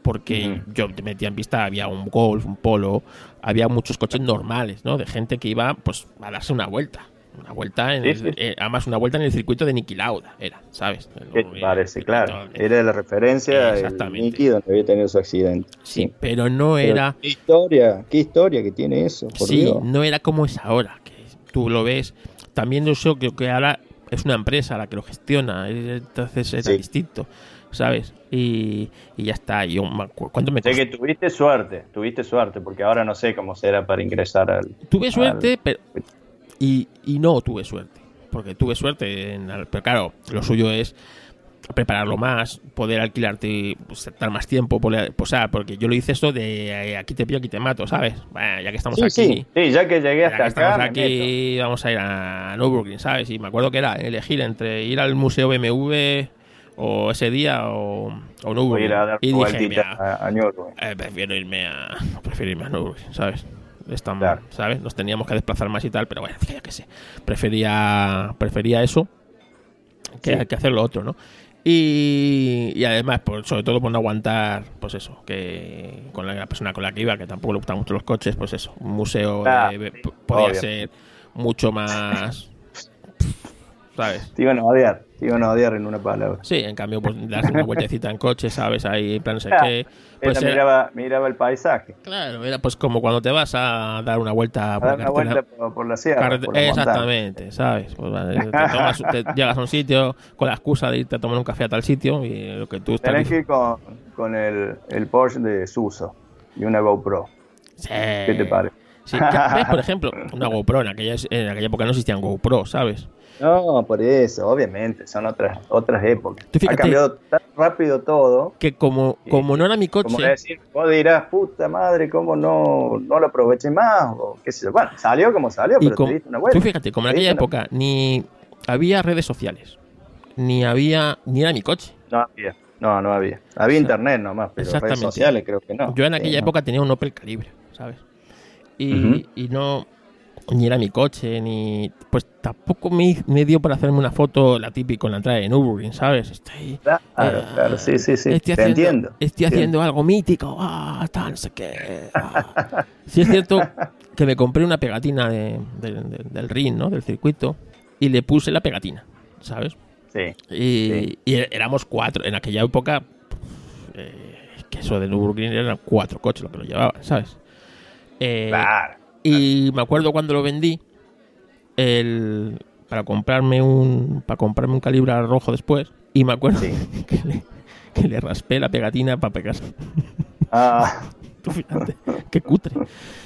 Porque yo te metía en pista, había un Golf, un Polo, había muchos coches normales, ¿no? De gente que iba, pues, a darse una vuelta. Una vuelta, en Sí, el- sí. eh, además una vuelta en el circuito de Niki Lauda, era, ¿sabes? ¿Qué te parece? Claro. Era la referencia Exactamente. Nicky donde había tenido su accidente. Sí, pero no Pero era... Qué historia, qué historia que tiene eso, por sí, Dios. no era como es ahora, que tú lo ves. También yo que, que ahora es una empresa la que lo gestiona, entonces era Sí. distinto, ¿sabes? Y, y ya está. Yo me acuerdo- ¿Cuánto me Sé costó? que tuviste suerte, tuviste suerte, porque ahora no sé cómo será para ingresar al... Tuve al- suerte, pero. Y, y no tuve suerte. Porque tuve suerte, en, pero claro, lo suyo es prepararlo más, poder alquilarte, pues, estar más tiempo, poder- o sea, porque yo lo hice esto de eh, aquí te pillo, aquí te mato, ¿sabes? Bueno, ya que estamos Sí, aquí, sí, sí, ya que llegué Ya hasta que acá, estamos me aquí, vamos a ir a Nürburgring, ¿sabes? Y me acuerdo que era elegir entre ir al Museo BMW o ese día o, o. Voy a dar y dije, mira, a, a Nürburgring. eh, prefiero irme a prefiero irme a ¿sabes? Claro. ¿sabes? Nos teníamos que desplazar más y tal, pero bueno, ya que sé. Prefería prefería eso que, Sí. que hacer lo otro, ¿no? Y, y además, por, sobre todo por no aguantar, pues eso, que con la, la persona con la que iba, que tampoco le gustan mucho los coches, pues eso, un museo Ah, de- sí, podía obvio. ser mucho más ¿sabes? Te iban a odiar, te iban a odiar en una palabra. Sí, en cambio, pues darse una vueltecita en coche, ¿sabes? Ahí, plan, no sé qué. Pues era- miraba, miraba el paisaje. claro, era pues como cuando te vas a dar una vuelta A por dar una vuelta por, por la sierra. por la montaña. Exactamente, ¿sabes? Pues, vale, te tomas- te llegas a un sitio con la excusa de irte a tomar un café a tal sitio y lo que tú estás Tenés que ir con, con el, el Porsche de Suso y una GoPro. Sí. ¿Qué te parece? Sí, ¿ves? Por ejemplo, una GoPro, en aquella, en aquella época no existían GoPro, ¿sabes? No, por eso, obviamente, son otras otras épocas. Ha cambiado tan rápido todo. Que como, como no era mi Como coche, decir, vos dirás, puta madre, ¿cómo no, no lo aproveché más? O qué sé yo. Bueno, salió como salió, pero como- te diste una vuelta. tú fíjate, como en aquella una- época ni había redes sociales, ni había, ni era mi coche. No había. No, no había. Había internet nomás, pero redes sociales creo que no. Yo en aquella no. época tenía un Opel Calibre, ¿sabes? Y, y no, ni era mi coche, ni. Pues tampoco me, me dio para hacerme una foto, la típica, con la entrada de Nürburgring, ¿sabes? Estoy. Claro, eh, claro, sí, sí, sí. Estoy Te haciendo, entiendo. Estoy haciendo algo mítico, ah, tal, no sé qué. ah. Sí, es cierto que me compré una pegatina de- de- de- del ring, ¿no? Del circuito, y le puse la pegatina, ¿sabes? Sí. Y, Sí. y éramos cuatro. En aquella época, eh, que eso de Nürburgring eran cuatro coches lo que lo llevaban, ¿sabes? Eh, Claro. Y me acuerdo cuando lo vendí, el, para comprarme un para comprarme un calibre rojo después, y me acuerdo Sí. que, le, que le raspé la pegatina para pegarse. Ah, Tú fíjate, qué cutre,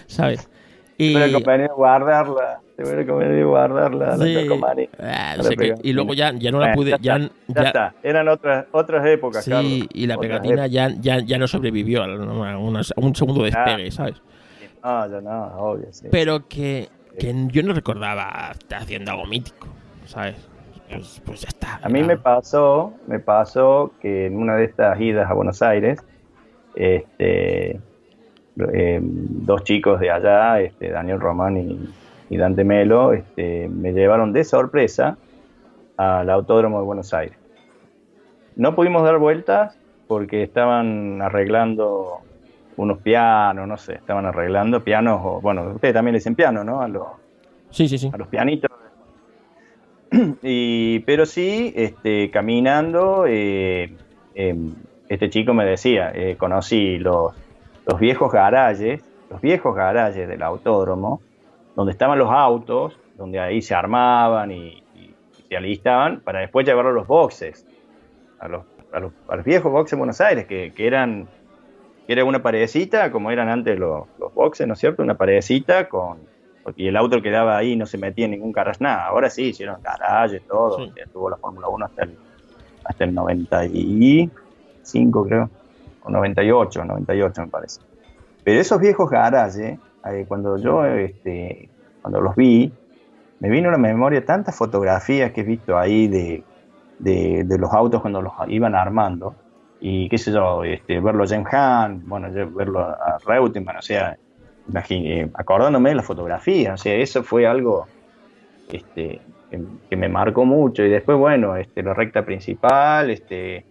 ¿sabes? te Y, hubiera convenido guardarla. Te hubiera convenido guardarla. sí, la calcomanía. ah, sé pegar, y luego ya, ya no la Eh, pude, ya ya, está, ya- Ya está. Eran otras otras épocas, Sí, Carlos. y la Otras pegatina ya, ya, ya no sobrevivió a, a- a una- a un segundo despegue, ¿sabes? No, obvio, sí. Pero que, que yo no recordaba haciendo algo mítico, ¿sabes? Pues, pues ya está. A mí me pasó, me pasó que en una de estas idas a Buenos Aires, este, eh, dos chicos de allá, este, Daniel Román y, y Dante Melo, este, me llevaron de sorpresa al Autódromo de Buenos Aires. No pudimos dar vueltas porque estaban arreglando unos pianos, no sé, estaban arreglando pianos, o, bueno, ustedes también le dicen piano, ¿no? A los, Sí, sí, sí. a los pianitos. Y, pero sí, este, caminando, eh, eh, este chico me decía, eh, conocí los, los viejos garajes, los viejos garajes del autódromo, donde estaban los autos, donde ahí se armaban y, y se alistaban para después llevarlos a los boxes, a los, a los, a los viejos boxes de Buenos Aires, que, que eran era una paredcita, como eran antes los, los boxes, ¿no es cierto? Una paredcita con, y el auto quedaba ahí, no se metía en ningún garage, nada. Ahora sí, hicieron garaje, todo. Sí. tuvo la Fórmula 1 hasta el, hasta el 95, creo. O 98, 98 me parece. Pero esos viejos garajes, eh, cuando yo este, cuando los vi, me vino a la memoria tantas fotografías que he visto ahí de, de, de los autos cuando los iban armando. Y qué sé yo, este, verlo a James Hunt, bueno, verlo a, Reutemann, o sea, eh, acordándome de la fotografía, o sea, eso fue algo este, que, me marcó mucho. Y después, bueno, este, la recta principal, este,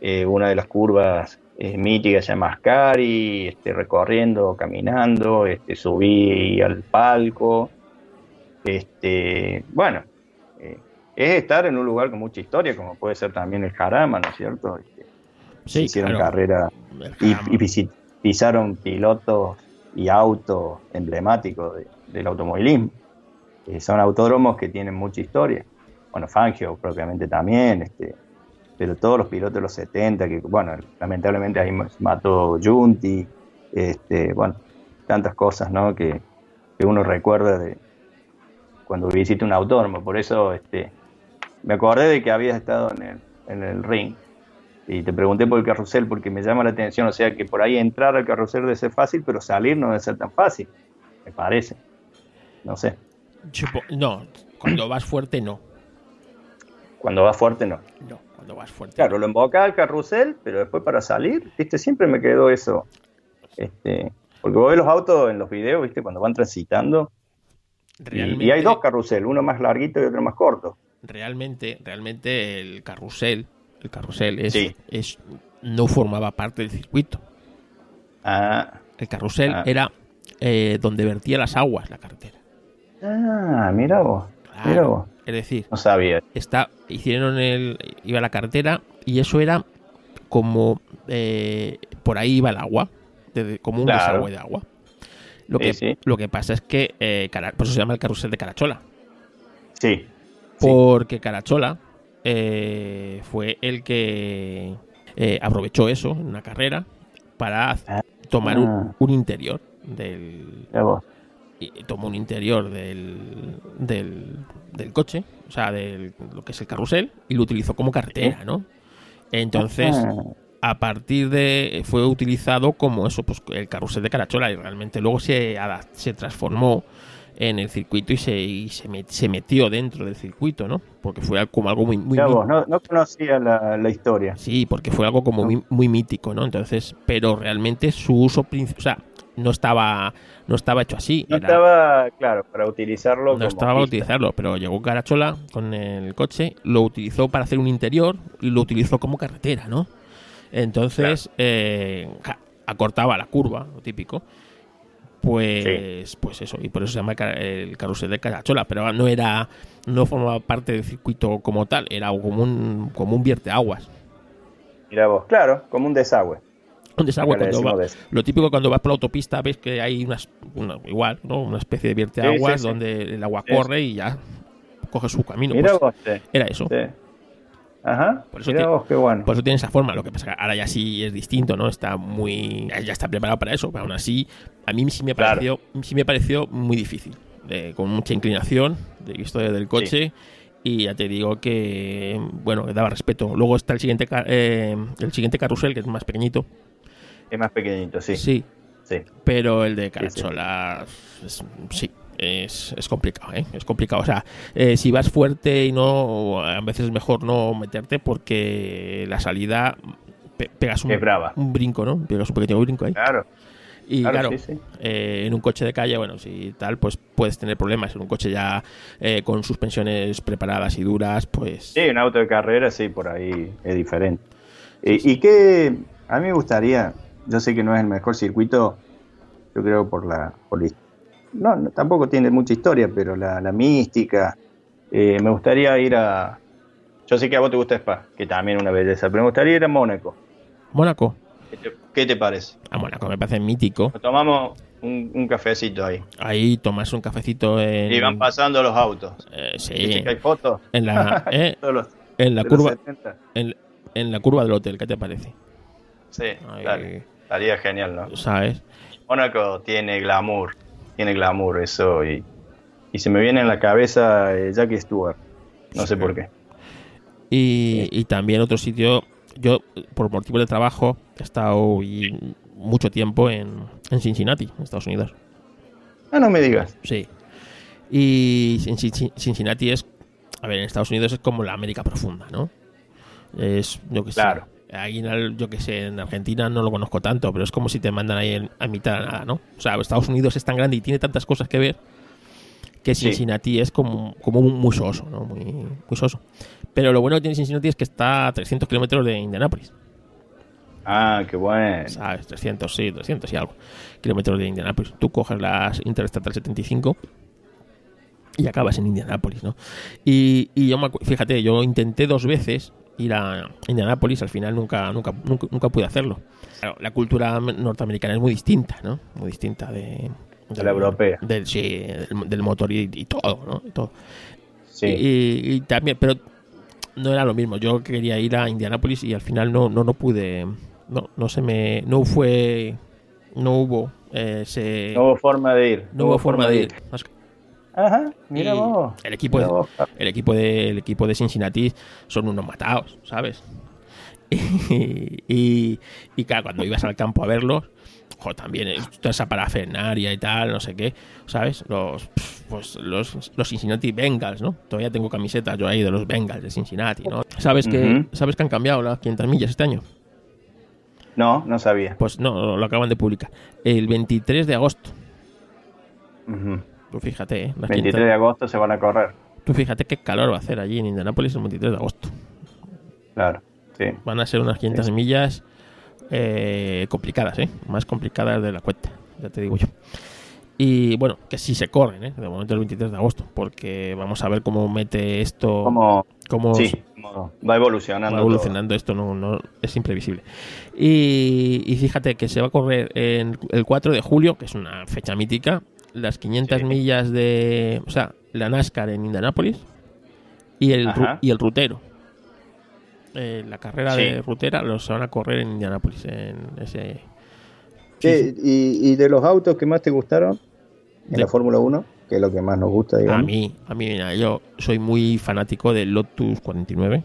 eh, una de las curvas eh, míticas se llama Ascari, este, recorriendo, caminando, este, subí al palco. Este, bueno, es estar en un lugar con mucha historia, como puede ser también el Jarama, ¿no es cierto? Este, Sí, hicieron claro. carrera y, pisaron pilotos y autos emblemáticos de- del automovilismo. Eh, son autódromos que tienen mucha historia. Bueno, Fangio propiamente también, este, pero todos los pilotos de los 70, que bueno, lamentablemente ahí ma- mató Junti, este, bueno, tantas cosas, ¿no? Que, que uno recuerda de cuando visita un autódromo. Por eso este, me acordé de que habías estado en el, en el ring. Y te pregunté por el carrusel porque me llama la atención, o sea que por ahí entrar al carrusel debe ser fácil, pero salir no debe ser tan fácil, me parece. No sé, No, cuando vas fuerte, no. cuando va fuerte no. No, cuando vas fuerte. Claro, lo emboca al carrusel, pero después para salir, viste, siempre me quedó eso. Este, porque vos ves los autos en los videos, viste, cuando van transitando, y hay dos carrusel, uno más larguito y otro más corto. realmente, realmente el carrusel, el carrusel es, Sí. es no formaba parte del circuito. Ah, El carrusel Ah. era eh, donde vertía las aguas la carretera. ah mira vos, Claro. mira vos. Es decir, No sabía. está, hicieron el, iba la carretera y eso era como eh, por ahí iba el agua, desde- como un Claro. desagüe de agua. Lo Sí, que, sí. lo que pasa es que, eh, por eso se llama el carrusel de Carachola, Sí. Sí. porque Carachola eh, fue el que eh, aprovechó eso en una carrera para Ah. tomar un, un interior del, y tomó un interior del, del, del coche, o sea, de lo que es el carrusel, y lo utilizó como carretera, ¿no? Entonces, Ah, a partir de. fue utilizado como eso, pues el carrusel de Carachola, y realmente luego se, se transformó en el circuito y se, y se, met- se metió dentro del circuito, ¿no? Porque fue como algo muy. muy vos, no, no conocía la, la historia. Sí, porque fue algo como muy, muy mítico, ¿no? Entonces, pero realmente su uso principal. O sea, no estaba, no estaba hecho así. No era- estaba, claro, para utilizarlo no como estaba para utilizarlo, pero llegó Carachola con el coche, lo utilizó para hacer un interior y lo utilizó como carretera, ¿no? Entonces, eh, ja, acortaba la curva, lo típico. Pues, pues eso, y por eso se llama el carrusel de Carachola, pero no era, no formaba parte del circuito como tal, era como un, como un vierteaguas. Mira vos, claro, como un desagüe. Un desagüe cuando va- des- lo típico cuando vas por la autopista ves que hay unas, una- igual, ¿no? Una especie de vierteaguas Sí, sí, sí. donde el agua Sí, corre y ya coge su camino. Mira pues, vos, sí, era eso. Ajá, Por eso vos, qué bueno. Por eso tiene esa forma. Lo que pasa que ahora ya sí es distinto, ¿no? Está muy. Ya está preparado para eso. Pero aún así, a mí sí me Claro. pareció, sí me pareció muy difícil. con mucha inclinación, de visto desde el coche. Y ya te digo que, bueno, que daba respeto. Luego está el siguiente, eh, el siguiente carrusel, que es más pequeñito. Es más pequeñito, sí. Sí, sí. pero el de sí. Carachola, es- sí, es, es complicado, ¿eh? Es complicado. O sea, eh, si vas fuerte y no, a veces es mejor no meterte porque la salida pe- pegas un, un brinco, ¿no? Pegas un pequeño brinco ahí. Claro, Y claro, claro, sí, sí. eh, en un coche de calle, bueno, si tal, pues puedes tener problemas. En un coche ya eh, con suspensiones preparadas y duras, pues... Sí, un auto de carrera, sí, por ahí es diferente. Y, y que a mí me gustaría, yo sé que no es el mejor circuito, yo creo por la... Por la- no, no, tampoco tiene mucha historia, pero la, la mística. eh, me gustaría ir a... Yo sé que a vos te gusta Spa, que también es una belleza, pero me gustaría ir a Mónaco. Mónaco. ¿Qué te, qué te parece? A Mónaco me parece mítico. Nos tomamos un, un cafecito ahí. Ahí tomas un cafecito en... Y van pasando los autos. eh, sí, ¿Viste que hay fotos? en la, eh, los- en la curva 70. en, en la curva del hotel, ¿qué te parece? Sí, dale. Estaría genial, ¿no? ¿Sabes? Mónaco tiene glamour, tiene glamour eso y, y se me viene en la cabeza eh, Jackie Stewart, no sé por qué. Y, y también otro sitio, yo por motivos de trabajo he estado y mucho tiempo en, en Cincinnati, en Estados Unidos. Ah, no me digas. Sí. Y Cin- Cin- Cincinnati es, a ver, en Estados Unidos es como la América profunda, ¿no? Es, yo que sé. Ahí, en yo que sé, en Argentina no lo conozco tanto, pero es como si te mandan ahí en- a mitad de nada, ¿no? O sea, Estados Unidos es tan grande y tiene tantas cosas que ver que Sí. Cincinnati es como, como muy soso, ¿no? Muy, muy soso. Pero lo bueno que tiene Cincinnati es que está a 300 kilómetros de Indianápolis. Ah, qué bueno. ¿Sabes? 300, sí, 300 y algo kilómetros de Indianápolis. Tú coges las Interestatal 75 y acabas en Indianápolis, ¿no? Y, y yo me fíjate, yo intenté dos veces ir a Indianápolis, al final nunca, nunca, nunca, nunca pude hacerlo. Claro, la cultura norteamericana es muy distinta, ¿no? Muy distinta de, De la europea. Del, sí, del, del motor y, y todo, ¿no? Y todo. Sí. Y, y también, pero no era lo mismo. Yo quería ir a Indianápolis y al final no, no, no pude. No, no se me. No fue. No hubo. eh, ese- no hubo forma de ir. no hubo forma de ir. Más- Ajá, mira vos. El equipo, Mira de, vos. el, equipo de, el equipo de Cincinnati son unos matados, ¿sabes? Y, y, y claro, cuando ibas al campo a verlos, jo, también eh, toda esa parafernaria y tal, no sé qué, ¿sabes? Los, pues los, los Cincinnati Bengals, ¿no? Todavía tengo camisetas yo ahí de los Bengals de Cincinnati, ¿no? ¿Sabes, que, Ujú. ¿Sabes que han cambiado las 500 millas este año? No, no sabía. Pues no, lo acaban de publicar. El 23 de agosto. Ujú. Tú fíjate, ¿eh? Las 23 500 de agosto se van a correr. tú fíjate qué calor va a hacer allí en Indianápolis el 23 de agosto. Claro, sí. Van a ser unas 500 millas eh, complicadas, ¿eh? Más complicadas de la cuenta, ya te digo yo. Y bueno, que sí se corren, ¿eh? de momento el 23 de agosto, porque vamos a ver cómo mete esto, Como, cómo sí, como va evolucionando. va evolucionando esto, no, no es imprevisible. Y, y fíjate que se va a correr en el 4 de julio, que es una fecha mítica, las 500 Sí. millas de, o sea, la NASCAR en Indianápolis y el, Ajá. y el rutero. Eh, la carrera Sí. de rutera los van a correr en Indianápolis, en ese... Che, y, y de los autos que más te gustaron en De- la Fórmula 1, que es lo que más nos gusta, digamos. A mí, a mí, mira, yo soy muy fanático del Lotus 49.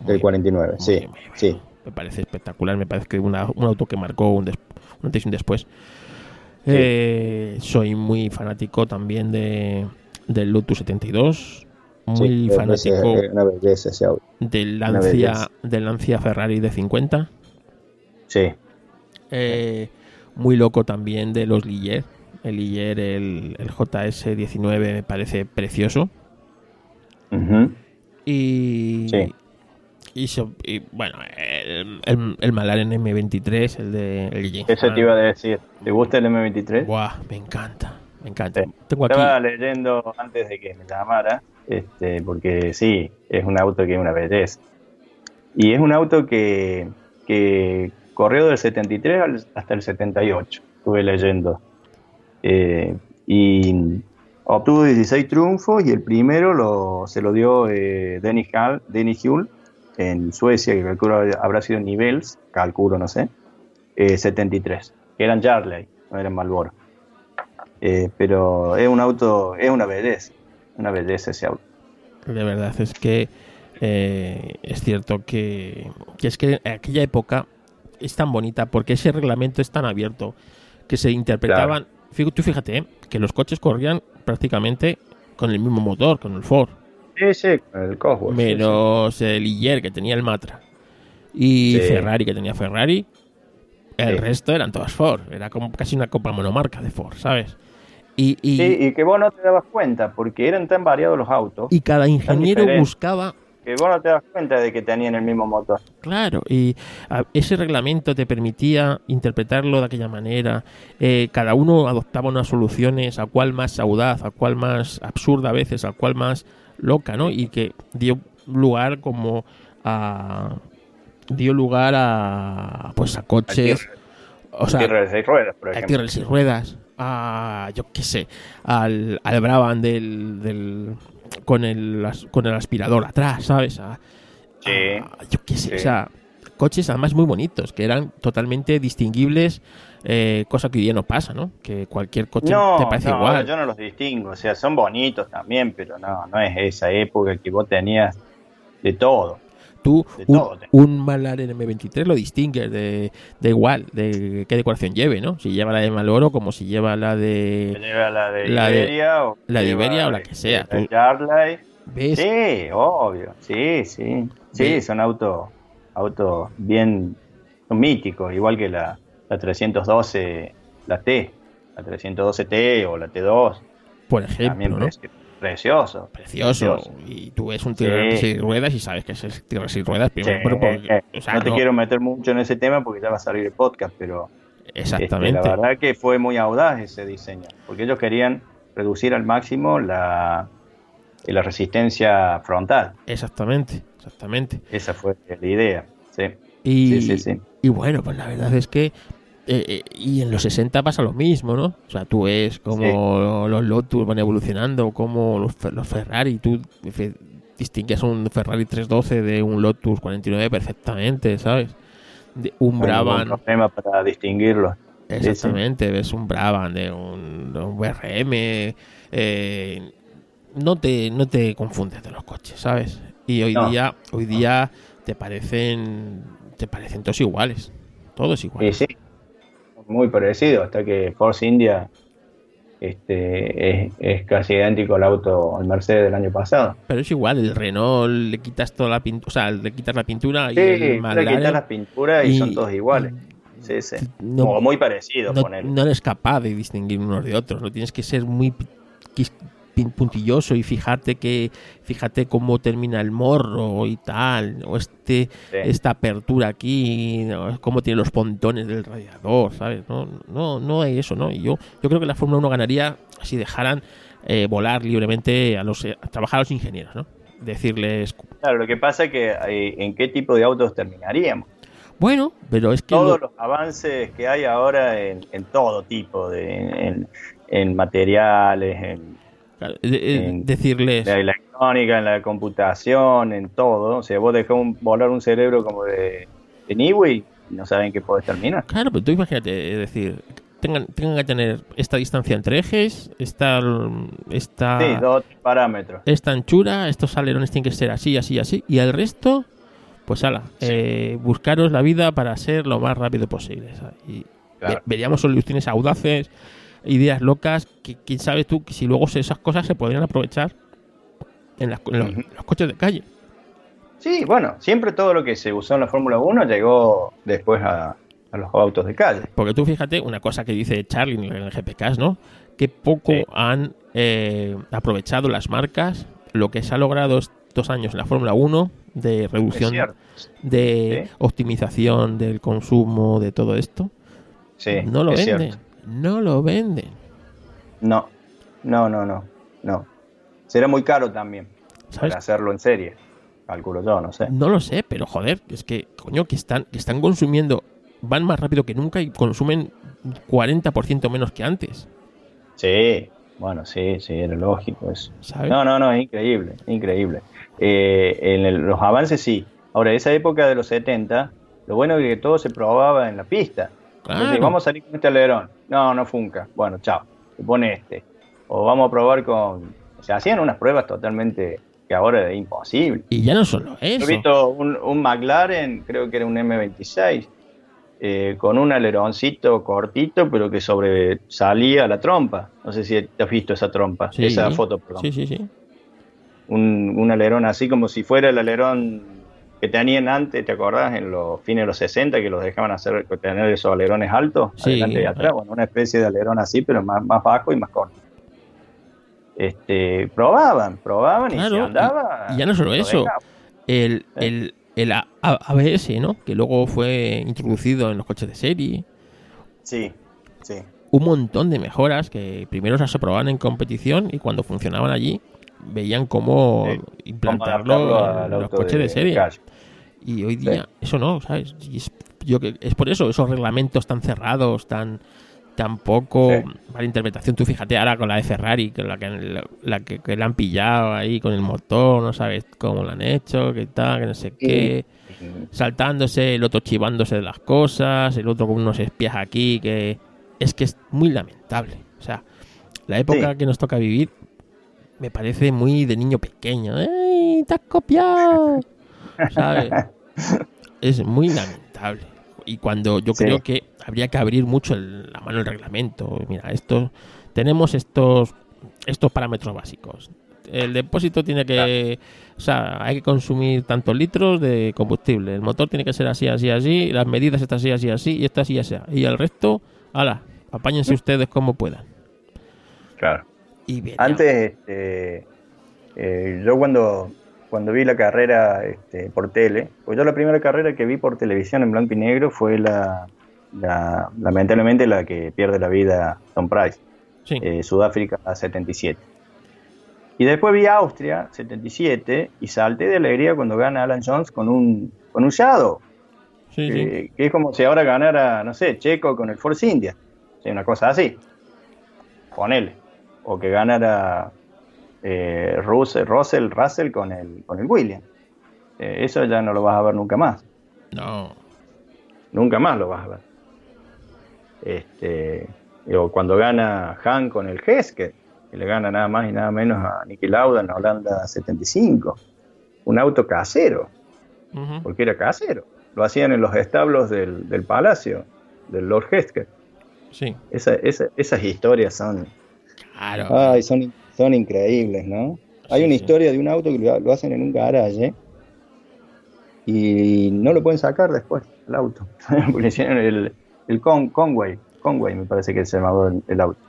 Del Muy- 49, sí, muy- sí. Me parece espectacular, me parece que una- un auto que marcó un, des- un antes y un después. Eh, soy muy fanático también de, del Lotus 72. Muy Sí, fanático Es, es una belleza ese auto. del Lancia, del Lancia Ferrari de 50. Sí, Eh, muy loco también de los Ligier. El Ligier, el, el JS19 me parece precioso. Y, Sí. y, so- y, bueno, el, el, el McLaren M23, el de el James Eso te iba a decir. ¿Te gusta el M23? Buah, me encanta, me encanta. Sí. Tengo aquí, Estaba leyendo antes de que me llamara, este, porque sí, es un auto que es una belleza. Y es un auto que, que corrió del 73 al- hasta el 78, estuve leyendo. Eh, y obtuvo 16 triunfos y el primero lo, se lo dio eh, Dennis, Hall, Dennis Hull en Suecia, que calculo habrá sido Nivels, calculo, no sé, eh, 73, que eran Jarley, no eran Marlboro. Eh, pero es un auto, es una belleza, una belleza ese auto. de verdad, es que eh, es cierto que, que es que en aquella época es tan bonita porque ese reglamento es tan abierto que se interpretaban. Tú fíjate eh, que los coches corrían prácticamente con el mismo motor, con el Ford. Sí, sí, con el Cosworth. sí, menos el Ligier que tenía el Matra y Sí. Ferrari que tenía Ferrari el resto eran todas Ford era como casi una copa monomarca de Ford ¿sabes? y, y, sí. Y que vos no te dabas cuenta, porque eran tan variados los autos, y cada ingeniero buscaba que vos no te das cuenta de que tenían el mismo motor. Claro, y a- ese reglamento te permitía interpretarlo de aquella manera. Eh, cada uno adoptaba unas soluciones, a cuál más audaz, a cuál más absurda a veces, a cuál más loca, ¿no? Y que dio lugar como a dio lugar a pues a coches, o sea, tierra de seis ruedas, por ejemplo. tierra de seis ruedas, a yo qué sé, al, al Brabham del, del con el con el aspirador atrás, ¿sabes? A- Sí. a- yo qué sé, Sí. o sea, coches además muy bonitos, que eran totalmente distinguibles, eh, cosa que hoy día no pasa, ¿no? Que cualquier coche No, te parece no, igual. yo no los distingo, o sea, son bonitos también, pero no, no es esa época que vos tenías de todo. Tú, de un, un McLaren M23 lo distingues de, de igual, de qué decoración lleve, ¿no? Si lleva la de Malboro como si lleva la de... lleva la de la de- Iberia o la de Iberia o la que sea, La de. ¿Ves? Sí, obvio, sí, sí. Sí, Ve- son autos autos bien son míticos, igual que la, la 312, la T, la 312T o la T2, Por también ejemplo, ¿no? Preci- precioso. Precioso. Precioso. Y tú ves un de Sí. seis ruedas y sabes que es el de seis ruedas. Primero, porque- eh, o sea, no te no- quiero meter mucho en ese tema porque ya va a salir el podcast, pero este, Exactamente. la verdad que fue muy audaz ese diseño, porque ellos querían reducir al máximo la, la resistencia frontal. Exactamente. Exactamente. Esa fue la idea. Sí, Y, sí, sí. sí. y bueno, pues la verdad es que. Eh, eh, y en los 60 pasa lo mismo, ¿no? O sea, tú ves cómo los Lotus van evolucionando, cómo los, los Ferrari, tú fe- distingues un Ferrari 312 de un Lotus 49 perfectamente, ¿sabes? De un No ningún Brabham, problema para distinguirlos. Sí, sí. exactamente, ves un Brabham de un, de un BRM, eh, no te no te confundes de los coches, ¿sabes? Y hoy No. día hoy día te parecen te parecen todos iguales, todos iguales. sí, muy parecido, hasta que Force India este, es, es casi idéntico al auto, al Mercedes del año pasado. Pero es igual, el Renault le quitas toda la pintura, o sea, le quitas la pintura y el le quitas las pinturas y, y- son todos iguales. Sí, sí. no- o muy parecidos, no, poner. no eres capaz de distinguir unos de otros, no tienes que ser muy puntilloso y fíjate que fíjate cómo termina el morro y tal o este esta apertura aquí cómo tiene los pontones del radiador sabes no no no hay eso no y yo yo creo que la Fórmula 1 ganaría si dejaran eh, volar libremente a los a trabajar a los ingenieros no decirles claro lo que pasa es que eh, en qué tipo de autos terminaríamos bueno, pero es que... Todos los avances que hay ahora en, todo tipo, de, en, materiales, en, decirles... En la electrónica, en la computación, en todo. O sea, vos dejás volar un cerebro como de, de Niwi y no saben qué puedes terminar. Claro, pero tú imagínate, es decir, tengan, tengan que tener esta distancia entre ejes, esta, esta... Sí, dos parámetros. Esta anchura, estos alerones tienen que ser así, así, así, y el resto pues ala, eh, buscaros la vida para ser lo más rápido posible. Y veríamos soluciones audaces, ideas locas, que quién sabe tú que si luego esas cosas se podrían aprovechar en, los, coches de calle. Sí, bueno, siempre todo lo que se usó en la Fórmula 1 llegó después a, los autos de calle. Porque tú fíjate, una cosa que dice Charlie en el GPK, ¿no? Que poco han eh, aprovechado las marcas lo que se ha logrado estos años en la Fórmula 1 de reducción, de optimización del consumo, de todo esto. no lo venden. No lo venden. No, no, no, no, no. Será muy caro también para hacerlo en serie. Calculo yo, no sé. No lo sé, pero joder, es que, coño, que están, que están consumiendo, van más rápido que nunca y consumen 40% menos que antes. Sí, bueno, sí, sí, era lógico eso. No, no, no, es increíble, increíble. Eh, en los avances sí. Ahora, esa época de los 70, lo bueno es que todo se probaba en la pista. vamos a salir con este alerón. No, no funca. Bueno, chao. Se pone este. O vamos a probar con... Se hacían unas pruebas totalmente que ahora es imposible. Y ya no solo eso. He visto un, un McLaren, creo que era un M26, eh, con un aleroncito cortito, pero que sobresalía la trompa. No sé si has visto esa trompa, esa foto, perdón. Sí, sí, sí. Un, un, alerón así como si fuera el alerón que tenían antes, ¿te acordás? En los fines de los 60 que los dejaban hacer, tener esos alerones altos, adelante y atrás. Bueno, una especie de alerón así, pero más, más bajo y más corto. Este, probaban, probaban y se andaba. Y, ya no solo eso. El, el, el ABS, ¿no? Que luego fue introducido en los coches de serie. Sí, sí. Un montón de mejoras que primero se aprobaban en competición y cuando funcionaban allí veían cómo implantarlo en los coches de, serie. Y hoy día eso no, ¿sabes? es, yo, es por eso, esos reglamentos tan cerrados, tan tampoco para interpretación. Tú fíjate ahora con la de Ferrari, que la que, la que, la han pillado ahí con el motor, no sabes cómo lo han hecho, que tal, que no sé qué. Saltándose, el otro chivándose de las cosas, el otro con unos espías aquí, que es que es muy lamentable. O sea, la época que nos toca vivir me parece muy de niño pequeño. ¡Ey, te has copiado! ¿Sabes? Es muy lamentable. Y cuando yo creo que habría que abrir mucho la mano el reglamento. Mira, esto, tenemos estos, estos parámetros básicos. El depósito tiene que, o sea, hay que consumir tantos litros de combustible. El motor tiene que ser así, así, así. Las medidas están así, así, así. Y esto así, así. Y el resto, ala, apáñense ustedes como puedan. Claro. Y Antes, este, eh, yo cuando cuando vi la carrera este, por tele, pues yo la primera carrera que vi por televisión en blanco y negro fue la, lamentablemente la que pierde la vida Tom Price, eh, Sudáfrica 77. Y después vi Austria 77 y salté de alegría cuando gana Alan Jones con un, con un Shadow. que, es como si ahora ganara, no sé, Checo con el Force India. una cosa así. Ponele. O que ganara eh, Russell, Russell, Russell con el, con el William. Eh, eso ya no lo vas a ver nunca más. No. Nunca más lo vas a ver. Este, o cuando gana Han con el Hesker, que le gana nada más y nada menos a Niki Lauda en Holanda 75. Un auto casero, porque era casero. Lo hacían en los establos del, del palacio, del Lord Hesker. Sí. esas historias son. Ay, son son increíbles, ¿no? Hay una historia de un auto que lo, hacen en un garaje y no lo pueden sacar después, el auto. el, el Con, Conway, Conway me parece que se llamaba el, el, auto.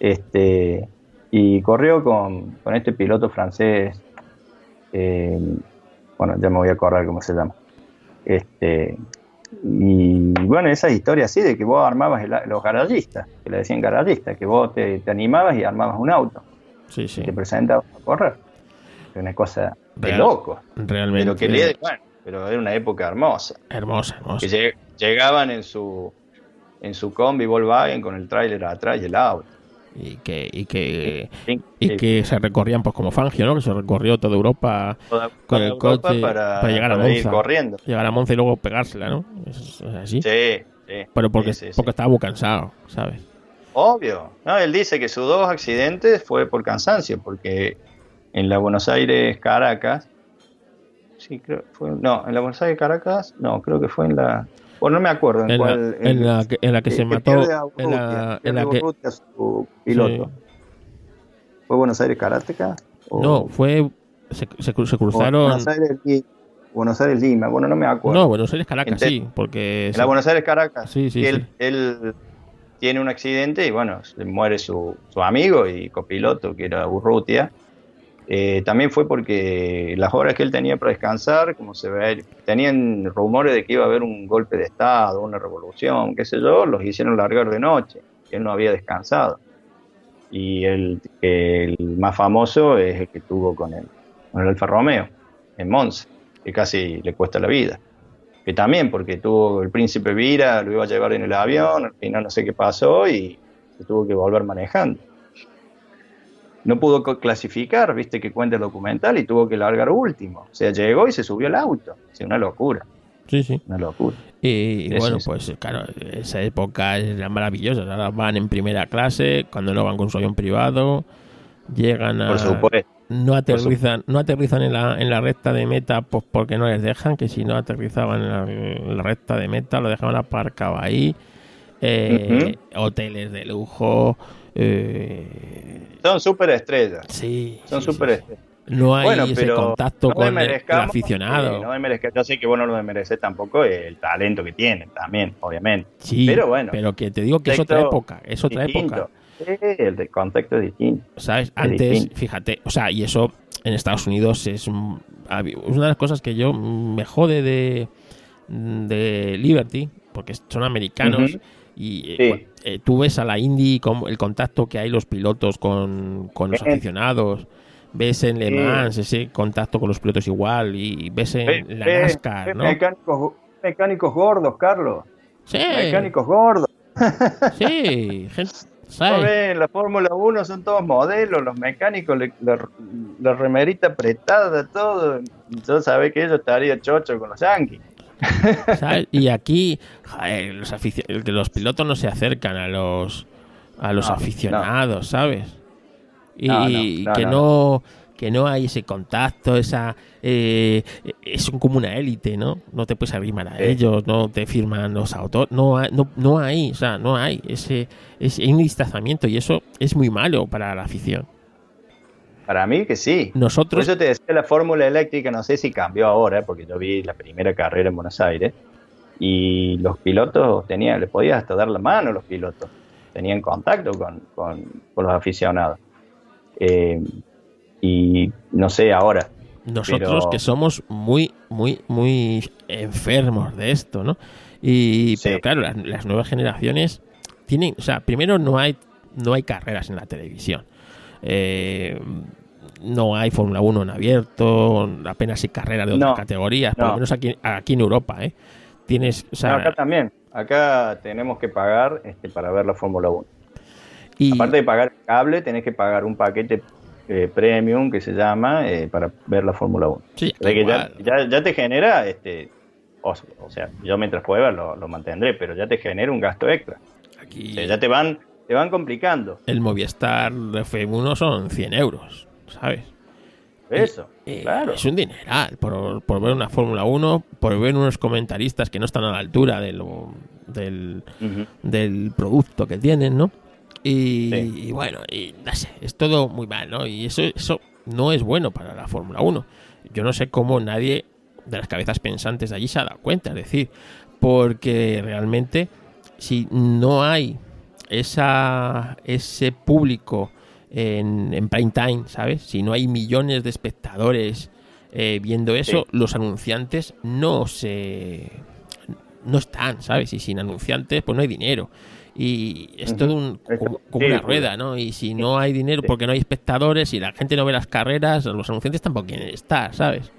Este, y corrió con, con este piloto francés, eh, bueno, ya me voy a acordar cómo se llama. Este, y bueno, esas historias así de que vos armabas el- los garallistas, que le decían garallistas, que vos te, te animabas y armabas un auto, Sí, sí. y te presentabas a correr. Una cosa de loco. Realmente. Pero que le, bueno, pero era una época hermosa. Hermosa, hermosa. Que lleg- llegaban en su en su combi Volkswagen con el tráiler atrás y el auto. Y que, y que, Sí, y sí, que se recorrían pues como Fangio, ¿no? Que se recorrió toda Europa, toda- con toda el Europa coche para, para llegar a para Monza. corriendo. llegar a Monza y luego pegársela, ¿no? Es, es así. Sí, sí. Pero porque, porque estaba muy cansado, ¿sabes? Obvio. No, él dice que sus dos accidentes fue por cansancio, porque en la Buenos Aires Caracas, sí, creo fue, no, en la Buenos Aires Caracas, no, creo que fue en la, bueno, no me acuerdo en, En la, cuál. en la que, en la que se mató. pierde a En la, Urrutia, en la que, Urrutia su piloto. ¿Fue Buenos Aires Karateka? O- no, fue. Se, se, cru- se o cruzaron. Buenos Aires, Buenos Aires Lima, bueno, no me acuerdo. No, Buenos Aires Caracas, sí, porque. En se- la Buenos Aires Caracas. Sí, sí, él, tiene un accidente y bueno, se muere su, su amigo y copiloto, que era Urrutia. Eh, también fue porque las horas que él tenía para descansar, como se ve, tenían rumores de que iba a haber un golpe de Estado, una revolución, qué sé yo, los hicieron largar de noche. Él no había descansado. Y el, el más famoso es el que tuvo con el, con el Alfa Romeo, en Monza, que casi le cuesta la vida que también porque tuvo el príncipe Vira, lo iba a llevar en el avión, al final no sé qué pasó y se tuvo que volver manejando. No pudo clasificar, viste que cuenta el documental y tuvo que largar último. O sea, llegó y se subió al auto. O sea, una locura, Sí, sí. una locura. Y, bueno, pues claro, esa época era maravillosa. Ahora van en primera clase, cuando no van con su avión privado, llegan a. Por supuesto. No aterrizan, no aterrizan en la, en la recta de meta pues porque no les dejan, que si no aterrizaban en la, en la recta de meta lo dejaban aparcado ahí. Eh, Hoteles de lujo. Eh, Son súper estrellas. sí. Son sí, sí, súper sí. estrellas. No hay Bueno, ese contacto no con el, aficionado. eh, no yo sé que vos no lo desmereces tampoco el talento que tiene también, obviamente. Sí, pero bueno, pero que te digo que es otra época, es otra Distinto. época. Sí, el de contexto es distinto. ¿Sabes? Antes, distinto. fíjate, o sea, y eso en Estados Unidos es una de las cosas que yo me jode de, de Liberty, porque son americanos y eh, Sí. Eh, tú ves a la Indy como el contacto que hay los pilotos con, con los Bien. aficionados. Ves en Le. Mans ese contacto con los pilotos igual y ves en la NASCAR. Mecánicos, mecánicos gordos, Carlos. Sí, Mecánicos gordos. sí, gente, ¿sabes? ves, En la Fórmula 1 son todos modelos, los mecánicos, la, la remerita apretada, todo. Yo sabía que ellos estaría chocho con los yankees. ¿Sabes? Y aquí joder, los, los pilotos no se acercan a los a los No, aficionados, ¿sabes? Y No, que no, que no hay ese contacto, esa eh, es como una élite, ¿no? No te puedes arrimar a Sí. ellos, no te firman los autos, no hay, no, no hay, o sea, no hay ese, ese hay un distanciamiento y eso es muy malo para la afición. Para mí que sí. Por Nosotros eso te decía la fórmula eléctrica, no sé si cambió ahora, porque yo vi la primera carrera en Buenos Aires y los pilotos tenían, le podías hasta dar la mano a los pilotos, tenían contacto con, con- con los aficionados. Eh, y no sé ahora, nosotros Pero- que somos muy, muy, muy enfermos de esto, ¿no? Y Sí. pero claro, las, las nuevas generaciones tienen, o sea, primero no hay, no hay carreras en la televisión. Eh, no hay Fórmula 1 en abierto, apenas hay carreras de otras No, categorías, por lo no. menos aquí, aquí en Europa, ¿eh? Tienes, o sea, No, acá también, acá tenemos que pagar este, para ver la Fórmula 1. y, Aparte de pagar el cable, tenés que pagar un paquete eh, premium que se llama eh, para ver la Fórmula 1. sí, O sea que ya, ya, ya te genera, este, o, o sea, yo mientras pueda lo, lo mantendré, pero ya te genera un gasto extra. aquí O sea, ya te van, te van complicando. el Movistar de F1 son 100 euros, ¿sabes? Eso, Eh, claro. Es un dineral por, por ver una Fórmula 1, por ver unos comentaristas que no están a la altura de lo- del, del producto que tienen, ¿no? Y, Sí. y bueno, y no sé, es todo muy mal, ¿no? Y eso, eso no es bueno para la Fórmula 1. Yo no sé cómo nadie de las cabezas pensantes de allí se ha dado cuenta, es decir, porque realmente si no hay esa, ese público en, en prime time, ¿sabes? Si no hay millones de espectadores eh, viendo eso, los anunciantes no se no están, ¿sabes? Y sin anunciantes, pues no hay dinero. Y es todo un, como, una rueda, ¿no? Y si no hay dinero porque no hay espectadores y la gente no ve las carreras, los anunciantes tampoco quieren estar, ¿sabes?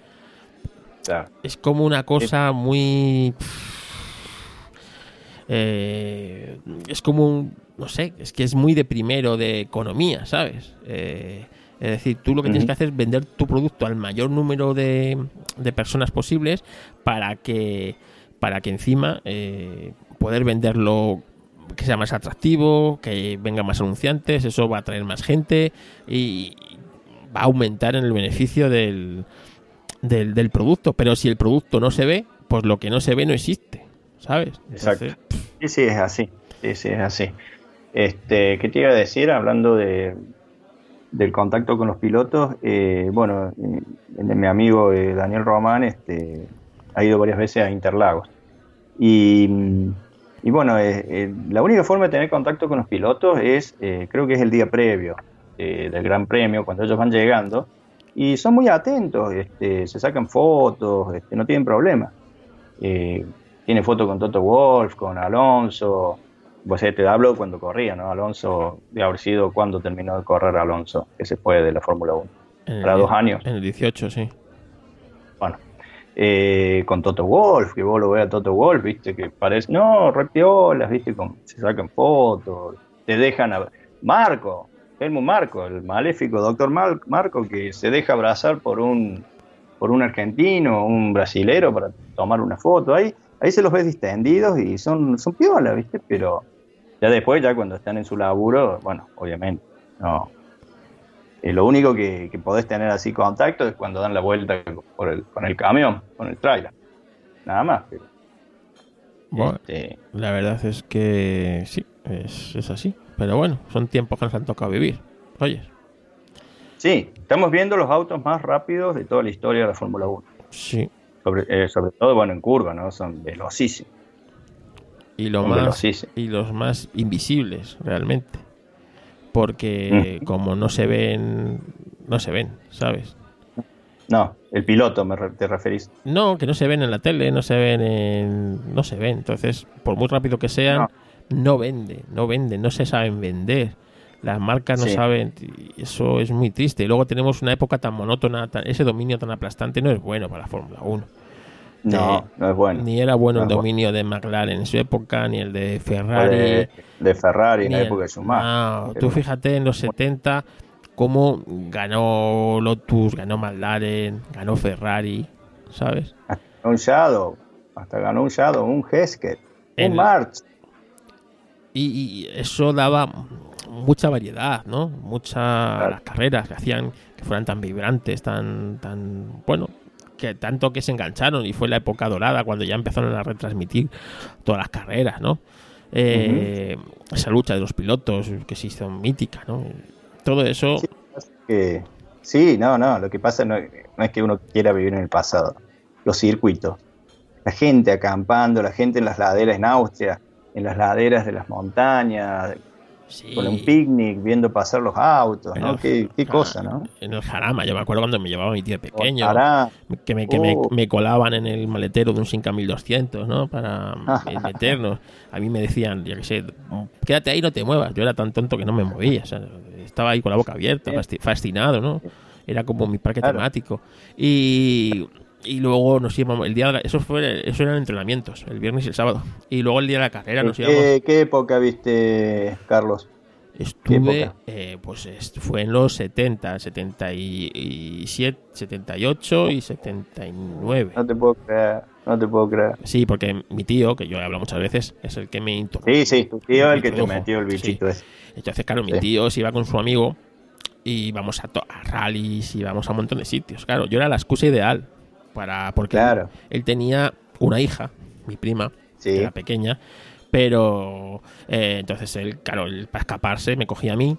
Es como una cosa muy... Eh, es como un... No sé, es que es muy de primero de economía, ¿sabes? Eh, es decir, tú lo que tienes que hacer es vender tu producto al mayor número de, de personas posibles para que, para que encima eh, poder venderlo que sea más atractivo, que vengan más anunciantes, eso va a atraer más gente y va a aumentar en el beneficio del, del, producto. Pero si el producto no se ve, pues lo que no se ve no existe, ¿sabes? Exacto. Sí, sí, es así. Sí, sí, es así. Este, ¿Qué te iba a decir? Hablando de, del contacto con los pilotos, eh, bueno, eh, mi amigo eh, Daniel Román este, ha ido varias veces a Interlagos. Y, bueno, la única forma de tener contacto con los pilotos es, creo que es el día previo del Gran Premio, cuando ellos van llegando, y son muy atentos, este, se sacan fotos, este, no tienen problema. tiene fotos con Toto Wolf, con Alonso, pues te hablo cuando corría, ¿no? Alonso, de haber sido cuando terminó de correr Alonso, que se fue de la Fórmula 1. Para dos años. En el 18, sí. Bueno, eh, con Toto Wolf, que vos lo veas a Toto Wolf, viste, que parece, no, repiolas, viste, con, se sacan fotos, te dejan a Marco, Helmut Marco, el maléfico doctor Marco, que se deja abrazar por un por un argentino, un brasilero para tomar una foto ahí, ahí se los ves distendidos y son, son piola, ¿viste? Pero ya después, ya cuando están en su laburo, bueno, obviamente, no. Eh, lo único que, podés tener así contacto es cuando dan la vuelta por el, con el camión, con el trailer. Nada más. bueno, este, la verdad es que sí, es, así. Pero bueno, son tiempos que nos han tocado vivir. Oye. Sí, estamos viendo los autos más rápidos de toda la historia de la Fórmula 1. Sí. Sobre, eh, sobre todo, bueno, en curva, ¿no? Son velocísimos y, lo más, y los más invisibles realmente. Porque como no se ven, no se ven, ¿sabes? No, el piloto me te referís. No, que no se ven en la tele, no se ven en... no se ven. Entonces, por muy rápido que sean, no, vende, no venden, no se saben vender. Las marcas no saben, y eso es muy triste. Y luego tenemos una época tan monótona, ese dominio tan aplastante no es bueno para la Fórmula 1. No, no es bueno. Ni era bueno el dominio de McLaren en su época, ni el de Ferrari. De, Ferrari en la época de Schumacher. No, tú fíjate en los 70 cómo ganó Lotus, ganó McLaren, ganó Ferrari, ¿sabes? Hasta un Shadow, hasta ganó un Shadow, un Heskett, un March. Y, eso daba mucha variedad, ¿no? Muchas las carreras que hacían que fueran tan vibrantes, tan, tan, bueno, que tanto que se engancharon y fue la época dorada cuando ya empezaron a retransmitir todas las carreras, ¿no? Eh, esa lucha de los pilotos que se hizo mítica, ¿no? Todo eso... Sí, no, no, lo que pasa no, es que uno quiera vivir en el pasado, los circuitos, la gente acampando, la gente en las laderas en Austria, en las laderas de las montañas, con un picnic, viendo pasar los autos, ¿no? Qué, cosa, ¿no? En el Jarama, yo me acuerdo cuando me llevaba mi tío pequeño, que, me, que uh. me, colaban en el maletero de un Sinca 1200, ¿no? Para meternos. A mí me decían, yo qué sé, quédate ahí, no te muevas. Yo era tan tonto que no me movía, o sea, estaba ahí con la boca abierta, fascinado, ¿no? Era como mi parque temático. Y y luego nos íbamos el día de eso fue eso eran entrenamientos el viernes y el sábado y luego el día de la carrera nos íbamos ¿Qué, época viste Carlos? Estuve, eh, pues fue en los 70, 77, 78 y 79. No te puedo creer, no te puedo creer. Sí, porque mi tío, que yo he hablado muchas veces, es el que me introdujo. Sí, sí, tu tío es el que te metió el bichito ese. Entonces, claro, mi tío se iba con su amigo y íbamos a, a rallies, íbamos a un montón de sitios. Claro, yo era la excusa ideal para porque él, tenía una hija, mi prima, que era pequeña, pero eh, entonces él, claro, para escaparse me cogía a mí.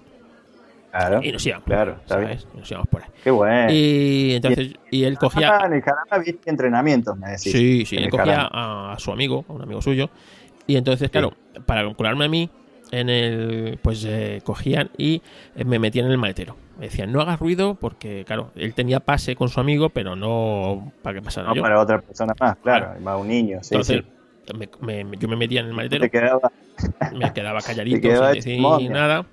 Claro, y nos íbamos, claro, ¿sabes? nos íbamos por ahí. Qué bueno. Y entonces, y, él cogía. En el viste entrenamientos, me decís. Sí, sí, él cogía a, su amigo, a un amigo suyo. Y entonces, claro, para vincularme a mí, en el. Pues eh, cogían y eh, me metían en el maletero. Me decían, no hagas ruido porque, claro, él tenía pase con su amigo, pero no para que pasara No yo. para otra persona más, claro, Claro. más un niño. Sí, Entonces, sí. me- me- yo me metía en el maletero, Te quedaba, me quedaba calladito, quedaba sin decir nada.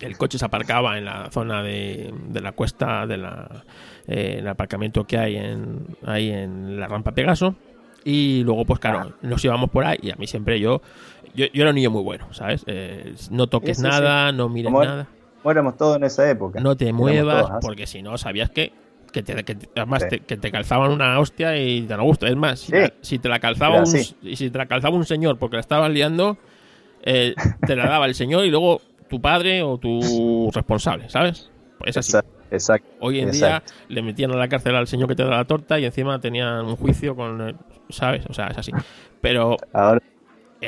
El coche se aparcaba en la zona de, de la cuesta, de la, eh, el aparcamiento que hay en, ahí en la rampa Pegaso. Y luego, pues claro, nos íbamos por ahí y a mí siempre yo, yo, yo era un niño muy bueno, ¿sabes? Eh, no toques Sí, sí, nada, no mires Como- nada, éramos todos en esa época. no te muevas, todos porque si no sabías que, que, te, que además te, que te calzaban una hostia y te no gusta. Es más, si, Sí. la- si te la calzaba un, si te la calzaba un señor porque la estabas liando, eh, te la daba el señor y luego tu padre o tu responsable, ¿sabes? Pues es así. Exacto, exacto. Hoy en exacto. día le metían a la cárcel al señor que te da la torta y encima tenían un juicio con, ¿sabes? O sea, es así. Pero Ahora,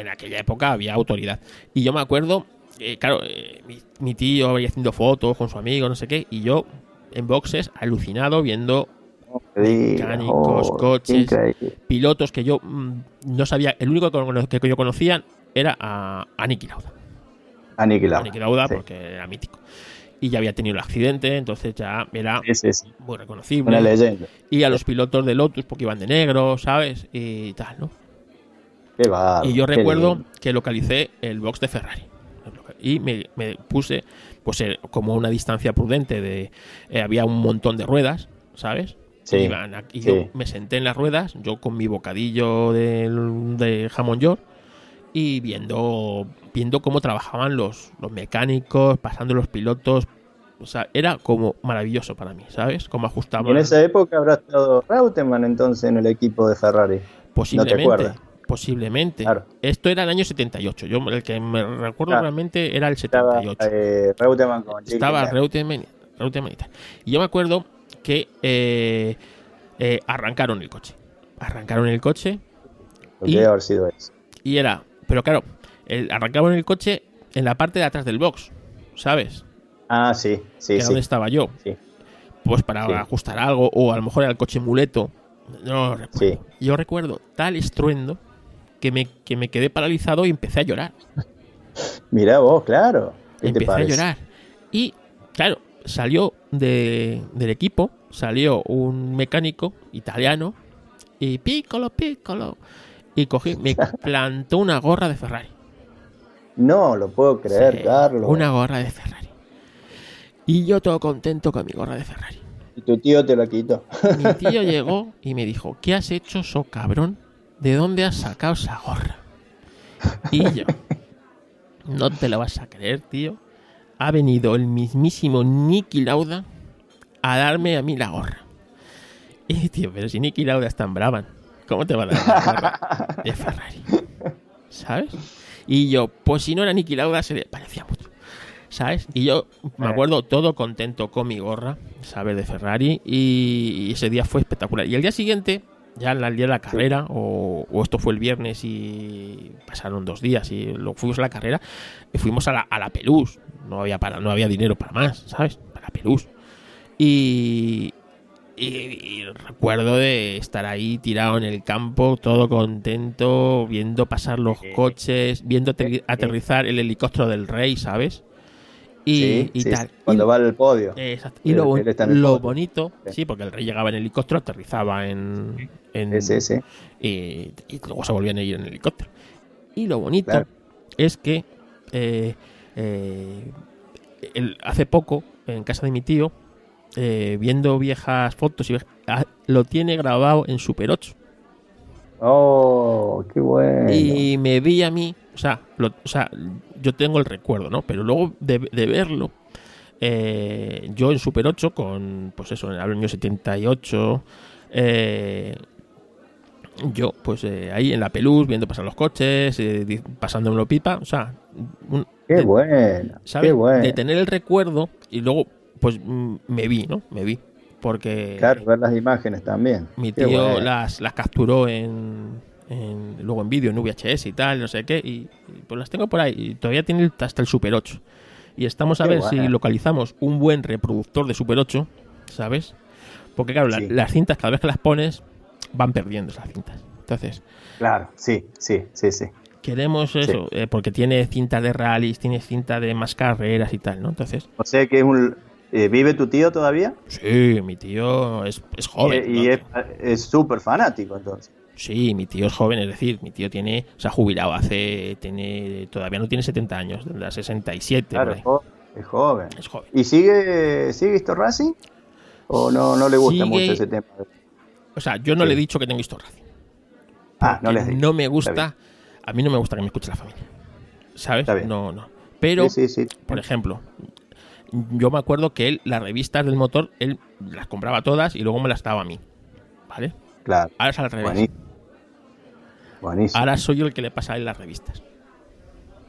en aquella época había autoridad. Y yo me acuerdo, eh, claro, eh, mi, mi tío ahí haciendo fotos con su amigo, no sé qué, y yo en boxes alucinado viendo Mecánicos, coches. increíble. pilotos que yo mm, no sabía, el único que, yo conocía era a, a Niki Lauda. A Niki Lauda Sí. porque era mítico. Y ya había tenido el accidente, entonces ya era Sí, sí, sí. muy reconocible. Una leyenda. Y a los pilotos de Lotus porque iban de negro, ¿sabes? Y tal, ¿no? Qué Y yo recuerdo que localicé el box de Ferrari. Y me, me puse, pues eh, como una distancia prudente de... eh, había un montón de ruedas, ¿sabes? Sí, Iban a- y sí. yo me senté en las ruedas, yo con mi bocadillo de, de jamón york y viendo, viendo cómo trabajaban los, los mecánicos, pasando los pilotos. O sea, era como maravilloso para mí, ¿sabes? Cómo ajustaban. en esa época habrá estado Reutemann entonces en el equipo de Ferrari. Posiblemente. acuerdas? Posiblemente. Claro. Esto era el año 78. Yo el que me recuerdo Claro. realmente era el Estaba 78. eh, Reutemann con Estaba. Reutemann, Reutemann y tal. Y yo me acuerdo que eh, eh, arrancaron el coche. Arrancaron el coche y- haber sido eso. y era. Pero claro, el, arrancaron el coche en la parte de atrás del box. ¿Sabes? Ah, sí, sí, que sí. donde estaba yo. Sí. Pues para Sí. ajustar algo. O a lo mejor era el coche muleto. No lo recuerdo. Sí. Yo recuerdo tal estruendo que me, que me quedé paralizado y empecé a llorar. Mirá vos, claro. ¿Qué te empecé a llorar. Y, claro, salió de- del equipo, salió un mecánico italiano y pícolo, pícolo. Y cogí, me plantó una gorra de Ferrari. No, lo puedo creer, Sí, Carlos. Una gorra de Ferrari. Y yo todo contento con mi gorra de Ferrari. Y tu tío te la quitó. Mi tío llegó y me dijo, ¿qué has hecho, so cabrón? ¿De dónde has sacado esa gorra? Y yo, no te lo vas a creer, tío. Ha venido el mismísimo Nicky Lauda a darme a mí la gorra. Y tío, pero si Nicky Lauda es tan brava, ¿cómo te va a dar la gorra de Ferrari? ¿Sabes? Y yo, pues si no era Nicky Lauda, se le parecía mucho. ¿Sabes? Y yo me acuerdo todo contento con mi gorra, ¿sabes? De Ferrari. Y, y ese día fue espectacular. Y el día siguiente, ya el día de la carrera, o, o esto fue el viernes y pasaron dos días y lo fuimos a la carrera, y fuimos a la, a la Pelús. No había, para, no había dinero para más, ¿sabes? Para la Pelús. Y, y, y recuerdo de estar ahí tirado en el campo, todo contento, viendo pasar los coches, viendo aterri- aterrizar el helicóptero del rey, ¿sabes? Y, Sí, y sí, tal. Cuando Y- va al podio. Exacto. Y lo, él lo podio. bonito, Sí. sí, porque el rey llegaba en helicóptero, aterrizaba en. en Sí, sí, sí. Y, y luego se volvían a ir en helicóptero. Y lo bonito Claro. es que eh, eh, el- hace poco, en casa de mi tío, eh, viendo viejas fotos, y ah, lo tiene grabado en Super 8. Oh, qué bueno. Y me vi a mí, o sea, lo- o sea, yo tengo el recuerdo, ¿no? Pero luego de, de verlo, eh, yo en Super 8, con, pues eso, en el año 78, eh, yo, pues eh, ahí en la pelús, viendo pasar los coches, eh, pasándomelo pipa, o sea, un- Qué de- bueno. ¿sabes? Qué bueno. De tener el recuerdo y luego, pues mm, me vi, ¿no? Me vi. Porque Claro, ver las imágenes también. mi tío bueno. las, las capturó en, en- luego en vídeo, en VHS y tal, no sé qué, y, y, pues las tengo por ahí. Y todavía tiene hasta el Super 8. Y estamos a Qué ver si guay. localizamos un buen reproductor de Super 8, ¿sabes? Porque claro, la- Sí. las cintas cada vez que las pones van perdiendo esas cintas. Entonces, Claro, sí, sí, sí, sí. Queremos eso, eh, porque tiene cinta de rallies, tiene cinta de más carreras y tal, ¿no? Entonces, O sea que es un... eh, ¿Vive tu tío todavía? sí, mi tío es, es joven. y y es súper fanático entonces. Sí, mi tío es joven, es decir, mi tío tiene, se ha jubilado hace, tiene, todavía no tiene 70 años, tendrá 67, Claro, es joven. Es joven. es joven. ¿Y sigue, sigue esto Racing? ¿O no, no le gusta Sigue- mucho ese tema? O sea, yo no Sí. le he dicho que tengo Histo Racing. Ah, no les digo. no me gusta, a mí no me gusta que me escuche la familia. ¿Sabes? No, no. Pero, Sí, sí, sí. por ejemplo, yo me acuerdo que él, las revistas del motor, él las compraba todas y luego me las daba a mí. ¿Vale? Claro. Ahora es al revés. Buenísimo. Buenísimo. Ahora soy yo el que le pasa a él las revistas.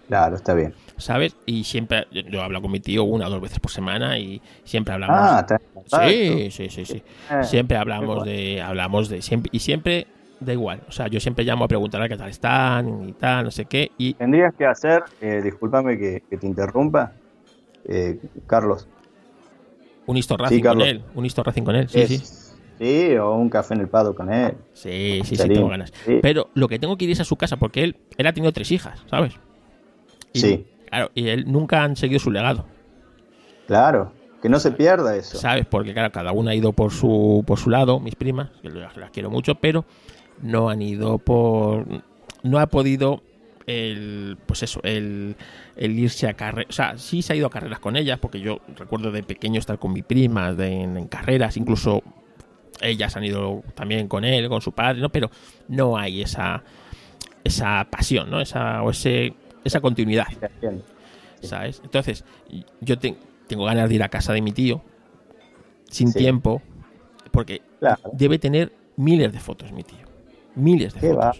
Claro, está bien. ¿Sabes? Y siempre, yo, hablo con mi tío una o dos veces por semana y siempre hablamos. Ah, está en contacto. sí, sí, sí, sí. Eh, Siempre hablamos de, hablamos de siempre y siempre da igual. O sea, yo siempre llamo a preguntarle qué tal están y tal, no sé qué. Y Tendrías que hacer, eh, discúlpame que, que te interrumpa, eh, Carlos. un Histo Racing con él, un Histo Racing con él, sí, Es- sí. Sí, o un café en el pado con él. Sí, sí, sí, tengo ganas. sí. Pero lo que tengo que ir es a su casa porque él, él ha tenido tres hijas, ¿sabes? Y, Sí. Claro, y él nunca han seguido su legado, Claro, que no se pierda eso. ¿sabes? Porque, claro, cada una ha ido por su, por su lado, mis primas, que las, las quiero mucho, pero no han ido por. No ha podido el. Pues eso, el, el irse a carreras. O sea, sí se ha ido a carreras con ellas, porque yo recuerdo de pequeño estar con mi prima de- en, en carreras, incluso ellas han ido también con él, con su padre, ¿no? Pero no hay esa. Esa pasión, ¿no? Esa, o ese, esa continuidad. ¿sabes? Entonces, yo te- tengo ganas de ir a casa de mi tío sin Sí. tiempo, porque Claro. debe tener miles de fotos mi tío. Miles de va.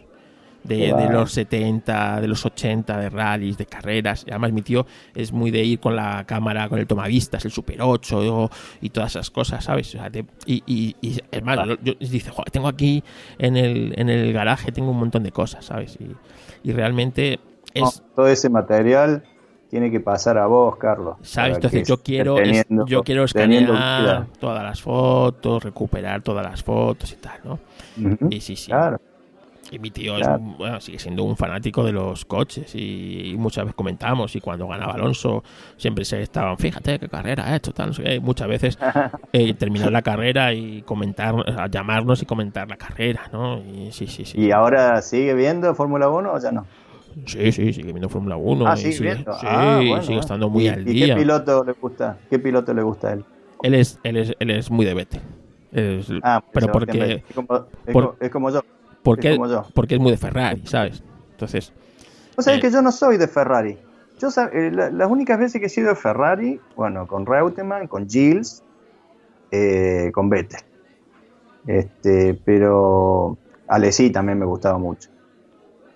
De, los 70, de los 80, de rallies, de carreras. Además mi tío es muy de ir con la cámara, con el tomavistas, el Super 8 y todas esas cosas, ¿sabes? O sea, de- y, y, y es más, yo- dice, "Joder, tengo aquí en el, en el garaje, tengo un montón de cosas, ¿sabes? Y, y realmente es... No, todo ese material tiene que pasar a vos, Carlos. ¿Sabes? Entonces yo quiero, es- yo quiero escanear todas las fotos, recuperar todas las fotos y tal, ¿no? Y sí, sí. Claro. Y mi tío Claro. es, un- bueno, sigue siendo un fanático de los coches y, muchas veces comentamos y cuando ganaba Alonso siempre se estaban, fíjate qué carrera ha hecho, tal, no sé qué. Y muchas veces eh, terminar la carrera y comentar, o sea, llamarnos y comentar la carrera, ¿no? Y sí, sí, sí. ¿Y ahora sigue viendo Fórmula 1 o ya no? Sí, sí, sigue viendo Fórmula 1. ah, y sigue sigue, viendo. sí, Ah, bueno, sigue estando muy ¿Y- al ¿Y día. qué piloto le gusta? ¿Qué piloto le gusta a él? Él es, él es, él es muy de Vettel. Es- Ah, pero porque. Es como, es por- como- es como yo. Porque, porque es muy de Ferrari, ¿sabes? Entonces, Vos sabés Eh. que yo no soy de Ferrari. Yo eh, la- las únicas veces que he sido de Ferrari, bueno, con Reutemann, con Gilles, eh, con Vettel. Este, pero Alessi también me gustaba mucho.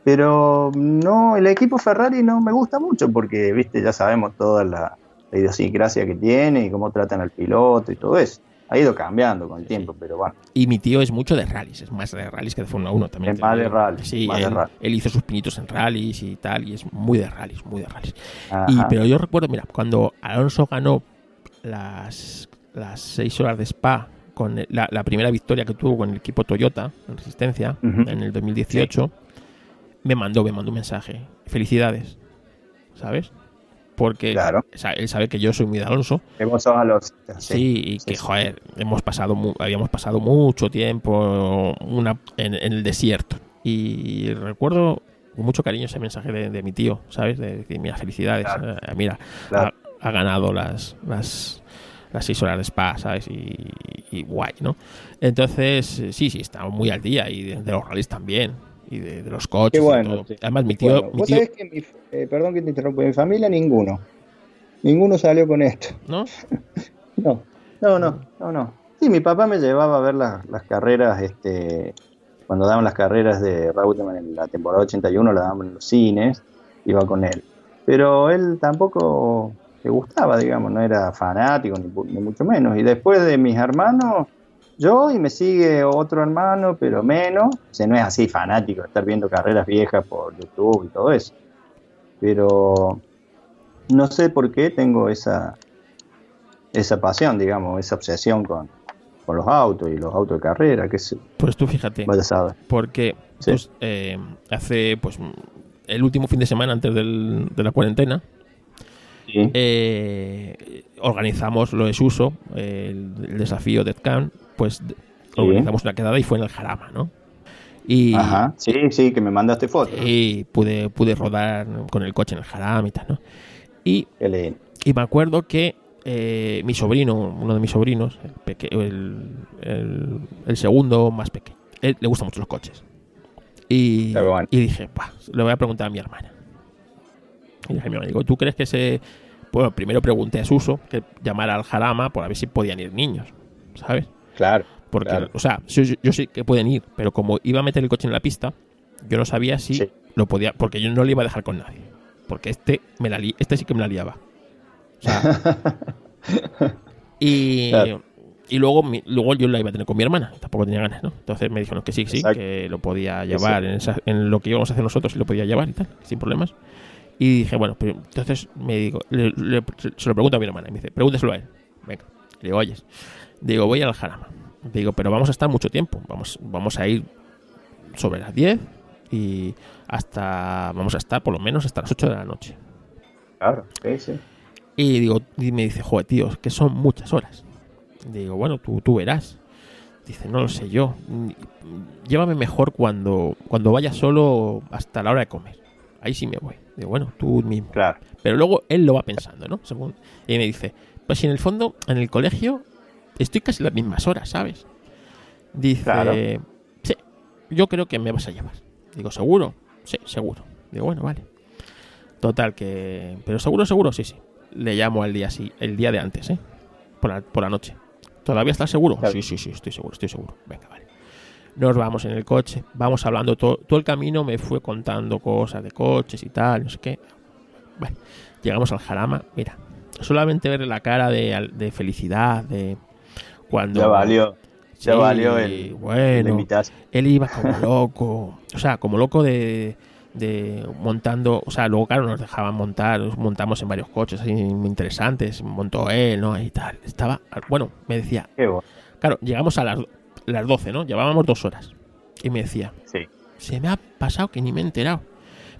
Pero no, el equipo Ferrari no me gusta mucho porque, viste, ya sabemos toda la, la idiosincrasia que tiene y cómo tratan al piloto y todo eso. Ha ido cambiando con el tiempo, pero bueno. y mi tío es mucho de rallies, es más de rallies que de Fórmula 1 también. Es más de rallies, Sí, más de él, rallies. él hizo sus pinitos en rallies y tal, y es muy de rallies, muy de rallies. Y, pero yo recuerdo, mira, cuando Alonso ganó las, las seis horas de Spa, con la, la primera victoria que tuvo con el equipo Toyota en Resistencia, en el 2018, me mandó, me mandó un mensaje. Felicidades, ¿sabes? Porque Claro. él sabe que yo soy muy de Alonso. Sos a los... Sí, y sí, que, sí. joder, hemos pasado mu- habíamos pasado mucho tiempo una, en, en el desierto. Y recuerdo con mucho cariño ese mensaje de, de mi tío, ¿sabes? De decir, mira, felicidades, Claro. eh, mira, Claro. ha, ha ganado las, las, las seis horas de spa, ¿sabes? Y, y guay, ¿no? Entonces, eh, sí, sí, estamos muy al día y de, de los rallies también. Y de, de los coches. Qué y bueno, todo. sí. Además, mi tío, Bueno, mi vos tío sabés que mi, eh, perdón que te interrumpa, mi familia ninguno. Ninguno salió con esto. ¿no? No, no, no, no, no. Sí, mi papá me llevaba a ver las, las carreras, este, cuando daban las carreras de Reutemann en la temporada 81, la daban en los cines, iba con él. Pero él tampoco le gustaba, digamos, no era fanático, ni, ni mucho menos. Y después de mis hermanos, yo y me sigue otro hermano, pero menos. O sea, no es así fanático estar viendo carreras viejas por YouTube y todo eso. Pero no sé por qué tengo esa, esa pasión, digamos, esa obsesión con, con los autos y los autos de carrera, que se Pues tú fíjate. vaya a saber. porque Sí. pues, eh, hace pues el último fin de semana antes del- de la cuarentena, Sí. eh, organizamos lo de Suso, el, el desafío de Can, pues organizamos una quedada y fue en el Jarama, ¿no? Y, Ajá. Sí, sí, que me mandaste fotos. y pude, pude rodar con el coche en el Jarama y tal, ¿no? Y, y me acuerdo que eh, mi sobrino, uno de mis sobrinos, el, el, el- segundo más pequeño, él le gustan mucho los coches. Y, bueno. y dije, "Buah, le voy a preguntar a mi hermana. Y dije mi hermana, digo, ¿tú crees que se...? Bueno, primero pregunté a Suso que llamara al Jarama por a ver si podían ir niños, ¿sabes? Claro. Porque, Claro. o sea, yo, yo- sé que pueden ir, pero como iba a meter el coche en la pista, yo no sabía si Sí. lo podía, porque yo no le iba a dejar con nadie. Porque este me la li- este sí que me la liaba. O sea, y, Claro. y luego, mi- luego yo la iba a tener con mi hermana, tampoco tenía ganas, ¿no? Entonces me dijeron que sí, sí, Exacto. que lo podía llevar Exacto. en, esa- en lo que íbamos a hacer nosotros, y lo podía llevar y tal, sin problemas. Y dije, bueno, pero entonces me digo, le- le- se lo pregunto a mi hermana y me dice, pregúnteselo a él. Venga, le digo, oyes, digo, voy al Jarama. Digo, pero vamos a estar mucho tiempo, vamos, vamos a ir sobre las 10 y hasta, vamos a estar por lo menos hasta las 8 de la noche. Claro. Sí, sí. Y digo, y me dice, joder, tío, que son muchas horas. Digo, bueno, tú, tú verás. Dice, no lo sé yo. Llévame mejor cuando, cuando vaya solo hasta la hora de comer. Ahí sí me voy. Digo, bueno, tú mismo. Claro. Pero luego él lo va pensando, ¿no? Según, y me dice, pues si en el fondo, en el colegio, estoy casi las mismas horas, ¿sabes? Dice, Claro. sí, yo creo que me vas a llevar. Digo, ¿seguro? Sí, seguro. Digo, bueno, vale. Total, que... Pero seguro, seguro, sí, sí. Le llamo al día sí, el día de antes, ¿eh? Por la, por la noche. ¿Todavía estás seguro? Claro. Sí, sí, sí, estoy seguro, estoy seguro. Venga, vale. Nos vamos en el coche, vamos hablando todo, todo el camino, me fue contando cosas de coches y tal, no sé qué. Bueno, llegamos al Jarama, mira, solamente ver la cara de, de felicidad, de cuando... Ya valió. Ya Sí, valió el, bueno, él iba como loco, o sea, como loco de, de montando, o sea, luego claro nos dejaban montar, nos montamos en varios coches así muy interesantes, montó él, ¿no? Y tal, estaba, bueno, me decía, claro, llegamos a las, las 12, ¿no? Llevábamos dos horas, y me decía, Sí. se me ha pasado que ni me he enterado.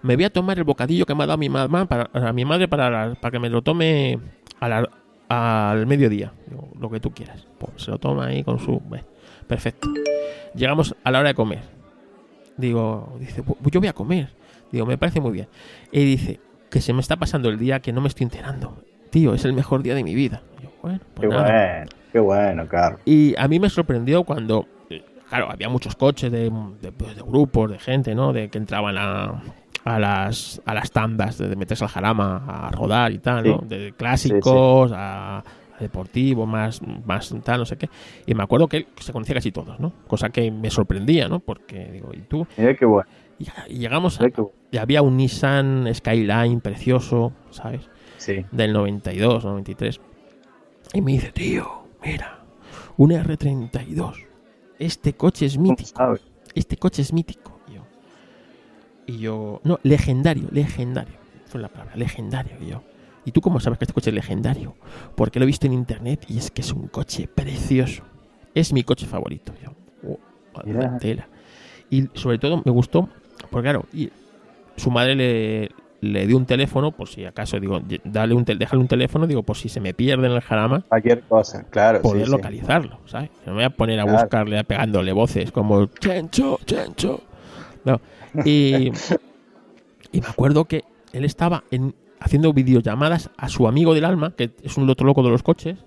Me voy a tomar el bocadillo que me ha dado mi mamá para, a mi madre para, para que me lo tome a la- al mediodía. Lo que tú quieras. Pues se lo toma ahí con su... perfecto. Llegamos a la hora de comer. Digo, dice, "Pu- yo voy a comer. Digo, me parece muy bien. Y dice, que se me está pasando el día que no me estoy enterando. Tío, es el mejor día de mi vida. Bueno, pues Qué nada. bueno. Qué bueno, Carlos. Y a mí me sorprendió cuando, eh, claro, había muchos coches de, de- pues, de grupos, de gente, ¿no? De que entraban a, a las a las tandas de, meterse al jarama a rodar y tal, ¿no? De clásicos a, a deportivo, más, más tal, no sé qué. Y me acuerdo que él se conocía casi todos, ¿no? Cosa que me sorprendía, ¿no? Porque digo, ¿y tú? Mira qué bueno. Y, llegamos a, y había un Nissan Skyline precioso, ¿sabes? Sí. del 92, 93. Y me dice, tío, mira, un R32. Este coche es ¿Cómo mítico. Este coche es mítico. Y yo, no, legendario, legendario. Fue la palabra, legendario. Y yo, ¿y tú cómo sabes que este coche es legendario? Porque lo he visto en internet y es que es un coche precioso. Es mi coche favorito. Y yo, "Oh, Mira. tela". Y sobre todo me gustó, porque claro, y su madre le, le dio un teléfono, por si acaso, digo, dale un tel- déjale un teléfono, digo, por si se me pierde en el jarama, Cualquier cosa, claro. poder sí, sí. localizarlo, ¿sabes? No me voy a poner a Claro. buscarle pegándole voces como Chencho, Chencho. No. Y, y me acuerdo que él estaba en, haciendo videollamadas a su amigo del alma, que es un otro loco de los coches,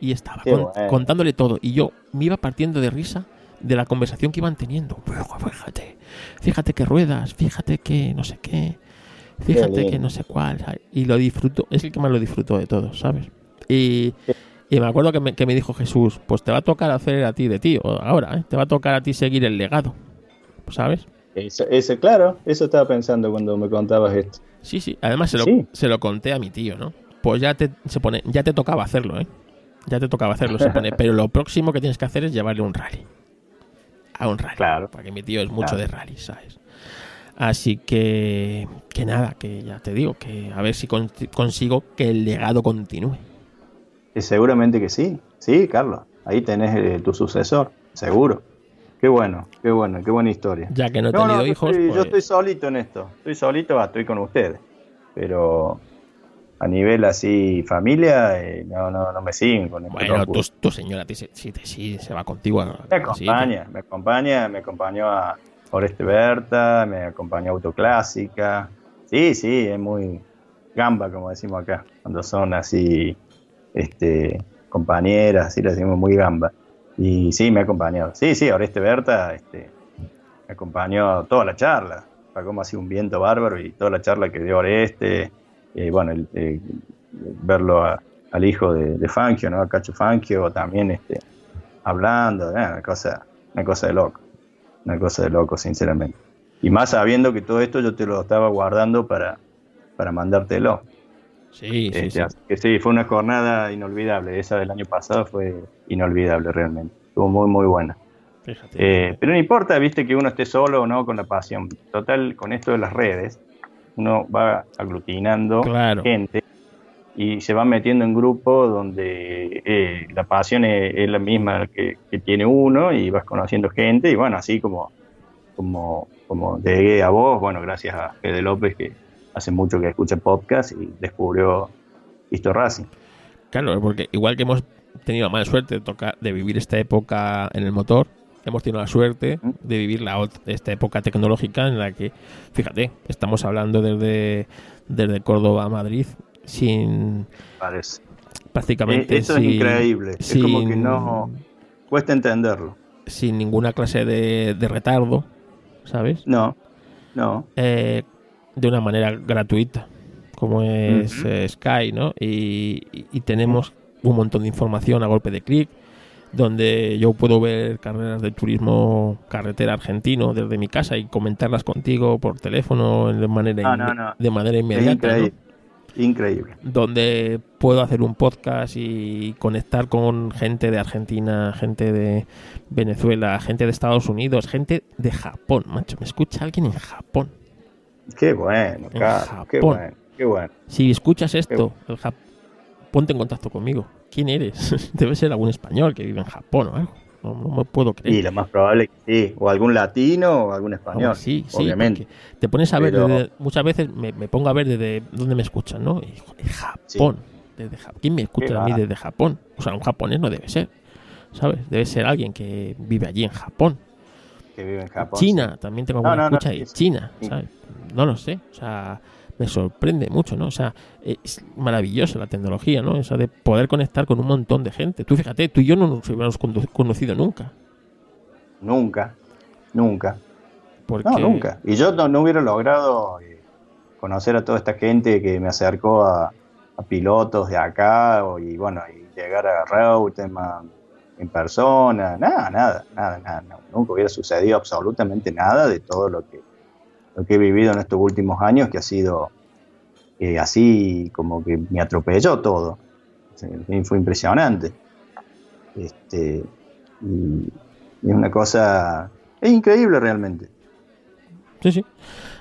y estaba Qué con- bueno. contándole todo. Y yo me iba partiendo de risa de la conversación que iban teniendo. Fíjate, fíjate que ruedas, fíjate que no sé qué, fíjate que no sé cuál. ¿sabes? Y lo disfruto, es el que más lo disfruto de todos, ¿sabes? Y, y me acuerdo que me, que me dijo Jesús, pues te va a tocar hacer a ti de tío, ahora, ¿eh? te va a tocar a ti seguir el legado, ¿sabes? Eso, eso, claro, eso estaba pensando cuando me contabas esto. Sí, sí, además se lo, Sí. se lo conté a mi tío, ¿no? Pues ya te, se pone, ya te tocaba hacerlo, ¿eh? Ya te tocaba hacerlo, se pone, pero lo próximo que tienes que hacer es llevarle un rally. A un rally. Claro. Porque mi tío es mucho Claro. de rally, ¿sabes? Así que, que nada, que ya te digo, que a ver si con- consigo que el legado continúe. Y seguramente que sí. Sí, Carlos. Ahí tenés eh, tu sucesor, seguro. Qué bueno, qué bueno, qué buena historia. Ya que no he tenido hijos. Yo pues- estoy solito en esto. Estoy solito, va, estoy con ustedes. Pero a nivel así familia, eh, no, no, no me siguen con esto. Bueno, tu, tu señora sí, sí, se va contigo. a- Me sí, acompaña, me acompaña, me acompañó a Oreste Berta, me acompañó a Autoclásica. Sí, sí, es muy gamba, como decimos acá, cuando son así, este, compañeras, así le decimos muy gamba. Y sí, me ha acompañado. Sí, sí, Oreste Berta, este, me acompañó toda la charla. Pagó así un viento bárbaro y toda la charla que dio Oreste. Y bueno, el- el- verlo al hijo de, de Fangio, ¿no? A Cacho Fangio, también este, hablando, eh, una cosa, una cosa de loco, una cosa de loco, sinceramente. Y más sabiendo que todo esto yo te lo estaba guardando para, para mandártelo. Sí, sí, Este, sí. así que sí, fue una jornada inolvidable. Esa del año pasado fue inolvidable realmente. Estuvo muy, muy buena. Fíjate. Eh, pero no importa, viste, que uno esté solo o no con la pasión. Total, con esto de las redes, uno va aglutinando Claro. gente y se va metiendo en grupos donde eh, la pasión es, es la misma que, que tiene uno y vas conociendo gente y bueno, así como, como, como llegué a vos, bueno, gracias a Fede López que hace mucho que escucha podcast y descubrió Histo Racing. Claro, porque igual que hemos tenido la mala suerte de tocar, de vivir esta época en el motor, hemos tenido la suerte de vivir la esta época tecnológica en la que, fíjate, estamos hablando desde, desde Córdoba a Madrid sin Parece. prácticamente Eh, esto sin, es increíble, es como que sin- no cuesta entenderlo. sin ninguna clase de, de retardo, ¿sabes? No, no. Eh, de una manera gratuita, como es eh, Sky, ¿no? Y, y- y tenemos un montón de información a golpe de clic, donde yo puedo ver carreras de turismo carretera argentino desde mi casa y comentarlas contigo por teléfono de manera, No, inme- no, no. De manera inmediata. increíble. Increíble. donde puedo hacer un podcast y conectar con gente de Argentina, gente de Venezuela, gente de Estados Unidos, gente de Japón, macho, me escucha alguien en Japón. Qué bueno, En qué bueno, qué bueno. Si escuchas esto, el Jap- ponte en contacto conmigo. ¿Quién eres? Debe ser algún español que vive en Japón o algo. No, no me puedo creer. Y lo más probable es que sí, o algún latino o algún español, sí, sí, obviamente. te pones a ver, Pero- desde- muchas veces me, me pongo a ver desde dónde me escuchan, ¿no? Y, joder, Japón. Desde ¿Quién me escucha Qué a mí va. desde Japón? O sea, un japonés no debe ser, ¿sabes? Debe ser alguien que vive allí en Japón. Que vive en Japón. China, también tengo alguna no, escucha ahí. sí, sí. China, Sí. ¿sabes? No lo sé, o sea, me sorprende mucho, ¿no? O sea, es maravillosa la tecnología, ¿no? Esa de poder conectar con un montón de gente. Tú fíjate, tú y yo no nos hubiéramos conocido nunca. Nunca, nunca. Porque, No, nunca. Y yo no, no hubiera logrado eh, conocer a toda esta gente que me acercó a, a pilotos de acá y bueno, y llegar a Reutemann en persona. Nada, nada, nada, nada. Nunca hubiera sucedido absolutamente nada de todo lo que, lo que he vivido en estos últimos años, que ha sido eh, así como que me atropelló todo. Sí, Fue impresionante. Este, y, y es una cosa, es increíble realmente. Sí, sí.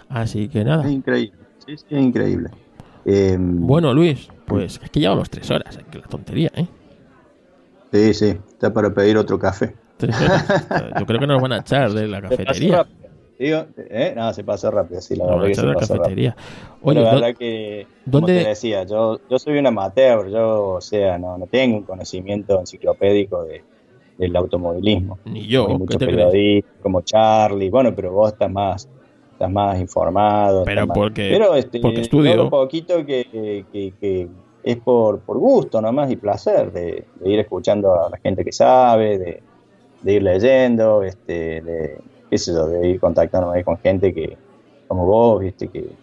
Así que nada. Es increíble, sí, sí, es increíble. Eh, Bueno, Luis, pues es que llevamos tres horas. que la tontería, ¿eh? Sí, sí, está para pedir otro café. Tres horas. Yo creo que nos van a echar de la cafetería. Digo, ¿eh? No, se pasa rápido, sí, la van verdad que se la rápido. cafetería. la Oye, ¿dó- verdad que, como dónde- te decía, yo, yo soy un amateur, yo, o sea, no, no tengo un conocimiento enciclopédico de, del automovilismo. ni yo, Hay ¿qué muchos crees? periodistas como Charlie, bueno, pero vos estás más, estás más informado. Pero más- porque- pero, este, porque estudio. lo poquito que, que- que es por, por gusto nomás y placer de, de ir escuchando a la gente que sabe, de, de ir leyendo, este, de, qué sé yo, de ir contactándome con gente que, como vos, viste, que,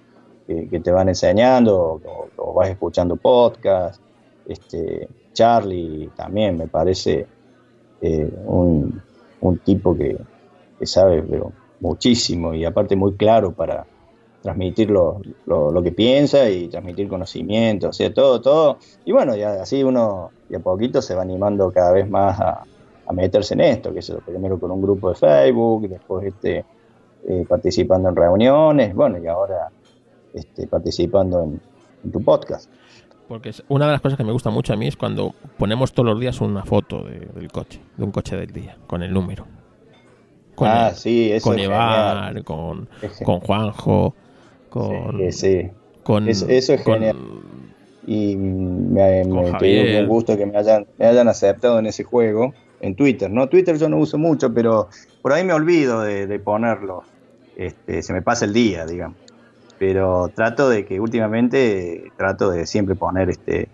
que, te van enseñando, o, vas escuchando podcast, este, Charlie también me parece eh, un, un tipo que, que sabe pero muchísimo y aparte muy claro para transmitir lo, lo, lo que piensa y transmitir conocimiento, o sea, todo, todo. Y bueno, ya así uno de a poquito se va animando cada vez más a, a meterse en esto, que es primero con un grupo de Facebook, después este, eh, participando en reuniones, bueno, y ahora este, participando en, en tu podcast. Porque una de las cosas que me gusta mucho a mí es cuando ponemos todos los días una foto de- del coche, de un coche del día, con el número. con, ah, sí, eso con es genial. con, Juanjo, con, Sí, sí. con Eso- eso es con- genial. Y me, me- que un gusto que me hayan, me hayan aceptado en ese juego, en Twitter, ¿no? Twitter yo no uso mucho, pero por ahí me olvido de, de ponerlo. Este, se me pasa el día, digamos. Pero trato de que últimamente trato de siempre poner este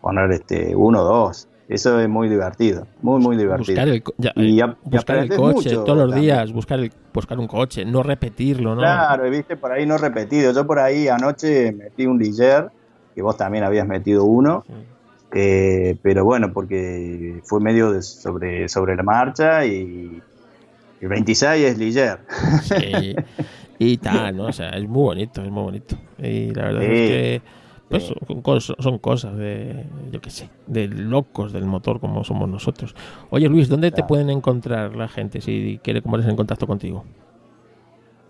poner este uno o dos. Eso es muy divertido, muy muy divertido. buscar el, ya, Y eh, buscar el coche mucho todos los también. días, buscar el, buscar un coche, no repetirlo, ¿no? Claro, viste por ahí no repetido. Yo por ahí anoche metí un Liger, que vos también habías metido uno, Sí. Eh, pero bueno, porque fue medio de- sobre, sobre la marcha y el 26 es Liger. Sí, y tal, ¿no? O sea, es muy bonito, es muy bonito. Y la verdad Sí, es que pues, sí. son, cos- son cosas de, yo qué sé, de locos del motor como somos nosotros. Oye, Luis, ¿dónde te pueden encontrar la gente si quiere ponerse en contacto contigo?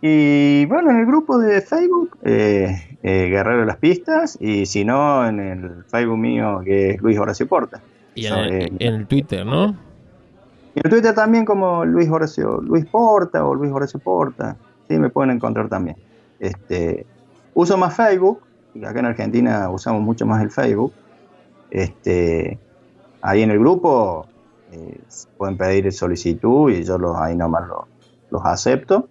Y bueno, en el grupo de Facebook, eh, eh, Guerrero de las Pistas, y si no, en el Facebook mío, que es Luis Horacio Porta. Y en el, Eh, en el Twitter, ¿no? Y en Twitter también como Luis Horacio, Luis Porta o Luis Horacio Porta. Sí, me pueden encontrar también. Este, uso más Facebook, acá en Argentina usamos mucho más el Facebook. Este, ahí en el grupo eh, pueden pedir solicitud y yo los, ahí nomás los, los acepto.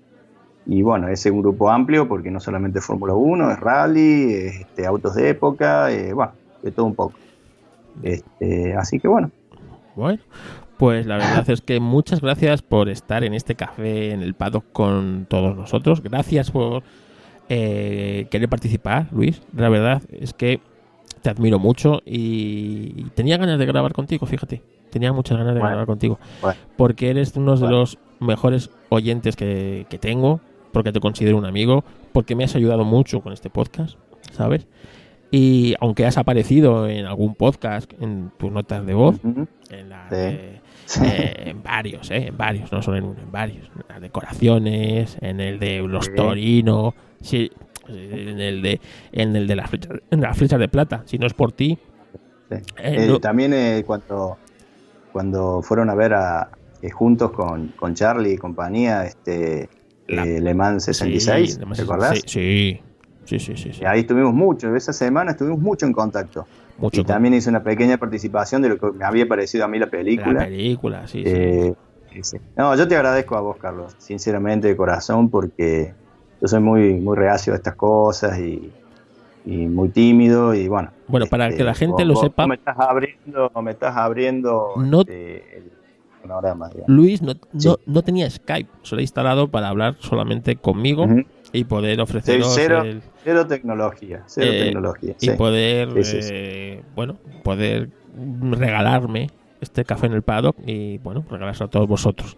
Y bueno, es un grupo amplio porque no solamente Fórmula 1, es rally, es este, autos de época, eh, bueno, de todo un poco. Este, así que bueno, Bueno, pues la verdad es que muchas gracias por estar en este café en el paddock con todos nosotros. Gracias por eh, querer participar, Luis. La verdad es que te admiro mucho y, tenía ganas de grabar contigo, fíjate. Tenía muchas ganas de Bueno, grabar contigo. bueno. Porque eres uno de los mejores oyentes que, que tengo, porque te considero un amigo, porque me has ayudado mucho con este podcast, ¿sabes? Y aunque has aparecido en algún podcast, en tus notas de voz, ujú, en, la Sí. de- eh, en varios, eh, en varios, no solo en uno, en varios. En las decoraciones, en el de los Sí. Torino, sí, en el de en el de las flechas, en las flechas de plata. Si no es por ti, Sí. Eh, Eh, no- También eh, cuando, cuando fueron a ver a, juntos con, con Charlie y compañía este La- eh, Le Mans 66, sí, además ¿te es- acordás? Sí, sí, sí, sí, sí, Y ahí estuvimos mucho, esa semana estuvimos mucho en contacto. mucho y con también hice una pequeña participación de lo que me había parecido a mí la la película. película, sí, sí. Eh, sí. No, yo te agradezco a vos, Carlos, sinceramente de corazón, porque yo soy muy, muy reacio a estas cosas y, y muy tímido y bueno. Bueno, para este, que la gente vos- lo sepa- vos me estás abriendo, me estás abriendo No- este, el panorama, digamos. Luis no, Sí. no, no tenía Skype, solo he instalado para hablar solamente conmigo y poder ofreceros cero, el, cero tecnología, cero Eh, tecnología. y sí. poder eh, bueno poder regalarme este café en el paddock y bueno regalarse a todos vosotros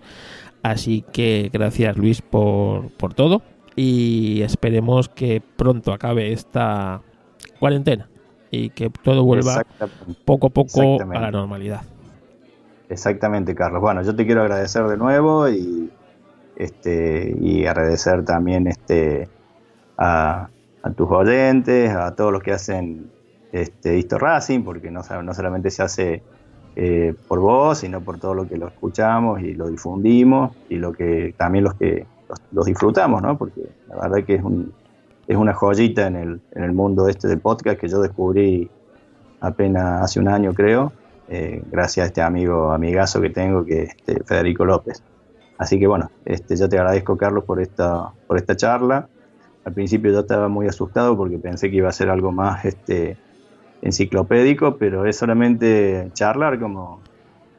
así que gracias Luis por, por todo y esperemos que pronto acabe esta cuarentena y que todo vuelva poco a poco a la normalidad Exactamente, Carlos. Bueno, yo te quiero agradecer de nuevo y este y agradecer también este a, tus oyentes, a todos los que hacen este Histo Racing, porque no solamente se hace eh, por vos, sino por todo lo que lo escuchamos y lo difundimos y lo que también los que los, los disfrutamos, ¿no? Porque la verdad que es un es una joyita en el, en el mundo este del podcast que yo descubrí apenas hace un año, creo, eh, gracias a este amigo, amigazo que tengo, que es este, Federico López. Así que bueno, este, yo te agradezco, Carlos, por esta, por esta charla. Al principio yo estaba muy asustado porque pensé que iba a ser algo más este, enciclopédico, pero es solamente charlar como,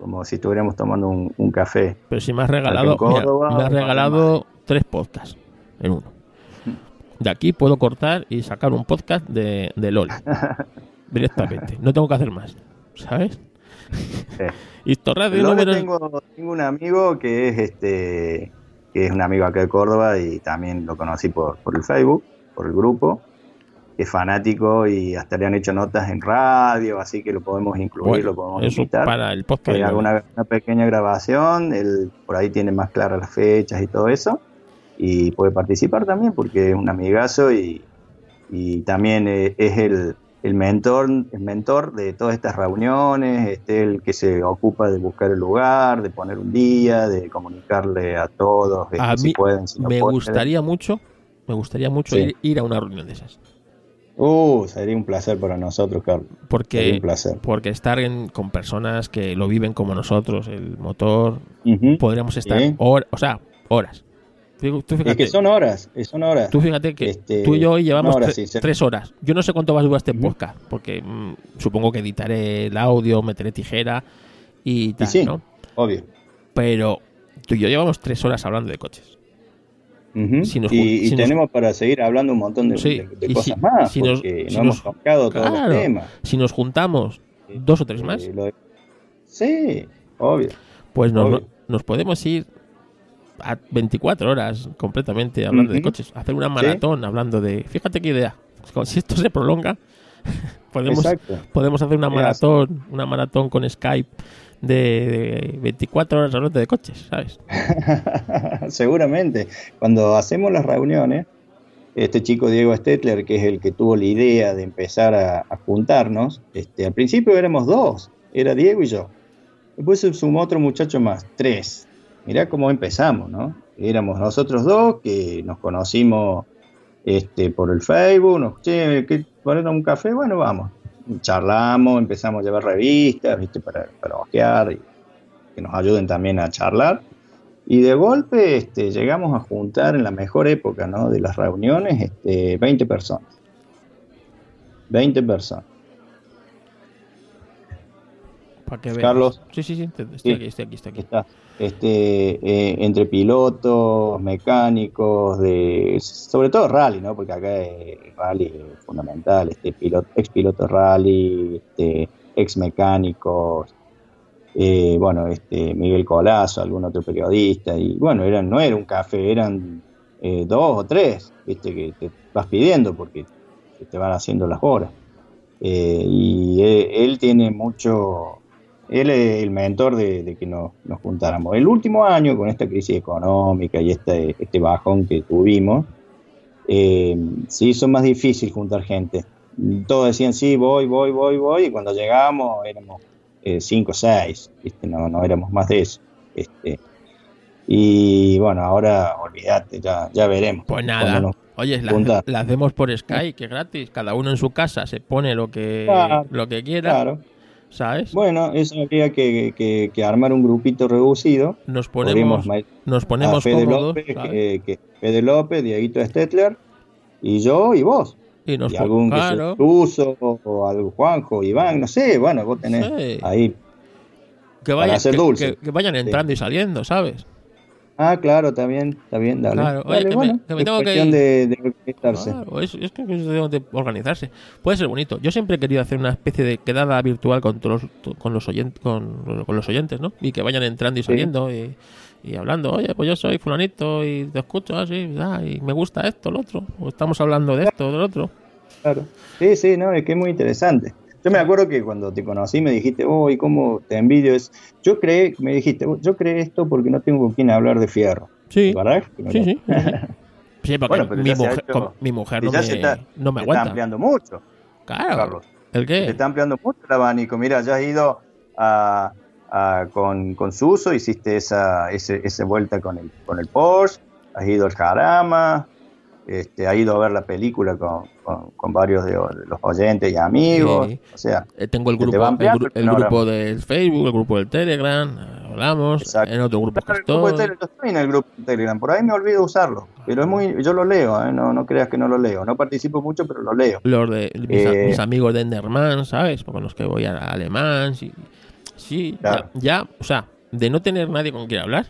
como si estuviéramos tomando un, un café. pero si me has regalado en mira, Córdoba, me has regalado tres podcasts en uno de aquí puedo cortar y sacar un podcast de, de LOL directamente no tengo que hacer más ¿sabes? Sí. De números tengo, tengo un amigo que es este que es un amigo acá de Córdoba y también lo conocí por, por el Facebook, por el grupo, que es fanático y hasta le han hecho notas en radio, así que lo podemos incluir, Bueno, lo podemos eso invitar. para el podcast una, una pequeña grabación, él por ahí tiene más claras las fechas y todo eso, y puede participar también porque es un amigazo y, y también eh, es el, el mentor, el mentor de todas estas reuniones, este, el que se ocupa de buscar el lugar, de poner un día, de comunicarle a todos este, A si mí pueden, si no me pueden. gustaría mucho, me gustaría mucho Sí. ir, ir a una reunión de esas. Uh, sería un placer para nosotros, Carlos. Sería Porque, un placer. porque estar en- con personas que lo viven como nosotros, el motor, podríamos estar Sí. hor- o sea, horas. Tú, tú Es que son horas, son horas. tú fíjate que este, tú y yo hoy llevamos una hora, tre- sí, sí. tres horas. Yo no sé cuánto va a durar este podcast, porque mm, supongo que editaré el audio, meteré tijera y tal, sí. ¿no? Obvio. Pero tú y yo llevamos tres horas hablando de coches. Ujú. Si nos y nos- tenemos para seguir hablando un montón de, Sí, de- de y cosas si- más, si nos- porque no nos- hemos tocado todos Claro. los temas. Si nos juntamos dos o tres más, Sí, obvio. pues nos, obvio. nos podemos ir a 24 horas completamente hablando de coches. Hacer una maratón hablando de... Fíjate qué idea. Si esto se prolonga, podemos, Exacto. podemos hacer una maratón, una maratón con Skype de, de 24 horas hablando de coches, ¿sabes? Seguramente. Cuando hacemos las reuniones, este chico Diego Stetler, que es el que tuvo la idea de empezar a, a juntarnos, este, al principio éramos dos, era Diego y yo. Después se sumó otro muchacho más, tres. Mirá cómo empezamos, ¿no? Éramos nosotros dos que nos conocimos este, por el Facebook, nos, che, ¿qué, poner un café? Bueno, vamos. Charlamos, empezamos a llevar revistas, ¿viste? Para, para ojear y que nos ayuden también a charlar. Y de golpe este, llegamos a juntar en la mejor época ¿no? de las reuniones este, 20 personas. 20 personas. Para que veas. Carlos. Sí, sí, sí. Estoy Sí. aquí, estoy aquí, estoy aquí. Está, este, eh, entre pilotos, mecánicos, de, sobre todo rally, ¿no? porque acá es rally es fundamental, este, piloto, ex piloto rally, este, ex mecánicos, eh, bueno, este, Miguel Colazo, algún otro periodista, y bueno, eran, no era un café, eran eh, dos o tres, viste, que te vas pidiendo porque te van haciendo las horas. Eh, y eh, él tiene mucho, él es el mentor de, de que nos, nos juntáramos. El último año, con esta crisis económica y este, este bajón que tuvimos, eh, se hizo más difícil juntar gente. Todos decían, sí, voy, voy, voy, voy, y cuando llegamos éramos eh, cinco o seis, ¿viste? No, no éramos más de eso. Este, y bueno, ahora olvídate, ya, ya veremos. Pues nada. Oye, la, juntar. la hacemos por Skype, que es gratis. Cada uno en su casa se pone lo que, Claro, lo que quiera, Claro. ¿Sabes? Bueno, eso habría que, que- que armar un grupito reducido. Nos ponemos, nos ponemos Fede cómodos, López, que, que- Fede López, Dieguito Stetler, y yo y vos. y nos y algún que claro, Tuso, o algún Juanjo, Iván, no sé, bueno, vos tenés Sí. ahí. que, para vayan, hacer que- dulce. que- que vayan entrando y saliendo, ¿sabes? Ah, claro, está bien, dale. Claro, oye, Dale, que me- bueno, que me es tengo que cuestión ir. de, de organizarse. Claro, es, es que es cuestión de organizarse. Puede ser bonito. Yo siempre he querido hacer una especie de quedada virtual con todos los- con los oyentes, con, con los oyentes, ¿no? Y que vayan entrando y Sí. saliendo y, y hablando. Oye, pues yo soy fulanito y te escucho así, ah, y me gusta esto, lo otro. O estamos hablando de esto, del otro. Claro. Sí, sí, no, es que es muy interesante. Yo me acuerdo que cuando te conocí me dijiste, uy, cómo te envidio. Es... Yo creé, me dijiste, "Oh, yo creé esto porque no tengo con quién hablar de fierro. Sí, ¿Verdad? Sí, sí. Sí, sí, porque Bueno, pero mi, se mujer, hecho- mi mujer no me, se está- no me Se está aguanta. ampliando mucho, Claro. Carlos. ¿El Se qué? está ampliando mucho el abanico. Mira, ya has ido a, a- con, con Suso, hiciste esa, ese- esa vuelta con el, con el Porsche, has ido al Jarama, este, has ido a ver la película con, con- con varios de, de los oyentes y amigos. Sí. O sea, Eh, Tengo el te grupo, va el, el el grupo del Facebook, el grupo del Telegram, eh, hablamos, Exacto. en otro grupo que el grupo de estoy. En el grupo de Telegram, por ahí me olvido usarlo, pero es muy, yo lo leo, ¿eh? no, no creas que no lo leo, no participo mucho, pero lo leo. Los de mis, Eh, mis amigos de Enderman, ¿sabes? Con los que voy a alemán. Sí, sí Claro. ya, ya, o sea, de no tener nadie con quien hablar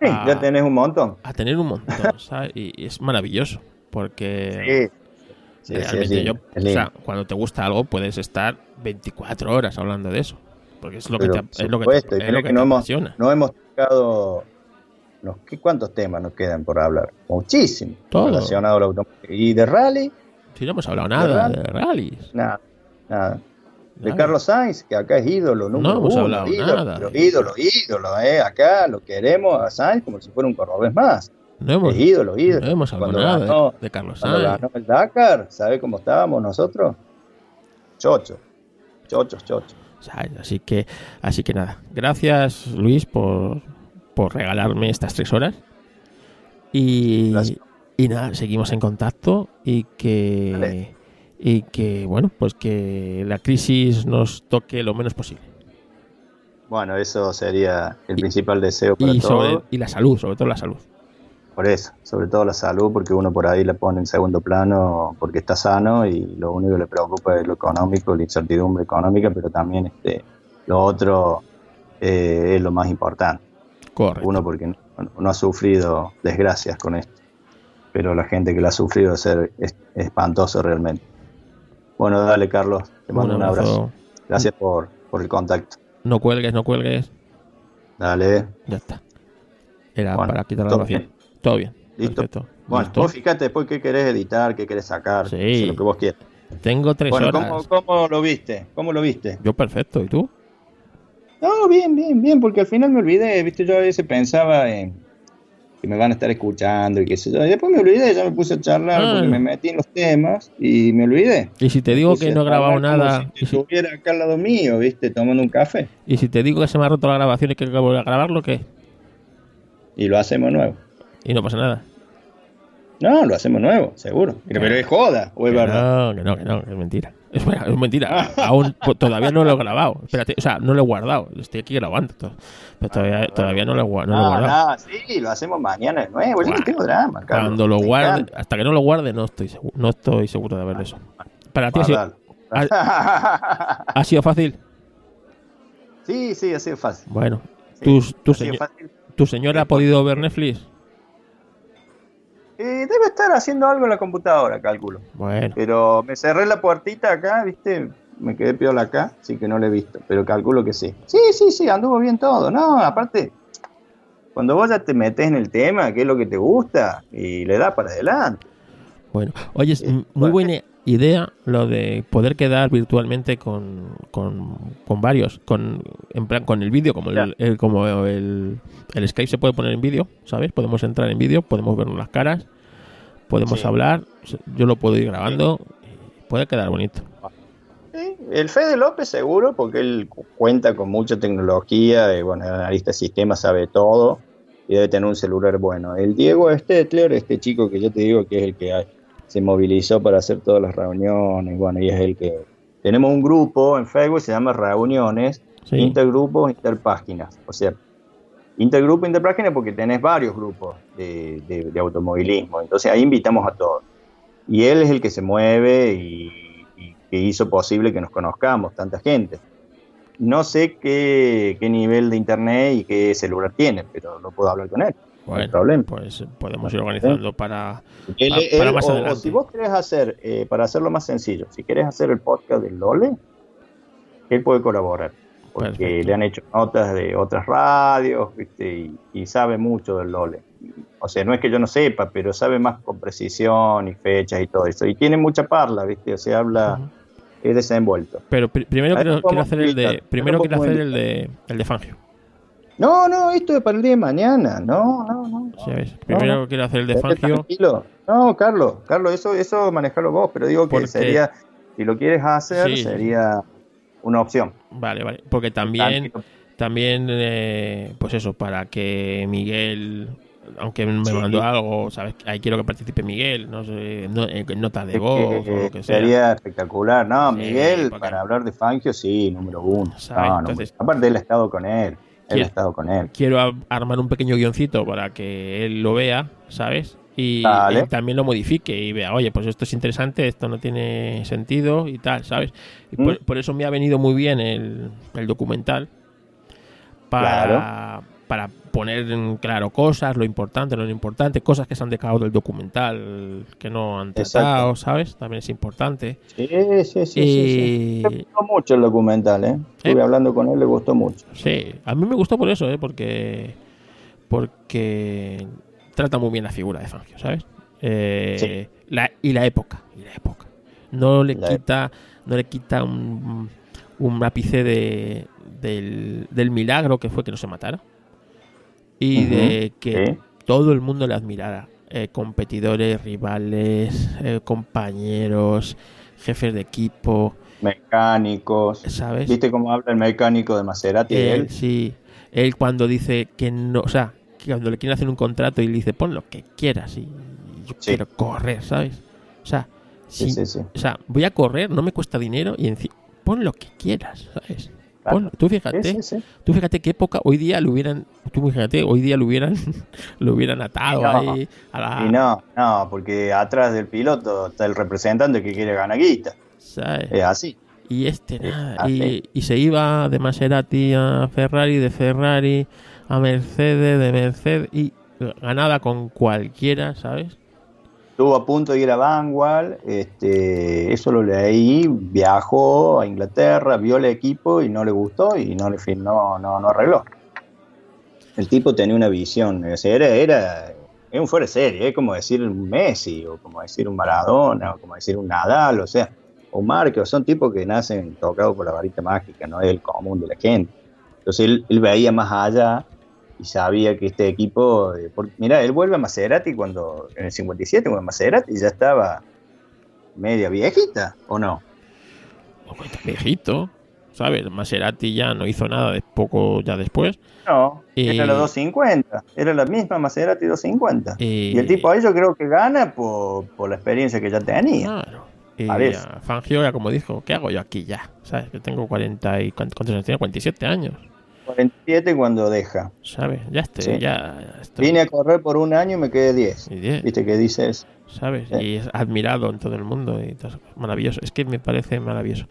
Sí, ya tenés un montón. a tener un montón, ¿sabes? Y, y es maravilloso, porque Sí, sí, sí, realmente yo, o sea, cuando te gusta algo puedes estar 24 horas hablando de eso, porque es lo que te, es lo que te, es lo que que no te hemos- apasiona. No hemos tocado, no, ¿qué, ¿cuántos temas nos quedan por hablar? Muchísimo. Todo. Relacionado al automóvil. ¿Y de rally? Si no hemos hablado nada de rallies. Nada, nada. De. Carlos Sainz, que acá es ídolo número hemos uno, hablado ídolo, nada. pero ídolo, ídolo, eh, acá lo queremos a Sainz como si fuera un cordobés más. No hemos, Es ídolo, ídolo. no hemos hablado Cuando nada de- ganó- de, Carlos Cuando Sainz. ganó el Dakar, ¿sabe cómo estábamos nosotros? chochos. Chochos, chochos. Así que, así que nada. Gracias, Luis, por, por regalarme estas tres horas. Y, y nada, seguimos en contacto y que, y que, bueno, pues que la crisis nos toque lo menos posible. Bueno, eso sería el principal deseo para y todos. y la salud, sobre todo la salud. Por eso, sobre todo la salud, porque uno por ahí la pone en segundo plano porque está sano y lo único que le preocupa es lo económico, la incertidumbre económica, pero también este lo otro eh, es lo más importante. Correcto. Uno porque no, ha sufrido desgracias con esto, pero la gente que la ha sufrido es espantoso realmente. Bueno, dale Carlos, te mando un, abrazo. Gracias por, por el contacto. No cuelgues, no cuelgues. Dale. Ya está. Era para quitar la grabación. Todo bien. Listo. Perfecto. Bueno, vos fíjate después qué querés editar, qué querés sacar. Sí. Lo que vos quieras. Tengo tres bueno, horas. ¿cómo, ¿cómo, lo viste? ¿Cómo lo viste? Yo perfecto. ¿Y tú? No, bien, bien, bien, porque al final me olvidé, viste, yo a veces pensaba en que me van a estar escuchando y qué sé yo. Y después me olvidé, ya me puse a charlar ah. porque me metí en los temas y me olvidé. Y si te digo que no he grabado nada. si, estuviera acá al lado mío, viste, tomando un café. Y si te digo que se me ha roto la grabación y que volver a grabarlo, ¿qué? Y lo hacemos nuevo. Y no pasa nada. No, lo hacemos nuevo, seguro. Pero es joda, o es verdad. No, que no, que no, es mentira. Es, es mentira. Aún todavía no lo he grabado. Espérate, o sea, no lo he guardado. Estoy aquí grabando. Pero todavía, todavía no lo he, no lo he guardado. No, sí, lo hacemos mañana de nuevo. Yo no tengo drama. Cuando lo guarde, hasta que no lo guarde, no estoy seguro, no estoy seguro de ver eso. Para ti ha sido, ha, ha sido fácil. Sí, sí, ha sido fácil. Bueno, tu, tu, ¿tu señora ha podido ver Netflix? Eh, debe estar haciendo algo en la computadora, cálculo. Bueno. Pero me cerré la puertita acá, ¿viste? Me quedé piola acá, así que no lo he visto. Pero calculo que sí. Sí, sí, sí, anduvo bien todo. No, aparte, cuando vos ya te metes en el tema, qué es lo que te gusta, y le da para adelante. Bueno, oye, es muy buena idea lo de poder quedar virtualmente con, con, con varios, con en plan con el vídeo, como el, como el, el, Skype se puede poner en vídeo, ¿sabes? Podemos entrar en vídeo, podemos vernos las caras, podemos hablar, yo lo puedo ir grabando, puede quedar bonito. El Fede López seguro, porque él cuenta con mucha tecnología, y, bueno, analista de sistemas, sabe todo y debe tener un celular bueno. El Diego Stetler, este chico que yo te digo que es el que hay se movilizó para hacer todas las reuniones, bueno, y es el que... Tenemos un grupo en Facebook, se llama Reuniones, Intergrupos, Interpáginas, o sea, intergrupo, interpáginas porque tenés varios grupos de, de, automovilismo, entonces ahí invitamos a todos. Y él es el que se mueve y, que hizo posible que nos conozcamos, tanta gente. No sé qué, qué nivel de internet y qué celular tiene, pero no puedo hablar con él. Bueno, problema. pues podemos ir organizando para, para, más adelante. O si vos querés hacer, eh, para hacerlo más sencillo, si querés hacer el podcast del Lole, él puede colaborar. Porque le han hecho notas de otras radios Y, sabe mucho del Lole. O sea, no es que yo no sepa, pero sabe más con precisión y fechas y todo eso. Y tiene mucha parla, ¿viste? O sea, habla, es desenvuelto. Pero primero quiero, quiero, hacer el de, primero quiero hacer el de, el de Fangio. No, no, esto es para el día de mañana. No, no, no. Primero quiero hacer el de Fangio. No, Carlos, Carlos, eso, eso manejalo vos, pero digo que sería, si lo quieres hacer, sería una opción. Vale, vale. Porque también, también, eh, pues eso, para que Miguel, aunque me mandó algo, ¿sabes? Ahí quiero que participe Miguel, no sé, no, en notas de voz o lo que sea. Sería espectacular. No, Miguel, para hablar de Fangio, sí, número uno. aparte, él ha estado con él. He estado con él. Quiero armar un pequeño guioncito para que él lo vea, ¿sabes? Y también lo modifique y vea, oye, pues esto es interesante, esto no tiene sentido y tal, ¿sabes? Y por, mm. eso me ha venido muy bien el, el documental para, para poner en claro cosas, lo importante, lo importante, cosas que se han dejado del documental que no han tratado, ¿sabes? También es importante. Sí, sí, sí. Y... Me gustó mucho el documental, ¿eh? Estuve ¿Eh? hablando con él, le gustó mucho. Sí, a mí me gustó por eso, ¿eh? Porque, porque trata muy bien la figura de Fangio, ¿sabes? Eh, la, y la época, y la época. No le quita, no le quita un, un ápice de, del, del milagro que fue que no se matara y de que todo el mundo le admirara. Eh, competidores, rivales, eh, compañeros, jefes de equipo, Mecánicos. ¿sabes? ¿Viste cómo habla el mecánico de Maserati? Él, él? sí. Él cuando dice que no, o sea, cuando le quieren hacer un contrato y le dice, pon lo que quieras y yo Sí. quiero correr, ¿sabes? O sea, Sí, si- sí, o sea, voy a correr, no me cuesta dinero y enci- pon lo que quieras, ¿sabes? Pon- tú fíjate, Sí, sí, sí. tú fíjate qué época hoy día lo hubieran, tú fíjate, hoy día lo hubieran, lo hubieran atado no. ahí a la, Y no, no, porque atrás del piloto está el representante que quiere ganar guita. ¿sabes? Es así. Y este nada. Y, y se iba de Maserati a Ferrari, de Ferrari a Mercedes, de Mercedes y ganaba con cualquiera, ¿sabes? Estuvo a punto de ir a Vanguard, este, eso lo leí, viajó a Inglaterra, vio el equipo y no le gustó y no le no, no, no arregló. El tipo tenía una visión, o sea, era, era, era un fuera de serie, es como decir un Messi, o como decir un Maradona, o como decir un Nadal, o sea, o Marcos, son tipos que nacen tocados por la varita mágica, no es el común de la gente. Entonces él, él veía más allá y sabía que este equipo, eh, por- mira, él vuelve a Maserati cuando, en el 57, cuando Maserati ya estaba media viejita, ¿o no? Ojo, está viejito, ¿sabes? Maserati ya no hizo nada de poco ya después. No, Eh, era la 250, era la misma Maserati 250. eh, y el tipo ahí yo creo que gana por, por la experiencia que ya tenía. Claro. Y Parece. a Fangio ya como dijo, ¿qué hago yo aquí ya? ¿Sabes? Que tengo 40 y... ¿Cuántos cuántos años tiene? 47 años, 47 cuando deja. ¿sabes? Ya estoy, Sí. ya estoy. Vine a correr por un año y me quedé 10. Y diez. ¿Viste qué dices? ¿sabes? Sí. Y es admirado en todo el mundo y todo maravilloso. Es que me parece maravilloso.